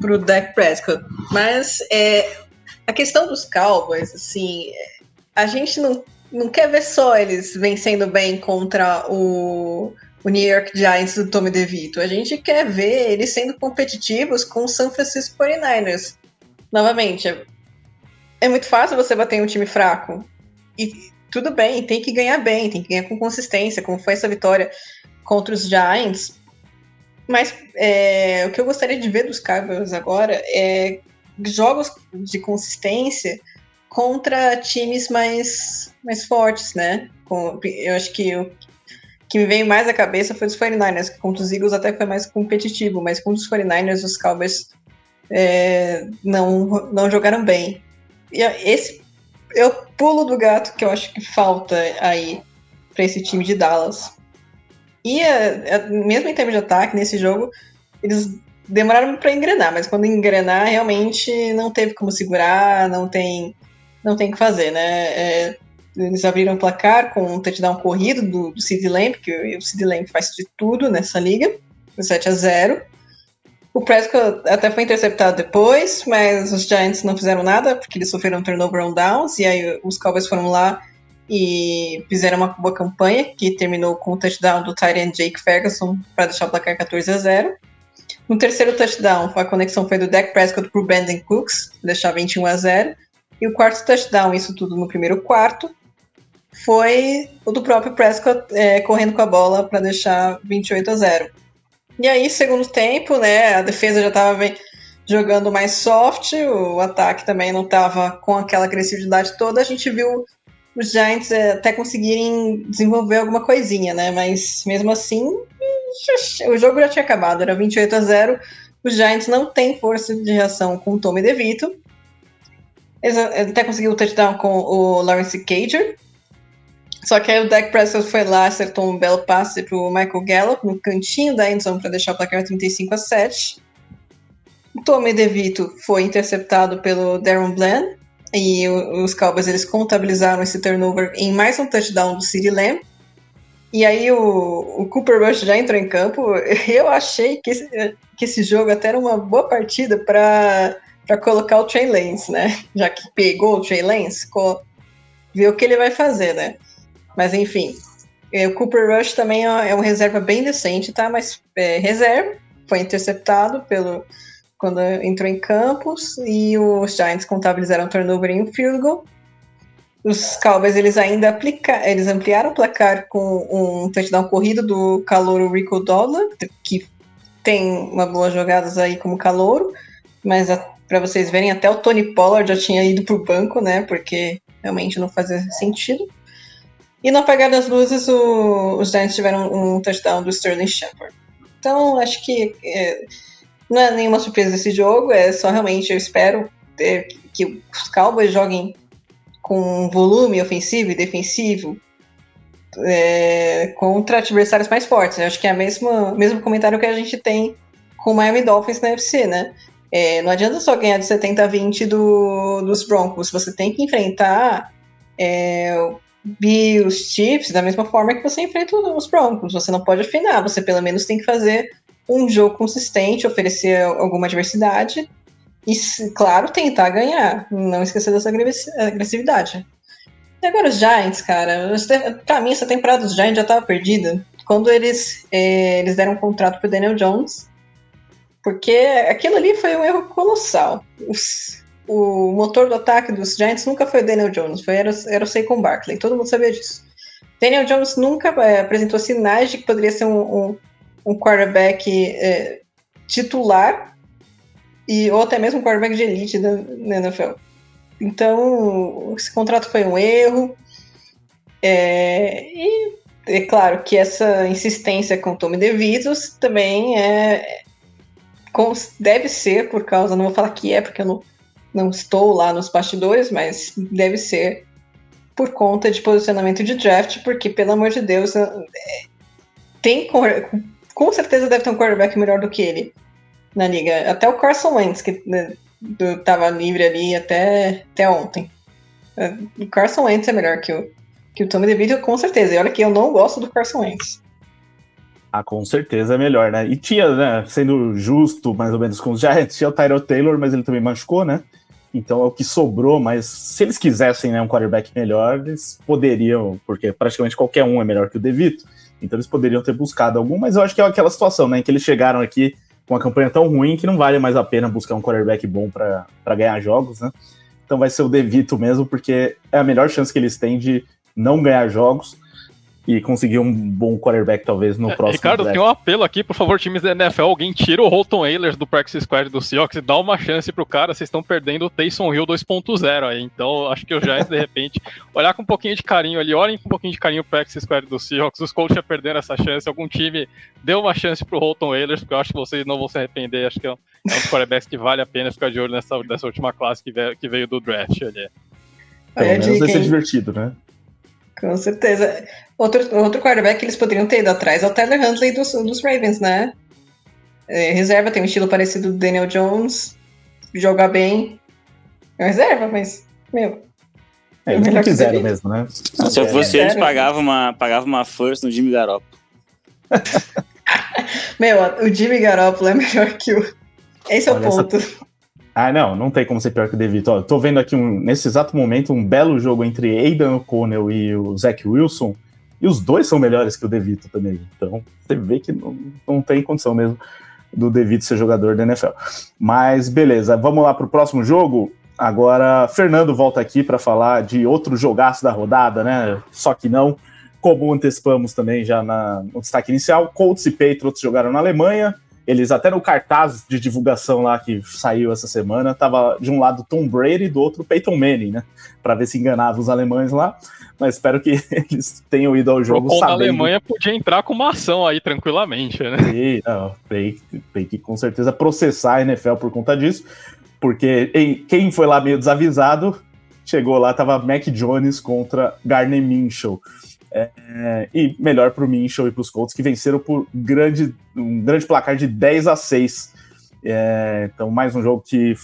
pro Dak Prescott. Mas é, a questão dos Cowboys, assim, a gente não, não quer ver só eles vencendo bem contra o, o New York Giants do Tommy DeVito. A gente quer ver eles sendo competitivos com o San Francisco 49ers. Novamente, é, é muito fácil você bater um time fraco. E tudo bem, tem que ganhar bem, tem que ganhar com consistência, como foi essa vitória contra os Giants. Mas é, o que eu gostaria de ver dos Cowboys agora é jogos de consistência contra times mais, mais fortes, né? Com, eu acho que o que me veio mais à cabeça foi os 49ers, que contra os Eagles até foi mais competitivo, mas contra os 49ers, os Cowboys é, não, não jogaram bem. E esse é o pulo do gato que eu acho que falta aí para esse time de Dallas. E é, é, mesmo em termos de ataque, nesse jogo, eles demoraram para engrenar, mas quando engrenar, realmente não teve como segurar, não tem não tem que fazer, né? É, eles abriram o placar com um touchdown corrido do, do Sid Lamb, que o Sid Lamb faz de tudo nessa liga, 7 a 0 o Prescott até foi interceptado depois, mas os Giants não fizeram nada, porque eles sofreram turnover on downs, e aí os Cowboys foram lá e fizeram uma boa campanha, que terminou com o touchdown do Tyrant Jake Ferguson para deixar o placar 14 a 0. No terceiro touchdown, a conexão foi do Dak Prescott para o Brandon Cooks, deixar 21 a 0. E o quarto touchdown, isso tudo no primeiro quarto, foi o do próprio Prescott é, correndo com a bola para deixar 28 a 0. E aí, segundo tempo, né, a defesa já estava jogando mais soft, o ataque também não estava com aquela agressividade toda. A gente viu os Giants é, até conseguirem desenvolver alguma coisinha, né? Mas mesmo assim, o jogo já tinha acabado, era 28 a 0. Os Giants não têm força de reação com o Tommy DeVito. Eles até conseguiu o touchdown com o Lawrence Cager, só que aí o Dak Prescott foi lá, acertou um belo passe pro Michael Gallup no cantinho da endzone para deixar o placar 35 a 7. O Tommy DeVito foi interceptado pelo Darren Bland e os Cowboys eles contabilizaram esse turnover em mais um touchdown do CeeDee Lamb. E aí o, o, Cooper Rush já entrou em campo. [laughs] Eu achei que esse, que esse jogo até era uma boa partida para colocar o Trey Lance, né? Já que pegou o Trey Lance, ver o que ele vai fazer, né? Mas enfim, é, o Cooper Rush também é, é um reserva bem decente, tá? Mas é, reserva, foi interceptado pelo quando entrou em campos e os Giants contabilizaram o turnover em um field goal. Os Cowboys eles ainda aplica, eles ampliaram o placar com um touchdown corrido do calouro Rico Dollar, que tem uma boas jogadas aí como calouro, mas para vocês verem até o Tony Pollard já tinha ido pro banco, né? Porque realmente não fazia sentido. E no apagar das luzes, o, os Giants tiveram um touchdown do Sterling Shepard. Então, acho que é, não é nenhuma surpresa esse jogo, é só realmente eu espero é, que os Cowboys joguem com volume ofensivo e defensivo é, contra adversários mais fortes. Acho que é o mesmo, mesmo comentário que a gente tem com o Miami Dolphins na UFC, né? É, não adianta só ganhar de 70 a 20 do, dos Broncos, você tem que enfrentar é, Bills, Chiefs, da mesma forma que você enfrenta os Broncos. Você não pode afinar, você pelo menos tem que fazer um jogo consistente, oferecer alguma adversidade e, claro, tentar ganhar. Não esquecer dessa agressividade. E agora os Giants, cara, pra mim essa temporada dos Giants já tava perdida. Quando eles, é, eles deram um contrato pro Daniel Jones, porque aquilo ali foi um erro colossal. Os, o motor do ataque dos Giants nunca foi o Daniel Jones, foi, era, era o Saquon Barkley, todo mundo sabia disso. Daniel Jones nunca é, apresentou sinais de que poderia ser um, um, um quarterback é, titular e, ou até mesmo um quarterback de elite da, na NFL. Então, esse contrato foi um erro. É, e é claro que essa insistência com o Tommy DeVitos também é, deve ser por causa, não vou falar que é, porque eu não, não estou lá nos bastidores, mas deve ser por conta de posicionamento de draft, porque, pelo amor de Deus, é, tem com certeza deve ter um quarterback melhor do que ele na liga. Até o Carson Wentz, que estava né, livre ali até, até ontem. É, o Carson Wentz é melhor que o, que o Tommy DeVito, com certeza. E olha que eu não gosto do Carson Wentz. Ah, com certeza é melhor, né? E tinha, né, sendo justo mais ou menos com os Giants, tinha o Tyrell Taylor, mas ele também machucou, né? Então é o que sobrou, mas se eles quisessem né, um quarterback melhor, eles poderiam, porque praticamente qualquer um é melhor que o DeVito, então eles poderiam ter buscado algum, mas eu acho que é aquela situação, né, que eles chegaram aqui com uma campanha tão ruim que não vale mais a pena buscar um quarterback bom para ganhar jogos, né? Então vai ser o DeVito mesmo, porque é a melhor chance que eles têm de não ganhar jogos e conseguir um bom quarterback talvez no é, próximo. Ricardo, draft. tem um apelo aqui, por favor, times da NFL, alguém tira o Holton Ailers do practice squad do Seahawks e dá uma chance pro cara, vocês estão perdendo o Taysom Hill 2.0 aí, então acho que o Giants, de repente, [laughs] olhar com um pouquinho de carinho ali, olhem com um pouquinho de carinho o practice squad do Seahawks, os Colts já perderam essa chance, algum time deu uma chance pro Holton Ailers, porque eu acho que vocês não vão se arrepender, acho que é um, é um dos quarterbacks que vale a pena ficar de olho nessa, nessa última classe que veio, que veio do draft ali. Pelo menos vai ser divertido, né? Com certeza. Outro, outro quarterback que eles poderiam ter ido atrás é o Tyler Huntley dos, dos Ravens, né? É, reserva tem um estilo parecido do Daniel Jones, joga bem. É reserva, mas, meu. É, eles não quiseram mesmo, né? Se eu fosse eles, pagava uma, pagava uma first no Jimmy Garoppolo. [laughs] meu, o Jimmy Garoppolo é melhor que o. Esse é Olha, o ponto. Essa... Ah, não, não tem como ser pior que o DeVito. Tô vendo aqui, um, nesse exato momento, um belo jogo entre Aidan O'Connell e o Zach Wilson, e os dois são melhores que o DeVito também. Então, você vê que não, não tem condição mesmo do DeVito ser jogador da NFL. Mas, beleza, vamos lá pro próximo jogo. Agora, Fernando volta aqui para falar de outro jogaço da rodada, né? Só que não, como antecipamos também já na, no destaque inicial, Colts e Patriots jogaram na Alemanha, eles até no cartaz de divulgação lá que saiu essa semana, tava de um lado Tom Brady e do outro Peyton Manning, né? Para ver se enganava os alemães lá. Mas espero que [laughs] eles tenham ido ao jogo Procon sabendo. a Alemanha podia entrar com uma ação aí tranquilamente, né? Sim, não, tem, tem que com certeza processar a NFL por conta disso, porque em, quem foi lá meio desavisado chegou lá, tava Mac Jones contra Garner Minshew. É, e melhor para o Minchel e para os Colts, que venceram por grande, um grande placar de 10 a 6. É, então, mais um jogo que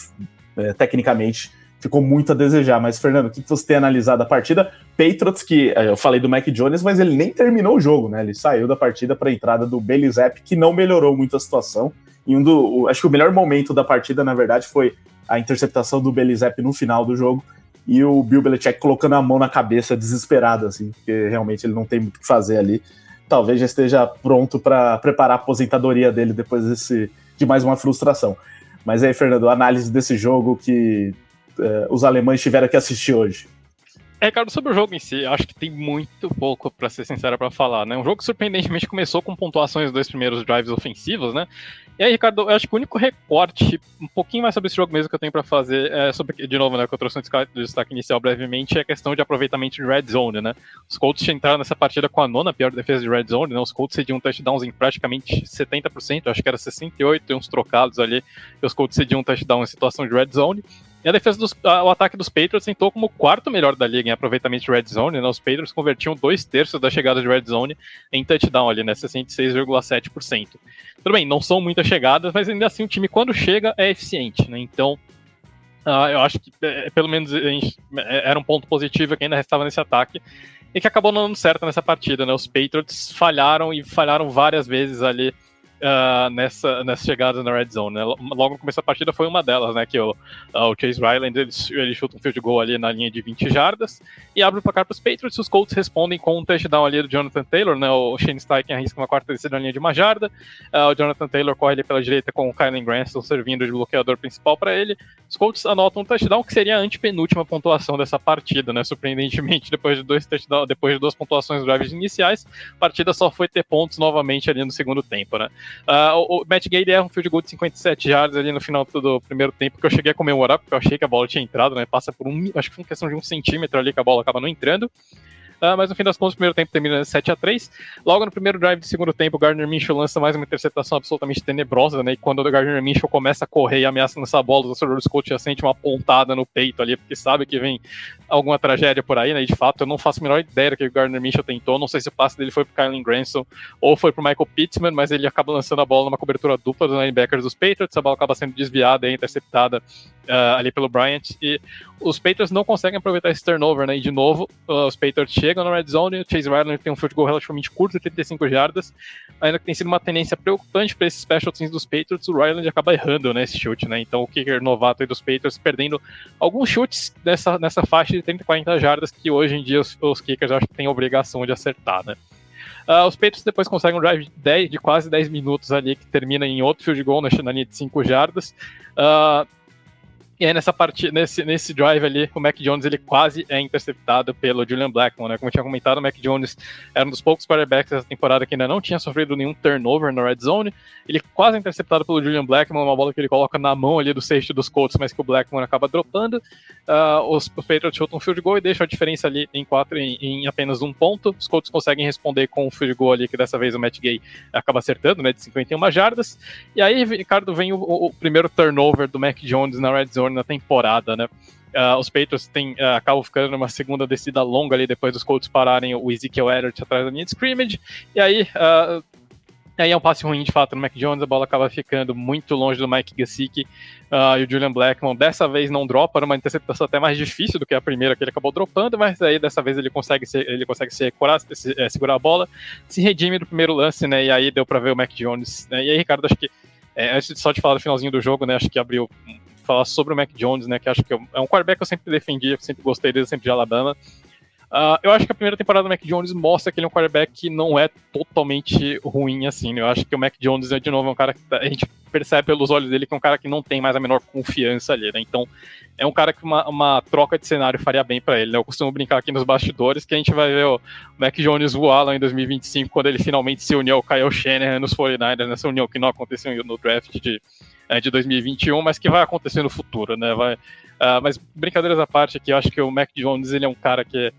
é, tecnicamente ficou muito a desejar. Mas, Fernando, o que você tem analisado a partida? Patriots, que é, eu falei do Mac Jones, mas ele nem terminou o jogo, né? Ele saiu da partida para a entrada do Zapp, que não melhorou muito a situação. E um do, acho que o melhor momento da partida, na verdade, foi a interceptação do Zapp no final do jogo e o Bill Belichick colocando a mão na cabeça desesperado, assim, porque realmente ele não tem muito o que fazer ali. Talvez já esteja pronto para preparar a aposentadoria dele depois desse, de mais uma frustração. Mas aí, Fernando, análise desse jogo que uh, os alemães tiveram que assistir hoje. É, Ricardo, sobre o jogo em si, acho que tem muito pouco, para ser sincero, para falar, né? Um jogo que surpreendentemente começou com pontuações dos dois primeiros drives ofensivos, né? E aí, Ricardo, eu acho que o único recorte, um pouquinho mais sobre esse jogo mesmo que eu tenho para fazer, é sobre, de novo, né, que eu trouxe um destaque inicial brevemente, é a questão de aproveitamento de red zone, né? Os Colts entraram nessa partida com a nona pior defesa de red zone, né? Os Colts cediam touchdowns em praticamente 70%, acho que era 68, tem uns trocados ali, e os Colts cediam touchdown em situação de red zone. E a defesa dos, a, o ataque dos Patriots sentou como o quarto melhor da liga em aproveitamento de red zone, né? Os Patriots convertiam dois terços da chegada de red zone em touchdown ali, né? 66,7%. Tudo bem, não são muitas chegadas, mas ainda assim o time, quando chega, é eficiente, né? Então, uh, eu acho que é, pelo menos gente, é, era um ponto positivo que ainda restava nesse ataque e que acabou não dando certo nessa partida, né? Os Patriots falharam e falharam várias vezes ali uh, nessa, nessa chegada na red zone. Né? Logo no começo da partida foi uma delas, né? Que o, uh, o Chase Ryland ele, ele chuta um field goal ali na linha de 20 jardas e abre o placar para os Patriots. Os Colts respondem com um touchdown ali do Jonathan Taylor, né? O Shane Steichen arrisca uma quarta descida na linha de uma jarda. Uh, o Jonathan Taylor corre ali pela direita com o Kylen Granson servindo de bloqueador principal para ele. Os Colts anotam um touchdown que seria a antepenúltima pontuação dessa partida, né? Surpreendentemente, depois de dois depois de duas pontuações drives iniciais, a partida só foi ter pontos novamente ali no segundo tempo, né? Uh, o, Matt Gay erra um field goal de 57 yards ali no final do primeiro tempo, que eu cheguei a comemorar, porque eu achei que a bola tinha entrado, né? Passa por um, acho que foi uma questão de um centímetro ali que a bola acaba não entrando. Uh, mas no fim das contas, o primeiro tempo termina 7 a 3 Logo no primeiro drive do segundo tempo, o Gardner Minshew lança mais uma interceptação absolutamente tenebrosa, né? E quando o Gardner Minshew começa a correr e ameaça nessa bola, o torcedor do Scott já sente uma pontada no peito ali, porque sabe que vem alguma tragédia por aí, né? E de fato, eu não faço a menor ideia do que o Gardner Minshew tentou. Não sei se o passe dele foi pro Kylen Granson ou foi pro Michael Pittman, mas ele acaba lançando a bola numa cobertura dupla dos linebackers dos Patriots. A bola acaba sendo desviada e interceptada uh, ali pelo Bryant. E os Patriots não conseguem aproveitar esse turnover, né? E de novo, uh, os Patriots chegam na red zone. O Chase Ryland tem um field goal relativamente curto, 35 jardas. Ainda que tem sido uma tendência preocupante para esses special teams dos Patriots, o Ryland acaba errando né, esse chute, né? Então o kicker novato dos Patriots perdendo alguns chutes nessa, nessa faixa de 30, 40 jardas que hoje em dia os, os kickers acho que têm obrigação de acertar, né? Uh, os Patriots depois conseguem um drive de, 10, de quase 10 minutos ali, que termina em outro field goal na linha de 5 jardas. Uh, e aí nessa partida, nesse, nesse drive ali, o Mac Jones ele quase é interceptado pelo Julian Blackmon, né? Como eu tinha comentado, o Mac Jones era um dos poucos quarterbacks dessa temporada que ainda não tinha sofrido nenhum turnover na red zone. Ele quase é interceptado pelo Julian Blackmon, uma bola que ele coloca na mão ali do safety dos Colts, mas que o Blackmon acaba dropando. Uh, os, os Patriots chutam um field goal e deixam a diferença ali em quatro em, em, apenas um ponto. Os Colts conseguem responder com um field goal ali, que dessa vez o Matt Gay acaba acertando, né? De 51 jardas. E aí, Ricardo, vem o, o primeiro turnover do Mac Jones na red zone na temporada, né? Uh, os Patriots tem, uh, acabam ficando numa segunda descida longa ali depois dos Colts pararem o Ezekiel Elliott atrás da linha de scrimmage. E aí, uh, aí é um passe ruim de fato no Mac Jones, a bola acaba ficando muito longe do Mike Gesicki uh, e o Julian Blackmon. Dessa vez não dropa, era uma interceptação até mais difícil do que a primeira que ele acabou dropando, mas aí dessa vez ele consegue, ser, ele consegue se é, segurar a bola, se redime do primeiro lance, né? E aí deu para ver o Mac Jones. Né, e aí, Ricardo, acho que é, antes de só de falar do finalzinho do jogo, né? Acho que abriu falar sobre o Mac Jones, né? Que acho que é um quarterback que eu sempre defendi, eu sempre gostei dele, sempre de Alabama. Uh, eu acho que a primeira temporada do Mac Jones mostra que ele é um quarterback que não é totalmente ruim assim. Né? Eu acho que o Mac Jones, de novo, é um cara que tá, a gente percebe pelos olhos dele que é um cara que não tem mais a menor confiança ali, né? Então, é um cara que uma, uma troca de cenário faria bem para ele, né? Eu costumo brincar aqui nos bastidores que a gente vai ver o Mac Jones voar lá em 2025, quando ele finalmente se uniu ao Kyle Shanahan nos 49ers, nessa união que não aconteceu no draft de é, de 2021, mas que vai acontecer no futuro, né? Vai, uh, mas brincadeiras à parte aqui, eu acho que o Mac Jones ele é um cara que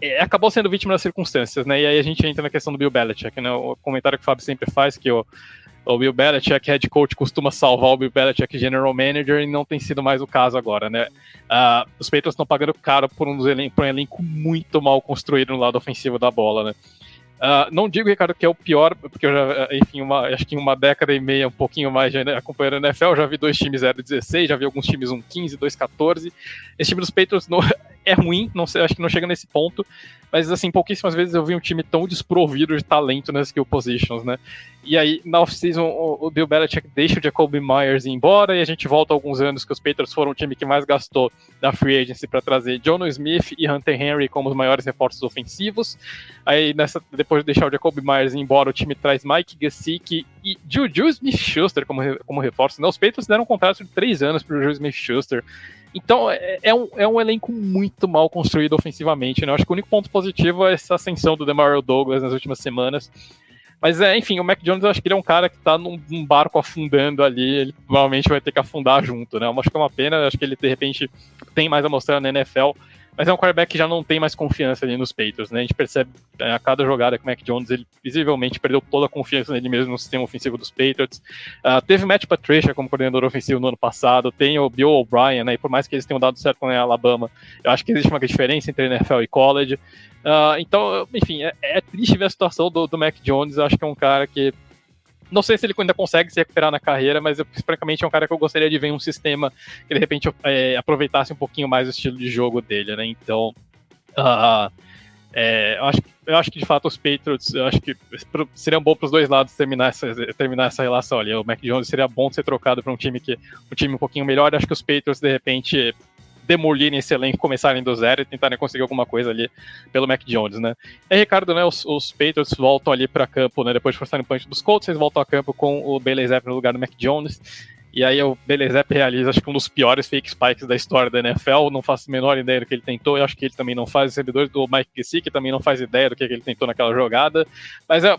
é, acabou sendo vítima das circunstâncias, né? E aí a gente entra na questão do Bill Belichick, né? O comentário que o Fábio sempre faz que o, o Bill Belichick, head coach, costuma salvar o Bill Belichick, general manager, e não tem sido mais o caso agora, né? Uh, os Patriots estão pagando caro por um, por um elenco muito mal construído no lado ofensivo da bola, né? Uh, não digo, Ricardo, que é o pior, porque eu já, enfim, uma, acho que em uma década e meia, um pouquinho mais né, acompanhando a NFL, já vi dois times 0-16, já vi alguns times 1-15, 2-14. Esse time dos Patriots não, [laughs] é ruim, não sei, acho que não chega nesse ponto, mas assim, pouquíssimas vezes eu vi um time tão desprovido de talento nas skill positions, né? E aí, na off-season, o, Bill Belichick deixa o Jacoby Myers ir embora e a gente volta alguns anos que os Patriots foram o time que mais gastou da free agency para trazer John Smith e Hunter Henry como os maiores reforços ofensivos. Aí, nessa, depois de deixar o Jacoby Myers ir embora, o time traz Mike Gesicki e Juju Smith-Schuster como, como reforço. Né? Os Patriots deram um contrato de três anos para o Juju Smith-Schuster. Então, é, é, um, é um elenco muito mal construído ofensivamente, né? Eu acho que o único ponto positivo é essa ascensão do Demario Douglas nas últimas semanas. Mas, é, enfim, o Mac Jones, eu acho que ele é um cara que tá num, num barco afundando ali, ele provavelmente vai ter que afundar junto, né? Eu acho que é uma pena, acho que ele, de repente, tem mais a mostrar na NFL, mas é um quarterback que já não tem mais confiança ali nos peitos, né? A gente percebe é, a cada jogada que o Mac Jones, ele visivelmente perdeu toda a confiança nele mesmo no sistema ofensivo dos Patriots. Uh, teve Matt Patricia como coordenador ofensivo no ano passado, tem o Bill O'Brien, né? E por mais que eles tenham dado certo com a Alabama, eu acho que existe uma diferença entre NFL e college. Uh, então, enfim, é, é, triste ver a situação do, do Mac Jones. Eu acho que é um cara que não sei se ele ainda consegue se recuperar na carreira, mas eu, francamente é um cara que eu gostaria de ver um sistema que de repente é, aproveitasse um pouquinho mais o estilo de jogo dele, né? Então. Uh, É, eu, acho, eu acho que de fato os Patriots, eu acho que seria bom para os dois lados terminar essa, terminar essa relação ali. O Mac Jones seria bom ser trocado para um time que um time um pouquinho melhor. Eu acho que os Patriots de repente demolirem esse elenco, começarem do zero e tentarem conseguir alguma coisa ali pelo Mac Jones, né? E Ricardo, né, os, os Patriots voltam ali para campo, né, depois de forçarem o punch dos Colts, eles voltam a campo com o Bailey Zapp no lugar do Mac Jones. E aí o Belezep realiza, acho que um dos piores fake spikes da história da NFL. Não faço a menor ideia do que ele tentou. Eu acho que ele também não faz. Os servidores do Mike Gesicki também não faz ideia do que ele tentou naquela jogada. Mas é,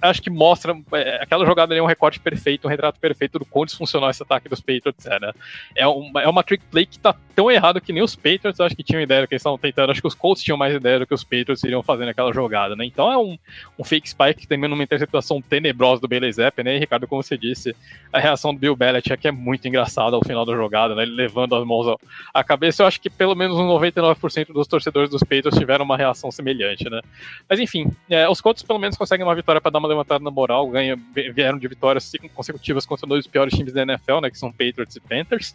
acho que mostra. É, aquela jogada ali é um recorte perfeito, um retrato perfeito do quão disfuncional esse ataque dos Patriots é, né? É uma, é uma trick play que tá tão errado que nem os Patriots acho que tinham ideia do que eles estavam tentando. Acho que os Colts tinham mais ideia do que os Patriots iriam fazer naquela jogada, né? Então é um, um fake spike que termina numa interceptação tenebrosa do Belezep, né? E, Ricardo, como você disse, a reação do Bill Belichick é muito engraçado ao final da jogada, né? Ele levando as mãos à cabeça. Eu acho que pelo menos uns 99% dos torcedores dos Patriots tiveram uma reação semelhante, né? Mas enfim, é, os Colts pelo menos conseguem uma vitória para dar uma levantada na moral. Ganha, vieram de vitórias consecutivas contra dois piores times da NFL, né? Que são Patriots e Panthers.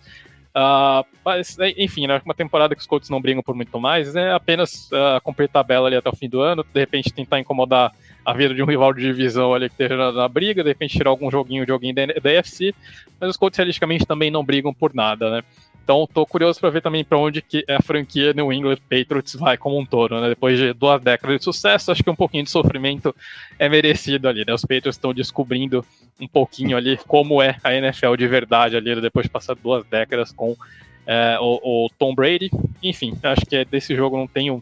Uh, mas, é, enfim, né, uma temporada que os Colts não brigam por muito mais, é apenas uh, cumprir tabela ali até o fim do ano, de repente tentar incomodar a vida de um rival de divisão ali que esteja na, na, briga, de repente tirar algum joguinho de alguém da, da UFC, mas os Colts realisticamente também não brigam por nada, né? Então, tô curioso para ver também para onde que a franquia New England Patriots vai como um todo, né? Depois de duas décadas de sucesso, acho que um pouquinho de sofrimento é merecido ali, né? Os Patriots estão descobrindo um pouquinho ali como é a NFL de verdade ali, depois de passar duas décadas com é, o, o, Tom Brady. Enfim, acho que é desse jogo não tenho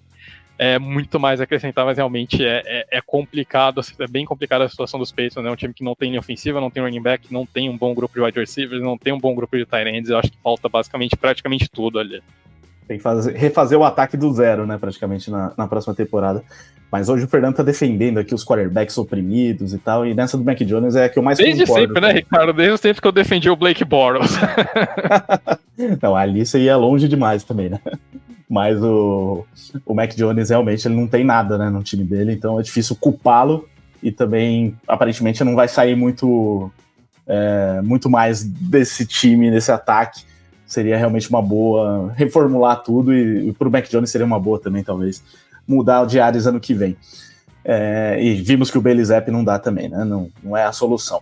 é, muito mais a acrescentar, mas realmente é, é, é, complicado, é bem complicada a situação dos Patriots, né? Um time que não tem linha ofensiva, não tem running back, não tem um bom grupo de wide receivers, não tem um bom grupo de tight ends, eu acho que falta basicamente praticamente tudo ali. Tem que fazer, refazer o ataque do zero, né, praticamente na, na próxima temporada. Mas hoje o Fernando tá defendendo aqui os quarterbacks oprimidos e tal, e nessa do Mac Jones é a que eu mais Desde sempre, né, Ricardo? Desde sempre que eu defendi o Blake Bortles. [laughs] não, ali você ia longe demais também, né? Mas o, o Mac Jones realmente ele não tem nada né, no time dele, então é difícil culpá-lo e também aparentemente não vai sair muito, é, muito mais desse time, desse ataque. Seria realmente uma boa reformular tudo e, e para o Mac Jones seria uma boa também, talvez, mudar de áreas ano que vem. É, e vimos que o Zapp não dá também, né? Não, não é a solução.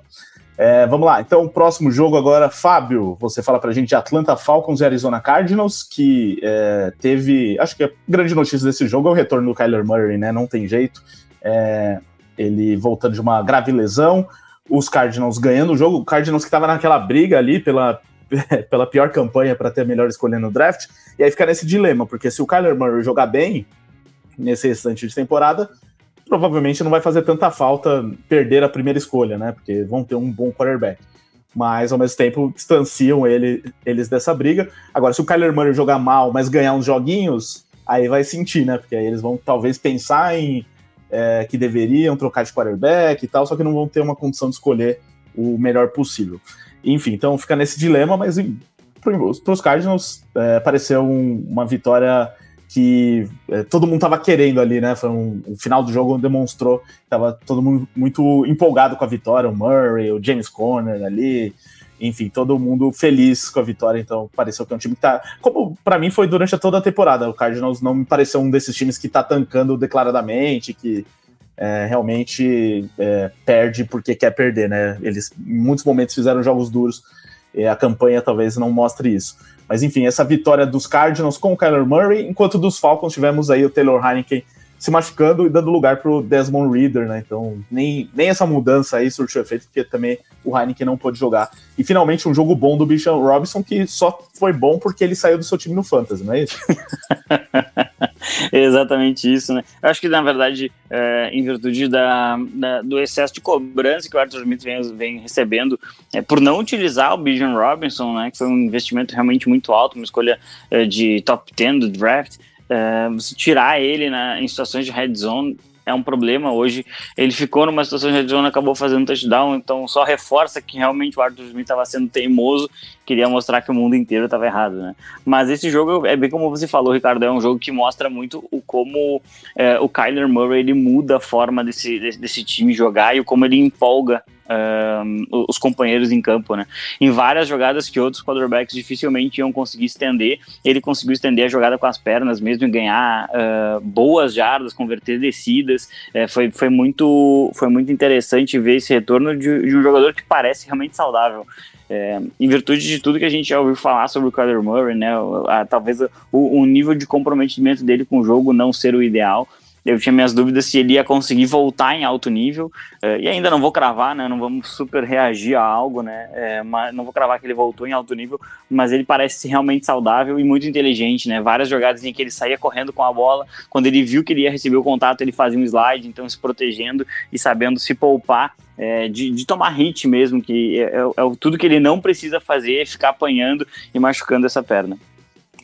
É, vamos lá, então, próximo jogo agora, Fábio, você fala pra gente de Atlanta Falcons e Arizona Cardinals, que é, teve, acho que a grande notícia desse jogo é o retorno do Kyler Murray, né, não tem jeito, é, ele voltando de uma grave lesão, os Cardinals ganhando o jogo, o Cardinals que estava naquela briga ali pela, [laughs] pela pior campanha para ter a melhor escolha no draft, e aí fica nesse dilema, porque se o Kyler Murray jogar bem nesse restante de temporada, provavelmente não vai fazer tanta falta perder a primeira escolha, né? Porque vão ter um bom quarterback. Mas ao mesmo tempo distanciam ele, eles dessa briga. Agora, se o Kyler Murray jogar mal, mas ganhar uns joguinhos, aí vai sentir, né? Porque aí eles vão talvez pensar em é, que deveriam trocar de quarterback e tal, só que não vão ter uma condição de escolher o melhor possível. Enfim, então fica nesse dilema, mas para os Cardinals é, pareceu um, uma vitória que é, todo mundo estava querendo ali, né? Foi um, final do jogo demonstrou que estava todo mundo muito empolgado com a vitória, o Murray, o James Conner ali, enfim, todo mundo feliz com a vitória, então pareceu que é um time que tá, como para mim foi durante toda a temporada, o Cardinals não me pareceu um desses times que tá tancando declaradamente, que é, realmente é, perde porque quer perder, né? Eles em muitos momentos fizeram jogos duros, e a campanha talvez não mostre isso. Mas enfim, essa vitória dos Cardinals com o Kyler Murray, enquanto dos Falcons tivemos aí o Taylor Heineken se machucando e dando lugar para o Desmond Reader, né? Então, nem, nem essa mudança aí surtiu efeito, porque também o Heineken não pôde jogar. E finalmente um jogo bom do Bichon Robinson, que só foi bom porque ele saiu do seu time no Fantasy, não é isso? [laughs] Exatamente isso, né? Eu acho que, na verdade, é, em virtude da, da, do excesso de cobrança que o Arthur Smith vem, vem recebendo, é, por não utilizar o Bijan Robinson, né, que foi um investimento realmente muito alto, uma escolha é, de top 10 do draft, é, você tirar ele na, em situações de red zone é um problema hoje. Ele ficou numa situação de red zone, acabou fazendo touchdown, então só reforça que realmente o Arthur Smith estava sendo teimoso, queria mostrar que o mundo inteiro estava errado, né? Mas esse jogo é bem como você falou, Ricardo, é um jogo que mostra muito o como é, o Kyler Murray ele muda a forma desse, desse, desse time jogar e como ele empolga uh, os companheiros em campo, né? Em várias jogadas que outros quarterbacks dificilmente iam conseguir estender, ele conseguiu estender a jogada com as pernas, mesmo e ganhar uh, boas jardas, converter descidas. É, foi, foi, muito, foi muito interessante ver esse retorno de, de um jogador que parece realmente saudável. É, em virtude de tudo que a gente já ouviu falar sobre o Kyler Murray, né? A, talvez o, o nível de comprometimento dele com o jogo não ser o ideal, eu tinha minhas dúvidas se ele ia conseguir voltar em alto nível, uh, e ainda não vou cravar, né? Não vamos super reagir a algo, né? É, mas não vou cravar que ele voltou em alto nível, mas ele parece realmente saudável e muito inteligente, né? Várias jogadas em que ele saía correndo com a bola, quando ele viu que ele ia receber o contato, ele fazia um slide, então se protegendo e sabendo se poupar é, de, de, tomar hit mesmo, que é, é, é, tudo que ele não precisa fazer é ficar apanhando e machucando essa perna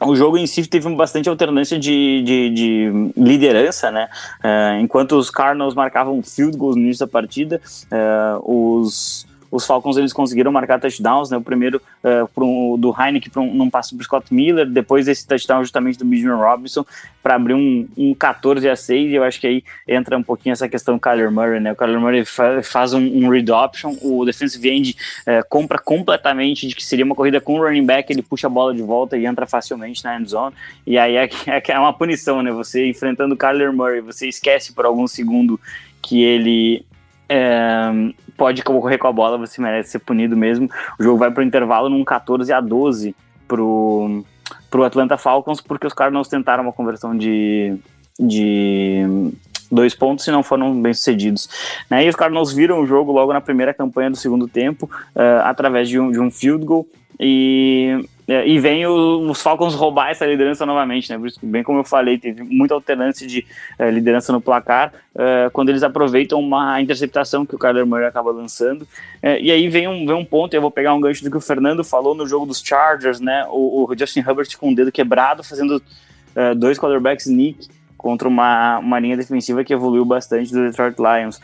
o jogo em si teve bastante alternância de, de, de liderança, né? Uh, enquanto os Cardinals marcavam field goals no início da partida, uh, os os Falcons eles conseguiram marcar touchdowns, né? O primeiro uh, um, do Heineken para um, num passo para Scott Miller, depois esse touchdown justamente do Bijan Robinson para abrir um, um 14 a 6. E eu acho que aí entra um pouquinho essa questão do Kyler Murray, né? O Kyler Murray fa faz um, um, read option, o defensive end uh, compra completamente de que seria uma corrida com o running back, ele puxa a bola de volta e entra facilmente na end zone. E aí é, é, é uma punição, né? Você enfrentando o Kyler Murray, você esquece por algum segundo que ele é, pode correr com a bola, você merece ser punido mesmo. O jogo vai para o intervalo num 14 a 12 pro, pro Atlanta Falcons, porque os Cardinals tentaram uma conversão de, de dois pontos e não foram bem sucedidos. Né? E os Cardinals viram o jogo logo na primeira campanha do segundo tempo, uh, através de um, de um field goal. E e vem o, os Falcons roubar essa liderança novamente, né? Por isso, bem como eu falei, teve muita alternância de uh, liderança no placar uh, quando eles aproveitam uma interceptação que o Kyler Murray acaba lançando. E aí vem um, vem um ponto, eu vou pegar um gancho do que o Fernando falou no jogo dos Chargers, né? O, o Justin Herbert com o dedo quebrado, fazendo dois quarterbacks sneak contra uma, uma linha defensiva que evoluiu bastante do Detroit Lions.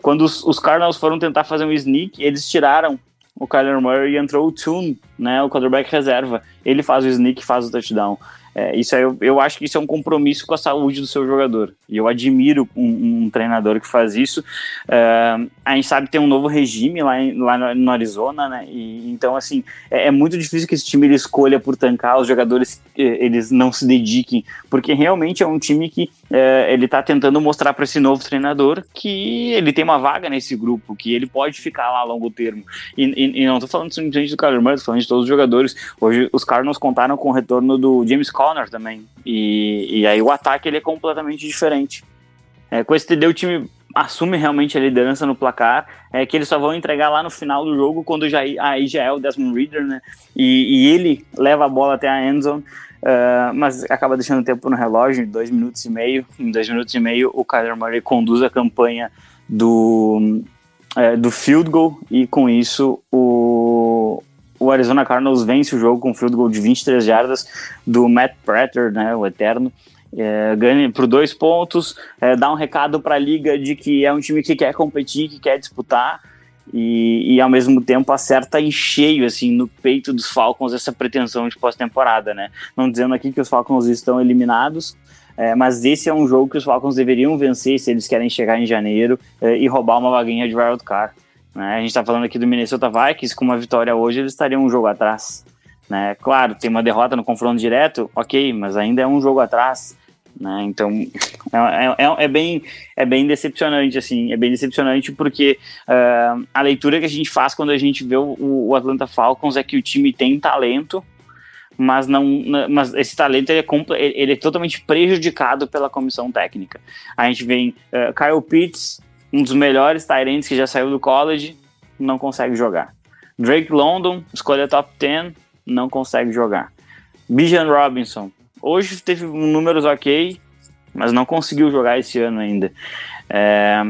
quando os, os Cardinals foram tentar fazer um sneak, eles tiraram o Kyler Murray entrou o Tune, né, o quarterback reserva. Ele faz o sneak, faz o touchdown. É, isso aí, eu, eu acho que isso é um compromisso com a saúde do seu jogador. E eu admiro um, um treinador que faz isso. É, a gente sabe que tem um novo regime lá, em, lá no Arizona, né? E, então, assim, é, é, muito difícil que esse time ele escolha por tancar, os jogadores eles não se dediquem, porque realmente é um time que é, ele está tentando mostrar para esse novo treinador que ele tem uma vaga nesse grupo, que ele pode ficar lá a longo termo. E, e, e não estou falando simplesmente do Kyler Murray, estou falando de todos os jogadores. Hoje os Cardinals contaram com o retorno do James Conner também. E, e aí o ataque ele é completamente diferente. É, com esse TD o time assume realmente a liderança no placar, é que eles só vão entregar lá no final do jogo, quando já, aí já é o Desmond Reader, né? E, e ele leva a bola até a endzone, uh, mas acaba deixando tempo no relógio, dois minutos e meio. Em dois minutos e meio, o Kyler Murray conduz a campanha do, uh, do field goal, e com isso o, o Arizona Cardinals vence o jogo com um field goal de 23 jardas do Matt Prater, né, o eterno. É, ganha por dois pontos, é, dá um recado para a liga de que é um time que quer competir, que quer disputar e, e ao mesmo tempo acerta em cheio assim no peito dos Falcons essa pretensão de pós-temporada, né? Não dizendo aqui que os Falcons estão eliminados, é, mas esse é um jogo que os Falcons deveriam vencer se eles querem chegar em janeiro é, e roubar uma vaguinha de wild card. Né? A gente está falando aqui do Minnesota Vikings, com uma vitória hoje, eles estariam um jogo atrás. Né? Claro, tem uma derrota no confronto direto, ok, mas ainda é um jogo atrás. Né? Então [laughs] é, é, é, bem, é bem decepcionante, assim, é bem decepcionante porque uh, a leitura que a gente faz quando a gente vê o, o, Atlanta Falcons é que o time tem talento, mas não, mas esse talento ele é, ele é totalmente prejudicado pela comissão técnica. A gente vê uh, Kyle Pitts um dos melhores Tyrants que já saiu do college, não consegue jogar. Drake London, escolha top 10, não consegue jogar. Bijan Robinson, hoje teve números ok, mas não conseguiu jogar esse ano ainda. É,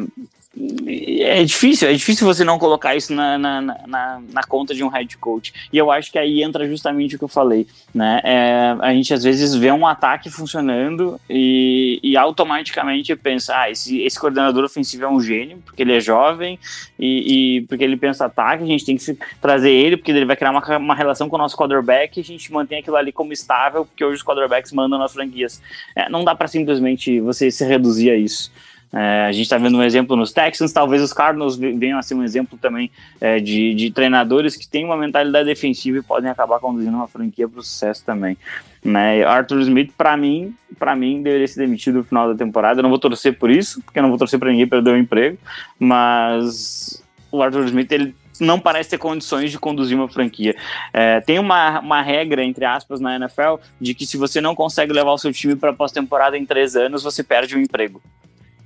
é difícil, é difícil você não colocar isso na, na, na, na, conta de um head coach. E eu acho que aí entra justamente o que eu falei. Né? É, a gente às vezes vê um ataque funcionando e, e automaticamente pensa: ah, esse, esse coordenador ofensivo é um gênio, porque ele é jovem e, e, porque ele pensa ataque, a gente tem que trazer ele, porque ele vai criar uma, uma relação com o nosso quarterback e a gente mantém aquilo ali como estável, porque hoje os quarterbacks mandam nas franquias. É, não dá para simplesmente você se reduzir a isso. É, a gente está vendo um exemplo nos Texans, talvez os Cardinals venham a ser um exemplo também é, de, de, treinadores que têm uma mentalidade defensiva e podem acabar conduzindo uma franquia para o sucesso também. Né? Arthur Smith, para mim, para mim, deveria ser demitido no final da temporada. Eu não vou torcer por isso, porque eu não vou torcer para ninguém perder o emprego, mas o Arthur Smith ele não parece ter condições de conduzir uma franquia. É, tem uma, uma regra, entre aspas, na NFL, de que se você não consegue levar o seu time para pós-temporada em três anos, você perde o emprego.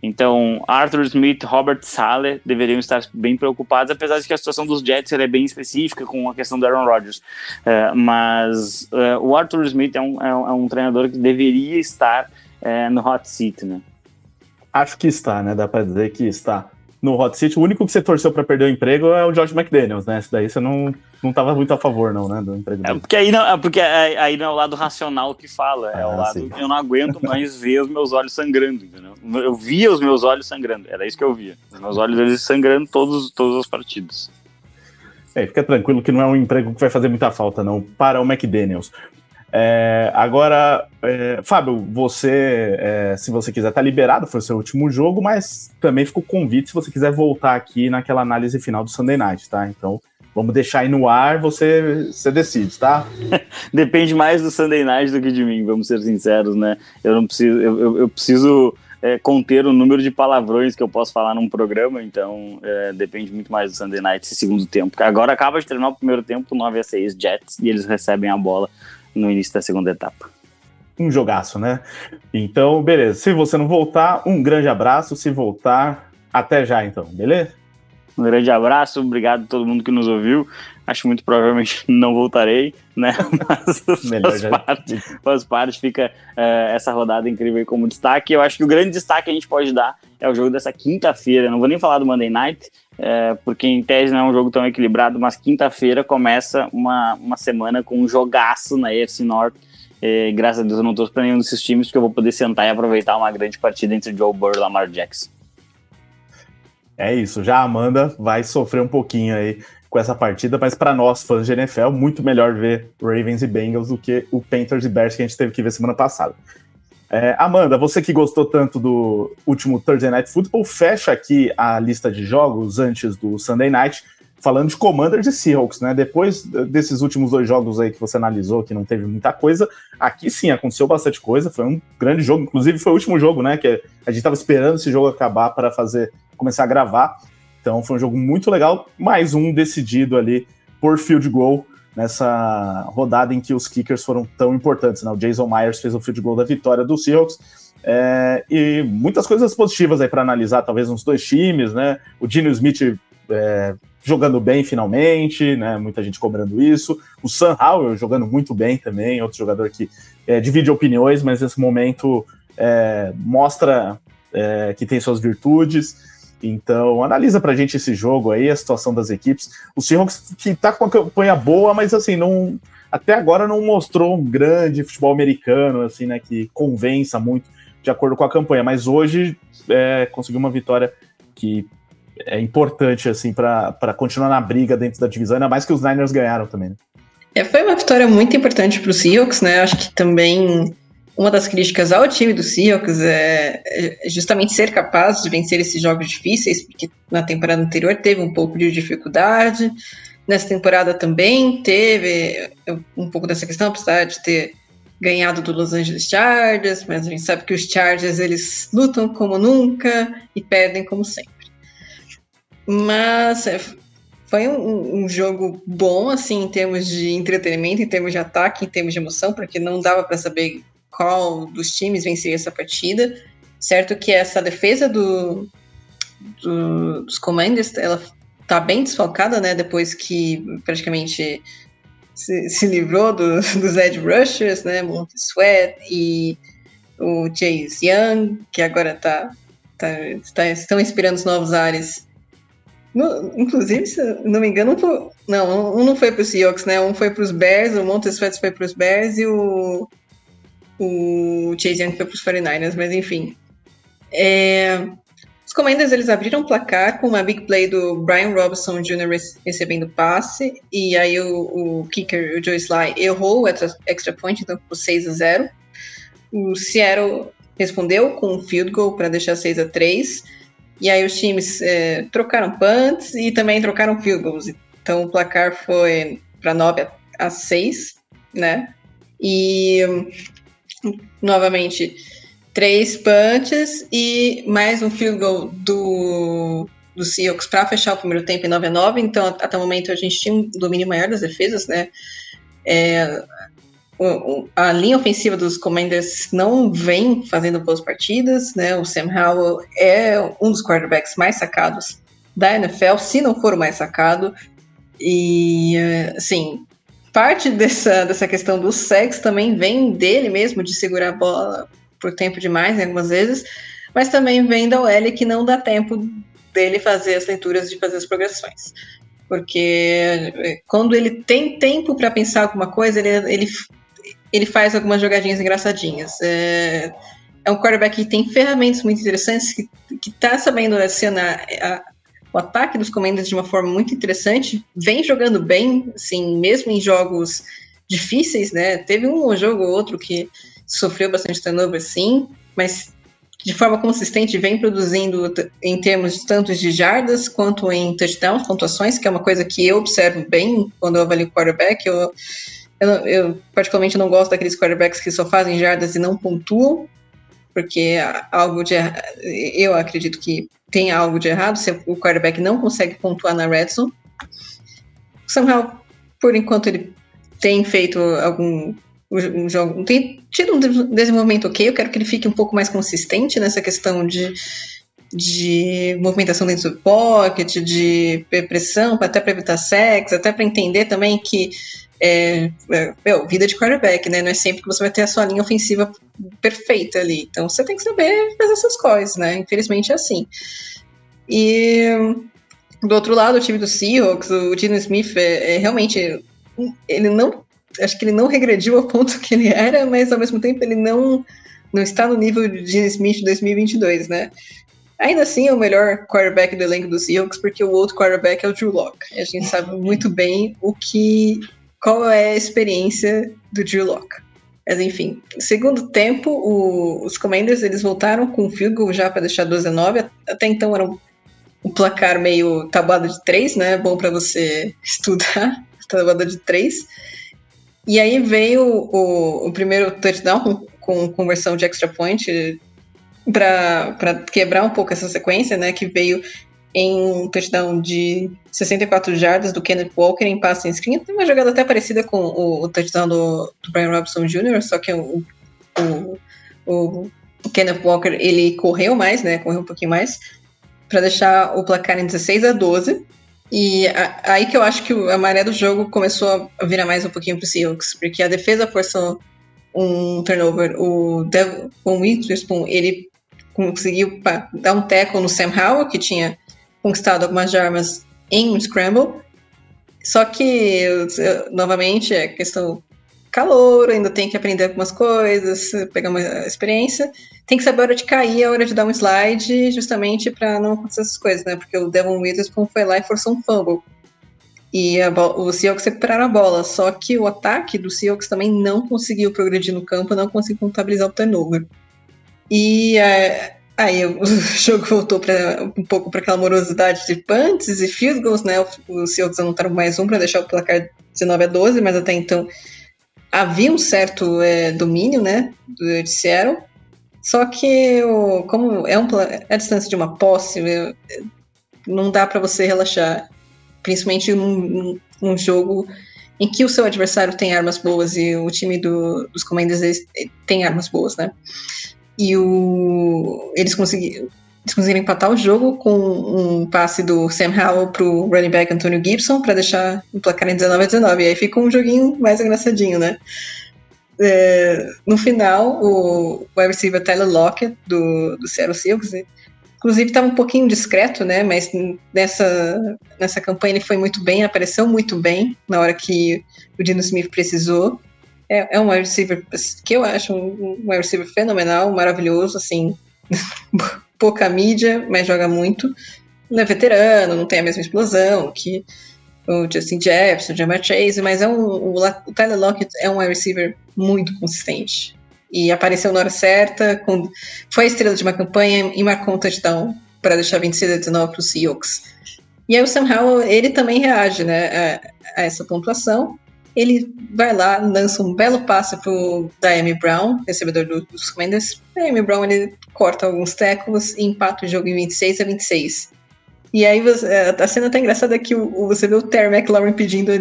Então, Arthur Smith, Robert Saleh deveriam estar bem preocupados, apesar de que a situação dos Jets é bem específica com a questão do Aaron Rodgers. Uh, mas uh, o Arthur Smith é um, é um, é um, treinador que deveria estar no hot seat, né? Acho que está, né? Dá para dizer que está no hot seat. O único que você torceu para perder o emprego é o George McDaniels, né? Esse daí você não, não tava muito a favor, não, né? Do emprego é. É porque aí não, é porque aí não é o lado racional que fala, é ah, o lado sim. que eu não aguento mais ver os meus olhos sangrando, entendeu? Eu via os meus olhos sangrando, era isso que eu via. Os meus olhos eles sangrando todos, todos os partidos. É, fica tranquilo que não é um emprego que vai fazer muita falta, não, para o McDaniels. É, agora, é, Fábio, você, é, se você quiser, tá liberado, foi o seu último jogo, mas também fica o convite se você quiser voltar aqui naquela análise final do Sunday Night, tá? Então, vamos deixar aí no ar, você, você decide, tá? [laughs] Depende mais do Sunday Night do que de mim, vamos ser sinceros, né? Eu não preciso, eu, eu, eu preciso é, conter o número de palavrões que eu posso falar num programa, então é, depende muito mais do Sunday Night esse segundo tempo. Agora acaba de terminar o primeiro tempo, 9 a 6 Jets, e eles recebem a bola no início da segunda etapa. Um jogaço, né? Então, beleza. Se você não voltar, um grande abraço. Se voltar, até já então, beleza? Um grande abraço, obrigado a todo mundo que nos ouviu. Acho muito provavelmente [laughs] não voltarei, né? [laughs] Mas faz, parte, faz parte, fica uh, essa rodada incrível aí como destaque. Eu acho que o grande destaque que a gente pode dar é o jogo dessa quinta-feira. Não vou nem falar do Monday Night, uh, porque em tese não é um jogo tão equilibrado, mas quinta-feira começa uma, uma semana com um jogaço na AFC North. E, graças a Deus eu não estou para nenhum desses times, porque eu vou poder sentar e aproveitar uma grande partida entre Joe Burrow e Lamar Jackson. É isso, já a Amanda vai sofrer um pouquinho aí com essa partida, mas para nós, fãs de NFL, muito melhor ver Ravens e Bengals do que o Panthers e Bears que a gente teve que ver semana passada. É, Amanda, você que gostou tanto do último Thursday Night Football, fecha aqui a lista de jogos antes do Sunday Night, falando de Commanders e Seahawks, né? Depois desses últimos dois jogos aí que você analisou, que não teve muita coisa, aqui sim aconteceu bastante coisa, foi um grande jogo, inclusive foi o último jogo, né? Que a gente estava esperando esse jogo acabar para fazer começar a gravar. Então foi um jogo muito legal, mais um decidido ali por field goal nessa rodada em que os kickers foram tão importantes. Né? O Jason Myers fez o field goal da vitória do Seahawks. É, e muitas coisas positivas aí para analisar, talvez uns dois times, né? O Dino Smith é, jogando bem finalmente, né? Muita gente cobrando isso. O Sam Howell jogando muito bem também, outro jogador que é, divide opiniões, mas nesse momento é, mostra é, que tem suas virtudes. Então, analisa pra gente esse jogo aí, a situação das equipes. O Seahawks que tá com uma campanha boa, mas assim, não até agora não mostrou um grande futebol americano, assim, né, que convença muito de acordo com a campanha, mas hoje é, conseguiu uma vitória que é importante, assim, para continuar na briga dentro da divisão, ainda mais que os Niners ganharam também, né? É, foi uma vitória muito importante para o Seahawks, né? Acho que também uma das críticas ao time do Seahawks é, é justamente ser capaz de vencer esses jogos difíceis, porque na temporada anterior teve um pouco de dificuldade, nessa temporada também teve um pouco dessa questão, apesar de ter ganhado do Los Angeles Chargers, mas a gente sabe que os Chargers eles lutam como nunca e perdem como sempre. Mas é, foi um, um, jogo bom, assim, em termos de entretenimento, em termos de ataque, em termos de emoção, porque não dava para saber qual dos times venceria essa partida. Certo que essa defesa do, do, dos Commanders, ela tá bem desfalcada, né? Depois que praticamente se, se livrou do, [laughs] dos edge rushers, né? Monte Sweat e o Chase Young, que agora tá, tá, tá estão inspirando os novos ares. No, inclusive, se não me engano, um não, um não foi para os Seahawks, né? Um foi para os Bears, o Monte Sweat foi para os Bears e o o Chase Young foi para os 49ers, mas enfim. É, os Commanders eles abriram o placar com uma big play do Brian Robinson Jr. recebendo passe, e aí o, o kicker, o Joe Sly, errou o extra, extra point, então ficou 6 a 0. O Seattle respondeu com um field goal para deixar 6 a 3 e aí os times é, trocaram punts e também trocaram field goals. Então o placar foi para 9 a 6, né? E novamente três punts e mais um field goal do, do Seahawks para fechar o primeiro tempo em 9 a 9. Então até o momento a gente tinha um domínio maior das defesas, né? É, a linha ofensiva dos Commanders não vem fazendo boas partidas, né? O Sam Howell é um dos quarterbacks mais sacados da NFL, se não for o mais sacado. E, assim, parte dessa, dessa questão do sexo também vem dele mesmo, de segurar a bola por tempo demais, né, algumas vezes, mas também vem da OL que não dá tempo dele fazer as leituras, de fazer as progressões. Porque eh, quando ele tem tempo para pensar alguma coisa, ele, ele ele faz algumas jogadinhas engraçadinhas. É, é um quarterback que tem ferramentas muito interessantes, que, que tá sabendo adicionar a, o ataque dos Commanders de uma forma muito interessante, vem jogando bem, assim, mesmo em jogos difíceis, né? Teve um jogo ou outro que sofreu bastante turnover, sim, mas de forma consistente vem produzindo em termos tanto de jardas quanto em touchdowns, pontuações, que é uma coisa que eu observo bem quando eu avalio quarterback. Eu, eu, eu, particularmente não gosto daqueles quarterbacks que só fazem jardas e não pontuam, porque algo de eu acredito que tem algo de errado se o quarterback não consegue pontuar na red zone. Somehow, por enquanto ele tem feito algum um jogo, tem tido um desenvolvimento ok. Eu quero que ele fique um pouco mais consistente nessa questão de de movimentação dentro do pocket, de pressão, até para evitar sexo, até para entender também que é, é, meu, vida de quarterback, né? Não é sempre que você vai ter a sua linha ofensiva perfeita ali. Então você tem que saber fazer essas coisas, né? Infelizmente é assim. E do outro lado, o time do Seahawks, o Dino Smith é, é, realmente. Ele não. Acho que ele não regrediu ao ponto que ele era, mas ao mesmo tempo ele não, não está no nível de Dino Smith de 2022, né? Ainda assim, é o melhor quarterback do elenco do Seahawks, porque o outro quarterback é o Drew Locke. A gente sabe muito bem o que qual é a experiência do Drew Locke. Mas enfim, segundo tempo, o, os Commanders eles voltaram com o field goal já para deixar 12 a 9. Até então era um, um placar meio tabuado de 3, né? Bom para você [laughs] estudar, tabuada de 3. E aí veio o, o primeiro touchdown com, com conversão de extra point para quebrar um pouco essa sequência, né? Que veio em um touchdown de 64 jardas do Kenneth Walker em passe em screen. Tem uma jogada até parecida com o, o touchdown do, do, Brian Robson Jr., só que o, o, o, Kenneth Walker ele correu mais, né? Correu um pouquinho mais, para deixar o placar em 16 a 12. E a, aí que eu acho que a maré do jogo começou a virar mais um pouquinho para o Seahawks, porque a defesa forçou um turnover. O Devon Witherspoon, ele conseguiu dar um tackle no Sam Howell, que tinha conquistado algumas armas em um Scramble. Só que, novamente, é questão calor, ainda tem que aprender algumas coisas, pegar uma experiência. Tem que saber a hora de cair, a hora de dar um slide, justamente para não acontecer essas coisas, né? Porque o Devon Witherspoon foi lá e forçou um fumble. E o Seahawks recuperaram a bola, só que o ataque do Seahawks também não conseguiu progredir no campo, não conseguiu contabilizar o turnover. E é, Aí [laughs] o jogo voltou para um pouco para aquela morosidade de punts e field goals, né? Os Seahawks anotaram mais um para deixar o placar 19 a 12, mas até então havia um certo é, domínio, né, do de Seattle. Só que o, como é, um, é a distância de uma posse, não dá para você relaxar, principalmente num, jogo em que o seu adversário tem armas boas e o time do, dos Commanders tem armas boas, né? E o, eles, conseguiram, eles conseguiram empatar o jogo com um passe do Sam Howell pro running back Antonio Gibson para deixar o placar em 19 a 19. E aí ficou um joguinho mais engraçadinho, né? É, no final, o wide receiver Tyler Lockett do, do Seattle Seahawks, inclusive estava um pouquinho discreto, né? Mas nessa, nessa campanha ele foi muito bem, apareceu muito bem na hora que o Dino Smith precisou. É, é um wide receiver que eu acho um, um wide receiver fenomenal, maravilhoso, assim, [laughs] pouca mídia, mas joga muito. Não é veterano, não tem a mesma explosão que o Justin Jefferson, o Jamar Chase, mas é um, o, o Tyler Lockett é um wide receiver muito consistente. e apareceu na hora certa, com, foi a estrela de uma campanha e marcou um touchdown para deixar 26 a 19 para os Seahawks. E aí o Sam Howell, ele também reage né, a, a, essa pontuação. Ele vai lá, lança um belo passe para o Diami Brown, recebedor do, dos Commanders. Diami Brown ele corta alguns tackles e empata o jogo em 26 a 26. E aí você, é, a cena tá engraçada que o, você vê o Terry McLaurin pedindo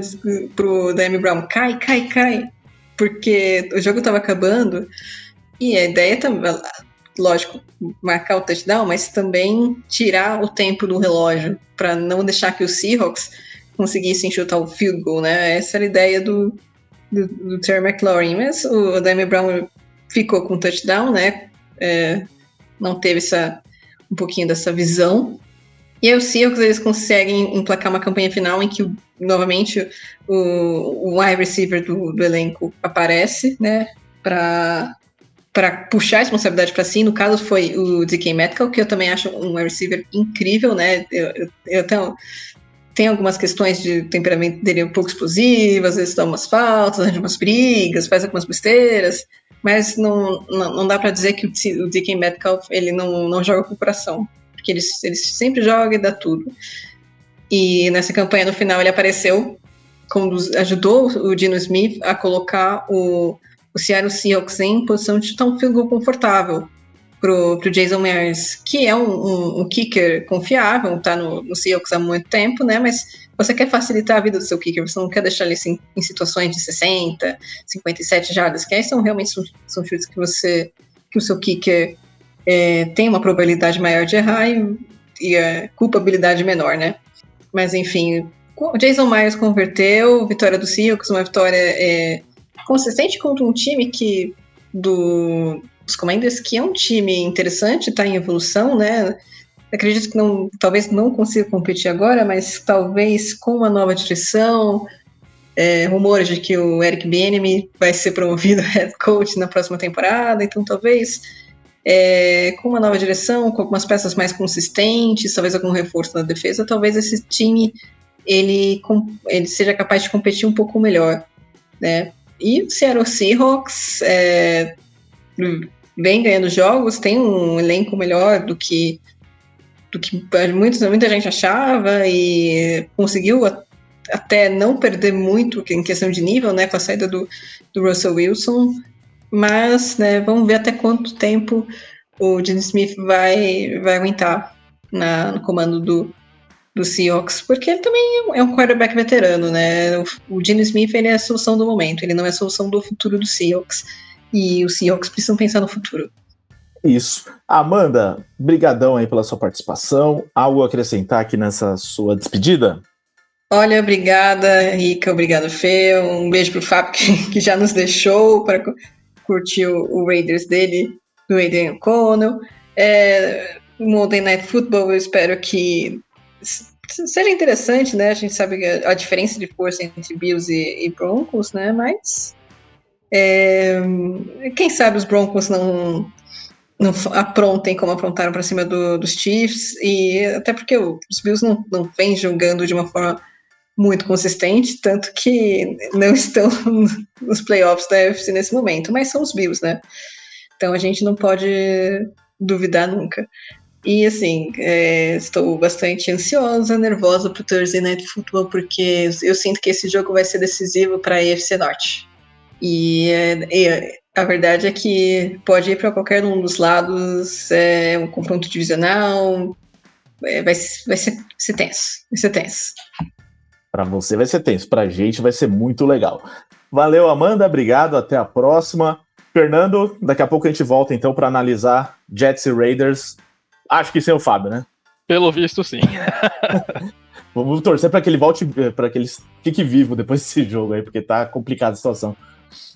pro Diami Brown, cai, cai, cai porque o jogo estava acabando e a ideia também, lógico, marcar o touchdown, mas também tirar o tempo do relógio para não deixar que os Seahawks conseguissem chutar o field goal, né? Essa era a ideia do, do, do Terry McLaurin. Mas o Damian Brown ficou com o touchdown, né? É, não teve essa, um pouquinho dessa visão. E aí os Seahawks eles conseguem emplacar uma campanha final em que novamente o, o wide receiver do, do elenco aparece, né, para para puxar a responsabilidade para si. No caso foi o DK Metcalf, que eu também acho um wide receiver incrível, né? Eu, eu, eu tenho, tenho algumas questões de temperamento dele um pouco explosivo, às vezes dá umas faltas, arranja umas brigas, faz algumas besteiras, mas não, não, não dá para dizer que o, DK Metcalf ele não, não joga com o coração, porque ele, ele sempre joga e dá tudo. E nessa campanha, no final, ele apareceu, ajudou o Dino Smith a colocar o, o Seattle Seahawks em posição de chutar um field goal confortável pro, pro Jason Myers, que é um, um, um kicker confiável, tá no, no Seahawks há muito tempo, né? Mas você quer facilitar a vida do seu kicker, você não quer deixar ele assim, em situações de 60, 57 jardas, que aí são realmente são, são chutes que você que o seu kicker é, tem uma probabilidade maior de errar e, e a culpabilidade menor, né? Mas enfim, o Jason Myers converteu, vitória do Seahawks, uma vitória é, consistente contra um time que do, dos Commanders, que é um time interessante, está em evolução, né? Acredito que não, talvez não consiga competir agora, mas talvez com uma nova direção, é, rumores de que o Eric Bieniemy vai ser promovido head coach na próxima temporada, então talvez é, com uma nova direção, com algumas peças mais consistentes, talvez algum reforço na defesa, talvez esse time ele, ele seja capaz de competir um pouco melhor, né? E o Seattle Seahawks é, vem ganhando jogos, tem um elenco melhor do que do que muita, muita gente achava e conseguiu até não perder muito em questão de nível, né, com a saída do, do Russell Wilson. Mas, né, vamos ver até quanto tempo o Gene Smith vai, vai aguentar na, no comando do, do Seahawks, porque ele também é um quarterback veterano, né? O, o Gene Smith ele é a solução do momento, ele não é a solução do futuro do Seahawks. E os Seahawks precisam pensar no futuro. Isso. Amanda, brigadão aí pela sua participação. Algo a acrescentar aqui nessa sua despedida? Olha, obrigada, Rica, obrigado, Fê. Um beijo pro Fábio, que, que já nos deixou para curtiu o Raiders dele, do Aiden O'Connell. É, Monday Night Football, eu espero que seja interessante, né? A gente sabe a, a diferença de força entre Bills e, e Broncos, né? Mas é, quem sabe os Broncos não, não aprontem como aprontaram para cima do, dos Chiefs e até porque os Bills não, não vêm jogando de uma forma muito consistente, tanto que não estão [laughs] nos playoffs da UFC nesse momento, mas são os Bills, né? Então a gente não pode duvidar nunca. E assim, é, estou bastante ansiosa, nervosa para o Thursday Night Football, porque eu sinto que esse jogo vai ser decisivo para a EFC Norte. E, é, a verdade é que pode ir para qualquer um dos lados, é um confronto divisional, é, vai, vai, ser, vai ser tenso, vai ser tenso. Para você vai ser tenso, para a gente vai ser muito legal. Valeu, Amanda, obrigado, até a próxima. Fernando, daqui a pouco a gente volta então para analisar Jets e Raiders. Acho que sem o Fábio, né? Pelo visto, sim. [laughs] Vamos torcer para que ele volte, para que ele fique vivo depois desse jogo aí, porque tá complicada a situação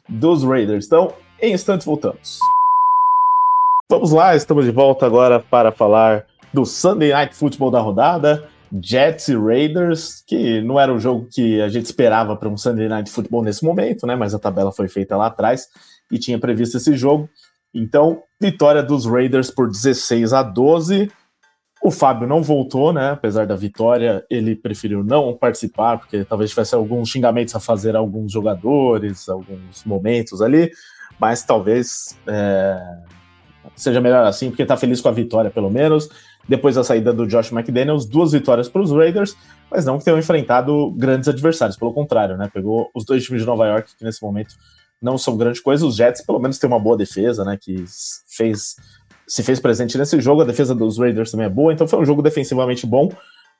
dos Raiders. Então, em instantes voltamos. Vamos lá, estamos de volta agora para falar do Sunday Night Football da rodada. Jets e Raiders, que não era um jogo que a gente esperava para um Sunday Night Football nesse momento, né? Mas a tabela foi feita lá atrás e tinha previsto esse jogo. Então, vitória dos Raiders por 16 a 12. O Fábio não voltou, né? Apesar da vitória, ele preferiu não participar, porque talvez tivesse alguns xingamentos a fazer a alguns jogadores, alguns momentos ali. mas talvez é, seja melhor assim, porque tá feliz com a vitória, pelo menos. Depois da saída do Josh McDaniels, duas vitórias para os Raiders, mas não que tenham enfrentado grandes adversários, pelo contrário, né? Pegou os dois times de Nova York, que nesse momento não são grande coisa. Os Jets, pelo menos, têm uma boa defesa, né? Que fez, se fez presente nesse jogo. A defesa dos Raiders também é boa, então foi um jogo defensivamente bom,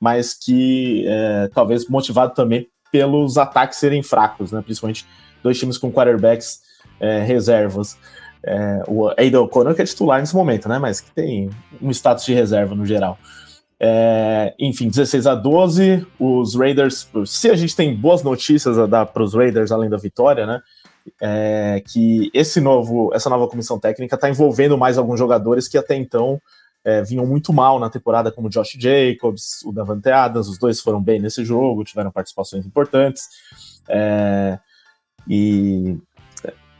mas que é, talvez motivado também pelos ataques serem fracos, né? Principalmente dois times com quarterbacks é, reservas. É, o Aiden O'Connor que é titular nesse momento, né? Mas que tem um status de reserva no geral. É, enfim, 16 a 12, os Raiders. Se a gente tem boas notícias a dar para os Raiders além da vitória, né? É, que esse novo, essa nova comissão técnica está envolvendo mais alguns jogadores que até então é, vinham muito mal na temporada, como Josh Jacobs, o Davante Adams, os dois foram bem nesse jogo, tiveram participações importantes. É, e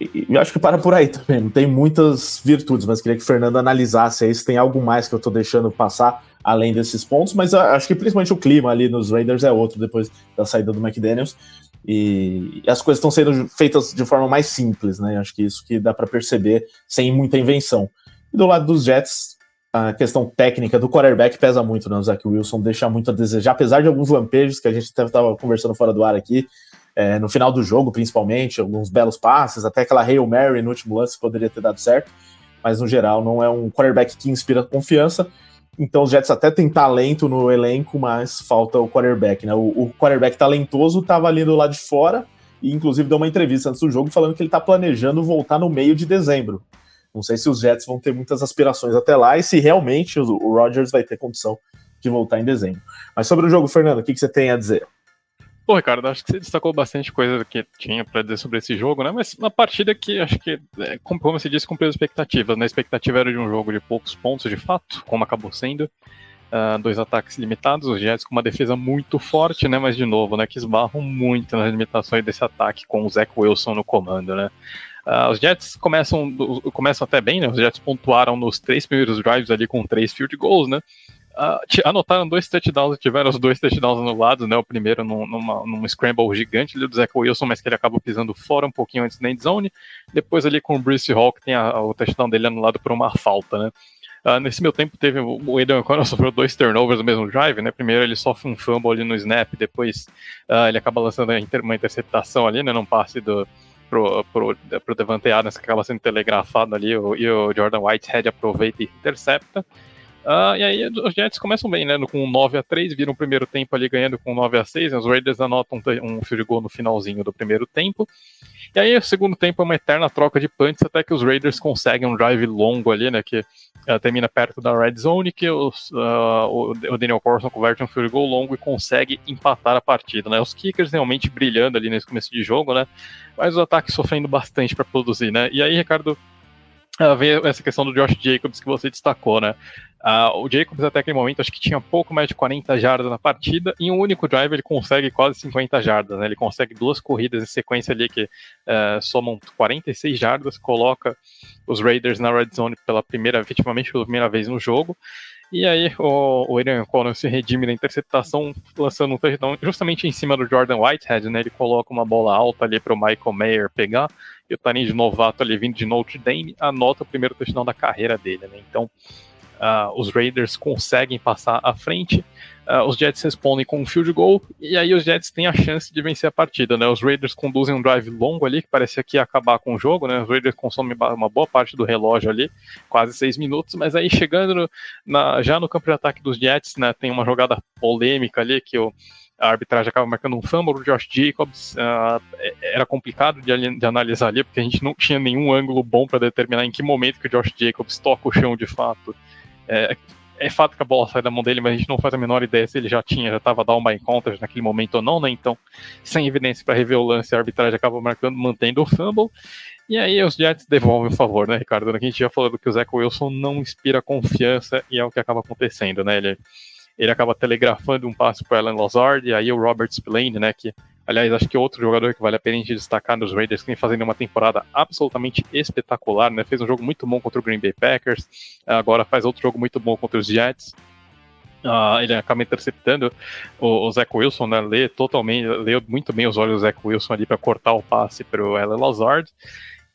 e acho que para por aí também. Não tem muitas virtudes, mas queria que o Fernando analisasse aí se tem algo mais que eu estou deixando passar além desses pontos. Mas acho que principalmente o clima ali nos Raiders é outro depois da saída do McDaniels. E, as coisas estão sendo feitas de forma mais simples, né? Acho que isso que dá para perceber sem muita invenção. E do lado dos Jets, a questão técnica do quarterback pesa muito, né? O Zach Wilson deixa muito a desejar, apesar de alguns lampejos que a gente estava conversando fora do ar aqui é, no final do jogo, principalmente, alguns belos passes, até aquela Hail Mary no último lance poderia ter dado certo, mas no geral não é um quarterback que inspira confiança. Então os Jets até têm talento no elenco, mas falta o quarterback, né? O, o quarterback talentoso estava ali do lado de fora e inclusive deu uma entrevista antes do jogo falando que ele está planejando voltar no meio de dezembro. Não sei se os Jets vão ter muitas aspirações até lá e se realmente o, o Rodgers vai ter condição de voltar em dezembro. Mas sobre o jogo, Fernando, o que, que você tem a dizer? Pô, Ricardo, acho que você destacou bastante coisa que tinha para dizer sobre esse jogo, né? Mas uma partida que acho que, é, como você disse, cumpriu as expectativas. Né? A expectativa era de um jogo de poucos pontos, de fato, como acabou sendo. Uh, dois ataques limitados, os Jets com uma defesa muito forte, né? Mas de novo, né? Que esbarram muito nas limitações desse ataque com o Zach Wilson no comando, né? Uh, os Jets começam, começam até bem, né? Os Jets pontuaram nos três primeiros drives ali com três field goals, né? Uh, anotaram dois touchdowns tiveram os dois touchdowns anulados, né? O primeiro num, numa, num scramble gigante do Zach Wilson, mas que ele acaba pisando fora um pouquinho antes da endzone. Depois ali com o Bruce Hall, que tem a, o touchdown dele anulado por uma falta, né? Uh, nesse meu tempo teve o Aidan O'Connell [laughs] sofreu dois turnovers no mesmo drive, né? Primeiro ele sofre um fumble ali no snap, depois uh, ele acaba lançando uma interceptação ali, né? Num passe do, pro, pro, pro Devante Adams, que acaba sendo telegrafado ali, o, e o Jordan Whitehead aproveita e intercepta. Uh, e aí os Jets começam bem, né? Com 9 a 3 viram o primeiro tempo ali ganhando com 9 a 6 né, Os Raiders anotam um, field goal no finalzinho do primeiro tempo. E aí o segundo tempo é uma eterna troca de punts até que os Raiders conseguem um drive longo ali, né? Que uh, termina perto da red zone, que os, uh, o, o, Daniel Corson converte um field goal longo e consegue empatar a partida, né? Os kickers realmente brilhando ali nesse começo de jogo, né? Mas os ataques sofrendo bastante para produzir, né? E aí, Ricardo, vem essa questão do Josh Jacobs que você destacou, né? Uh, o Jacobs até aquele momento acho que tinha pouco mais de 40 jardas na partida, e em um único drive ele consegue quase 50 jardas, né? Ele consegue duas corridas em sequência ali que uh, somam 46 jardas, coloca os Raiders na red zone pela primeira, efetivamente pela primeira vez no jogo. E aí o, o Adrian Connor se redime da interceptação, lançando um touchdown justamente em cima do Jordan Whitehead, né? Ele coloca uma bola alta ali para o Michael Mayer pegar, e o Tarim de novato ali vindo de Notre Dame anota o primeiro touchdown da carreira dele, né? Então uh, os Raiders conseguem passar à frente, uh, os Jets respondem com um field goal, e aí os Jets têm a chance de vencer a partida, né? Os Raiders conduzem um drive longo ali, que parecia que ia acabar com o jogo, né? Os Raiders consomem uma boa parte do relógio ali, quase seis minutos, mas aí chegando no, na, já no campo de ataque dos Jets, né? Tem uma jogada polêmica ali que o a arbitragem acaba marcando um fumble do Josh Jacobs. Uh, era complicado de, de, analisar ali, porque a gente não tinha nenhum ângulo bom para determinar em que momento que o Josh Jacobs toca o chão de fato. É, é fato que a bola sai da mão dele, mas a gente não faz a menor ideia se ele já tinha, já estava down by counter naquele momento ou não, né? Então, sem evidência para rever o lance, a arbitragem acaba marcando, mantendo o fumble. E aí os Jets devolvem o favor, né, Ricardo? A gente já falou que o Zach Wilson não inspira confiança e é o que acaba acontecendo, né? Ele, ele acaba telegrafando um passe para Alan Lazard, e aí o Robert Spillane, né, que Aliás, acho que outro jogador que vale a pena a gente destacar nos Raiders, que vem fazendo uma temporada absolutamente espetacular, né? Fez um jogo muito bom contra o Green Bay Packers, agora faz outro jogo muito bom contra os Jets. Uh, ele acaba interceptando o, o Zach Wilson, né? Lê totalmente, leu muito bem os olhos do Zach Wilson ali para cortar o passe para o Alan Lazard.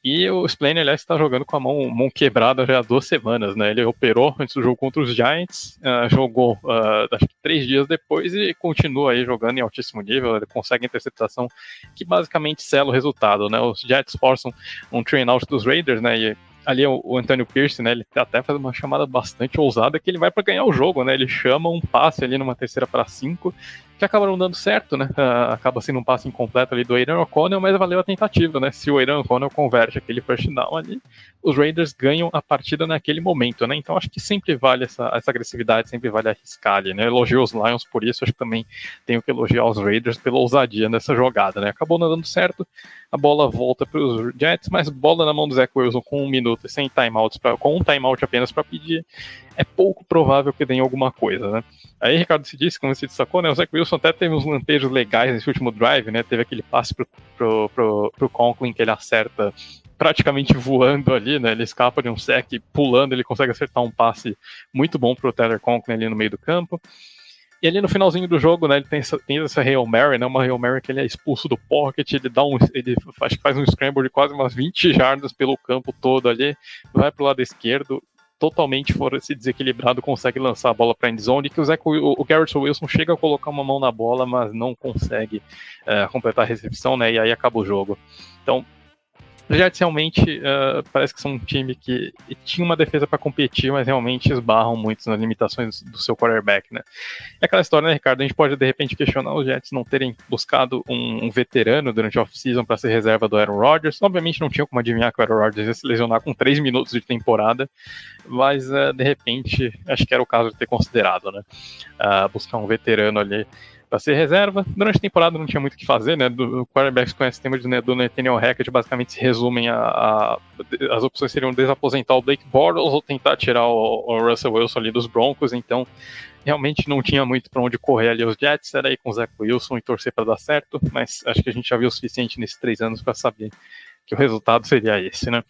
E o Splane, aliás, está jogando com a mão, mão, quebrada já há duas semanas, né? Ele operou antes do jogo contra os Giants, uh, jogou uh, acho que três dias depois e continua aí jogando em altíssimo nível. Ele consegue interceptação que basicamente sela o resultado, né? Os Giants forçam um train out dos Raiders, né? E ali o, o Antônio Pierce, né? Ele até faz uma chamada bastante ousada que ele vai para ganhar o jogo, né? Ele chama um passe ali numa terceira para cinco que acabaram dando certo, né? Uh, acaba sendo um passe incompleto ali do Aidan O'Connell, mas valeu a tentativa, né? Se o Aidan O'Connell converte aquele first down ali, os Raiders ganham a partida naquele momento, né? Então acho que sempre vale essa, essa agressividade, sempre vale arriscar ali, né? Elogio os Lions por isso, acho que também tenho que elogiar os Raiders pela ousadia nessa jogada, né? Acabou não dando certo, a bola volta para os Jets, mas bola na mão do Zach Wilson com um minuto e sem timeouts, pra, com um timeout apenas para pedir, é pouco provável que dê alguma coisa, né? Aí, Ricardo, se disse, como você destacou, né? O Zach Wilson até teve uns lampejos legais nesse último drive, né? Teve aquele passe pro, pro, pro, pro Conklin que ele acerta praticamente voando ali, né? Ele escapa de um sec, pulando, ele consegue acertar um passe muito bom pro Taylor Conklin ali no meio do campo. E ali no finalzinho do jogo, né, ele tem essa, tem essa Hail Mary, né, uma Hail Mary que ele é expulso do pocket, ele dá um, ele faz um scramble de quase umas 20 jardas pelo campo todo ali, vai pro lado esquerdo, totalmente fora se desequilibrado, consegue lançar a bola para endzone, que o, Zach, o, o Garrett Wilson chega a colocar uma mão na bola, mas não consegue uh, completar a recepção, né, e aí acaba o jogo. Então, realmente uh, parece que são um time que tinha uma defesa para competir, mas realmente esbarram muito nas limitações do seu quarterback, né? É aquela história, né, Ricardo? A gente pode de repente questionar os Jets não terem buscado um, um veterano durante a off-season para ser reserva do Aaron Rodgers. Obviamente não tinha como adivinhar que o Aaron Rodgers ia se lesionar com três minutos de temporada, mas uh, de repente acho que era o caso de ter considerado, né? Uh, buscar um veterano ali para ser reserva. Durante a temporada não tinha muito o que fazer, né? Do quarterbacks com esse tema de, né, do Nathaniel Hackett basicamente se resumem a, a, as opções seriam desaposentar o Blake Bortles ou tentar tirar o, o Russell Wilson ali dos Broncos, então realmente não tinha muito para onde correr ali os Jets, era aí com o Zach Wilson e torcer para dar certo, mas acho que a gente já viu o suficiente nesses três anos para saber que o resultado seria esse, né?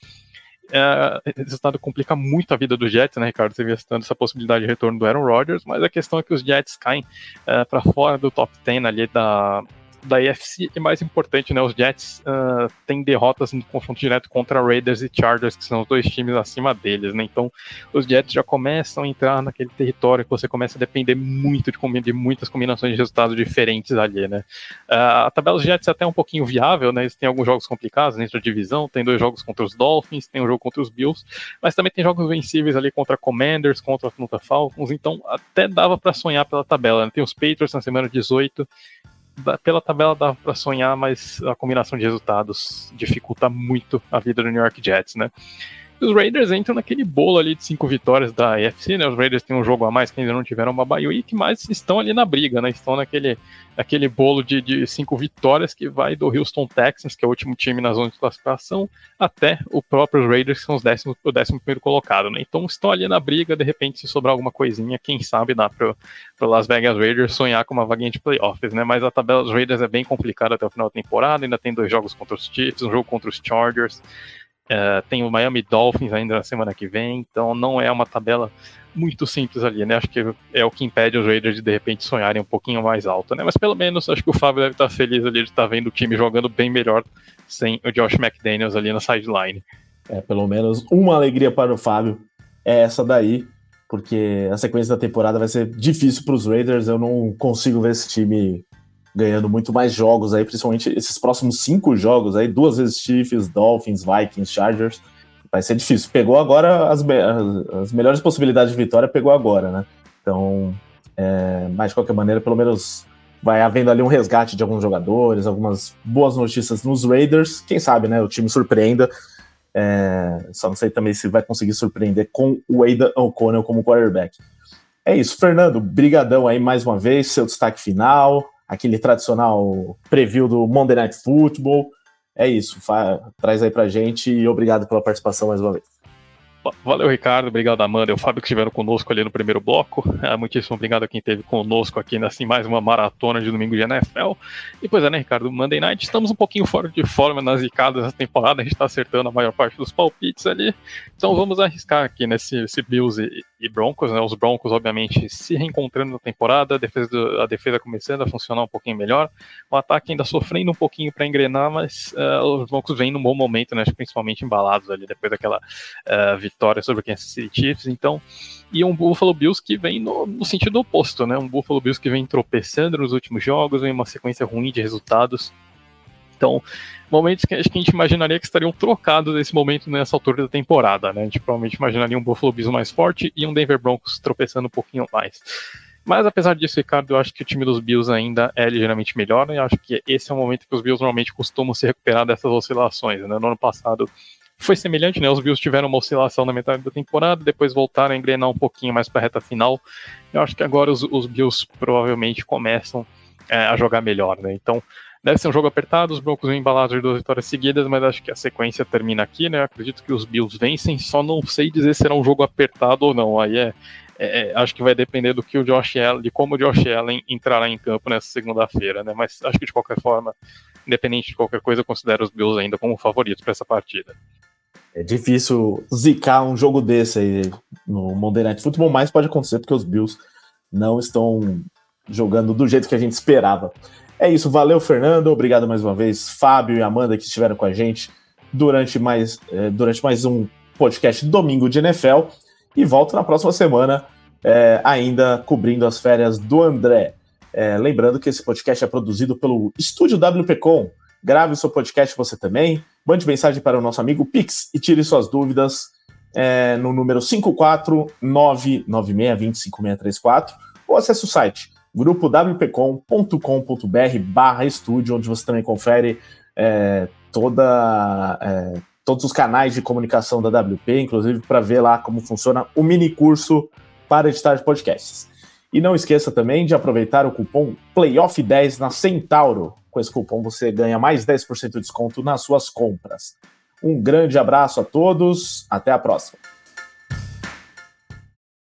É, esse resultado complica muito a vida dos Jets, né, Ricardo? Você citando essa possibilidade de retorno do Aaron Rodgers, mas a questão é que os Jets caem é, para fora do top 10 ali da, da AFC e mais importante, né, os Jets uh, têm derrotas no confronto direto contra Raiders e Chargers, que são os dois times acima deles, né? Então, os Jets já começam a entrar naquele território que você começa a depender muito de, de muitas combinações de resultados diferentes ali, né? Uh, a tabela dos Jets é até um pouquinho viável, né? Eles têm alguns jogos complicados dentro da divisão, tem dois jogos contra os Dolphins, tem um jogo contra os Bills, mas também tem jogos vencíveis ali contra Commanders, contra Atlanta Falcons, então até dava para sonhar pela tabela, né? Tem os Patriots na semana 18 pela tabela dá para sonhar, mas a combinação de resultados dificulta muito a vida do New York Jets, né? Os Raiders entram naquele bolo ali de cinco vitórias da AFC, né? Os Raiders têm um jogo a mais que ainda não tiveram uma bye week, mas estão ali na briga, né? Estão naquele, naquele bolo de, de cinco vitórias que vai do Houston Texans, que é o último time na zona de classificação, até o próprio Raiders, que são os décimo, o décimo primeiro colocado, né? Então estão ali na briga, de repente, se sobrar alguma coisinha, quem sabe dá para Las Vegas Raiders sonhar com uma vaguinha de playoffs, né? Mas a tabela dos Raiders é bem complicada até o final da temporada, ainda tem dois jogos contra os Chiefs, um jogo contra os Chargers. Uh, tem o Miami Dolphins ainda na semana que vem, então não é uma tabela muito simples ali, né? Acho que é o que impede os Raiders de de repente sonharem um pouquinho mais alto, né? Mas pelo menos acho que o Fábio deve estar feliz ali de estar vendo o time jogando bem melhor sem o Josh McDaniels ali na sideline. É, pelo menos uma alegria para o Fábio é essa daí, porque a sequência da temporada vai ser difícil para os Raiders. Eu não consigo ver esse time ganhando muito mais jogos aí, principalmente esses próximos cinco jogos aí, duas vezes Chiefs, Dolphins, Vikings, Chargers. Vai ser difícil. Pegou agora as, as melhores possibilidades de vitória, pegou agora, né? Então, é, mas de qualquer maneira, pelo menos vai havendo ali um resgate de alguns jogadores, algumas boas notícias nos Raiders. Quem sabe, né? O time surpreenda. É, só não sei também se vai conseguir surpreender com o Aidan O'Connell como quarterback. É isso, Fernando. Brigadão aí mais uma vez, seu destaque final aquele tradicional preview do Monday Night Football. É isso, traz aí pra gente e obrigado pela participação mais uma vez. Valeu, Ricardo. Obrigado, Amanda e o Fábio que estiveram conosco ali no primeiro bloco. É, muitíssimo obrigado a quem esteve conosco aqui nessa assim, mais uma maratona de domingo de NFL. E pois é, né, Ricardo? Monday Night, estamos um pouquinho fora de forma nas zicadas dessa temporada. A gente está acertando a maior parte dos palpites ali. Então vamos arriscar aqui nesse Bills e, e Broncos, né? Os Broncos, obviamente, se reencontrando na temporada, a defesa, do, a defesa começando a funcionar um pouquinho melhor, o ataque ainda sofrendo um pouquinho para engrenar, mas uh, os Broncos vêm num bom momento, né? Principalmente embalados ali depois daquela uh, vitória sobre o Kansas City Chiefs. Então, e um Buffalo Bills que vem no, no, sentido oposto, né? Um Buffalo Bills que vem tropeçando nos últimos jogos, vem uma sequência ruim de resultados. Então, momentos que, que a gente imaginaria que estariam trocados nesse momento nessa altura da temporada, né? A gente provavelmente imaginaria um Buffalo Bills mais forte e um Denver Broncos tropeçando um pouquinho mais. Mas apesar disso, Ricardo, eu acho que o time dos Bills ainda é ligeiramente melhor, né? Eu acho que esse é o momento que os Bills normalmente costumam se recuperar dessas oscilações, né? No ano passado foi semelhante, né? Os Bills tiveram uma oscilação na metade da temporada, depois voltaram a engrenar um pouquinho mais para a reta final. Eu acho que agora os, os Bills provavelmente começam é, a jogar melhor, né? Então, Deve ser um jogo apertado, os Broncos vêm embalados de duas vitórias seguidas, mas acho que a sequência termina aqui, né? Acredito que os Bills vencem, só não sei dizer se será um jogo apertado ou não. Aí é, é, é acho que vai depender do que o Josh Allen, de como o Josh Allen entrará em campo nessa segunda-feira, né? Mas acho que de qualquer forma, independente de qualquer coisa, eu considero os Bills ainda como favoritos para essa partida. É difícil zicar um jogo desse aí no Monday Night Football, mas pode acontecer porque os Bills não estão jogando do jeito que a gente esperava. É isso, valeu, Fernando. Obrigado mais uma vez, Fábio e Amanda, que estiveram com a gente durante mais, é, durante mais um podcast domingo de NFL. E volto na próxima semana, é, ainda cobrindo as férias do André. É, lembrando que esse podcast é produzido pelo Estúdio WPcom. Grave o seu podcast você também. Mande mensagem para o nosso amigo Pix e tire suas dúvidas no número 54996205634 ou acesse o site grupo wpcom.com.br barra estúdio, onde você também confere é, toda, é, todos os canais de comunicação da WP, inclusive para ver lá como funciona o mini curso para editar podcasts. E não esqueça também de aproveitar o cupom PLAYOFF10 na Centauro. Com esse cupom você ganha mais 10% de desconto nas suas compras. Um grande abraço a todos, até a próxima.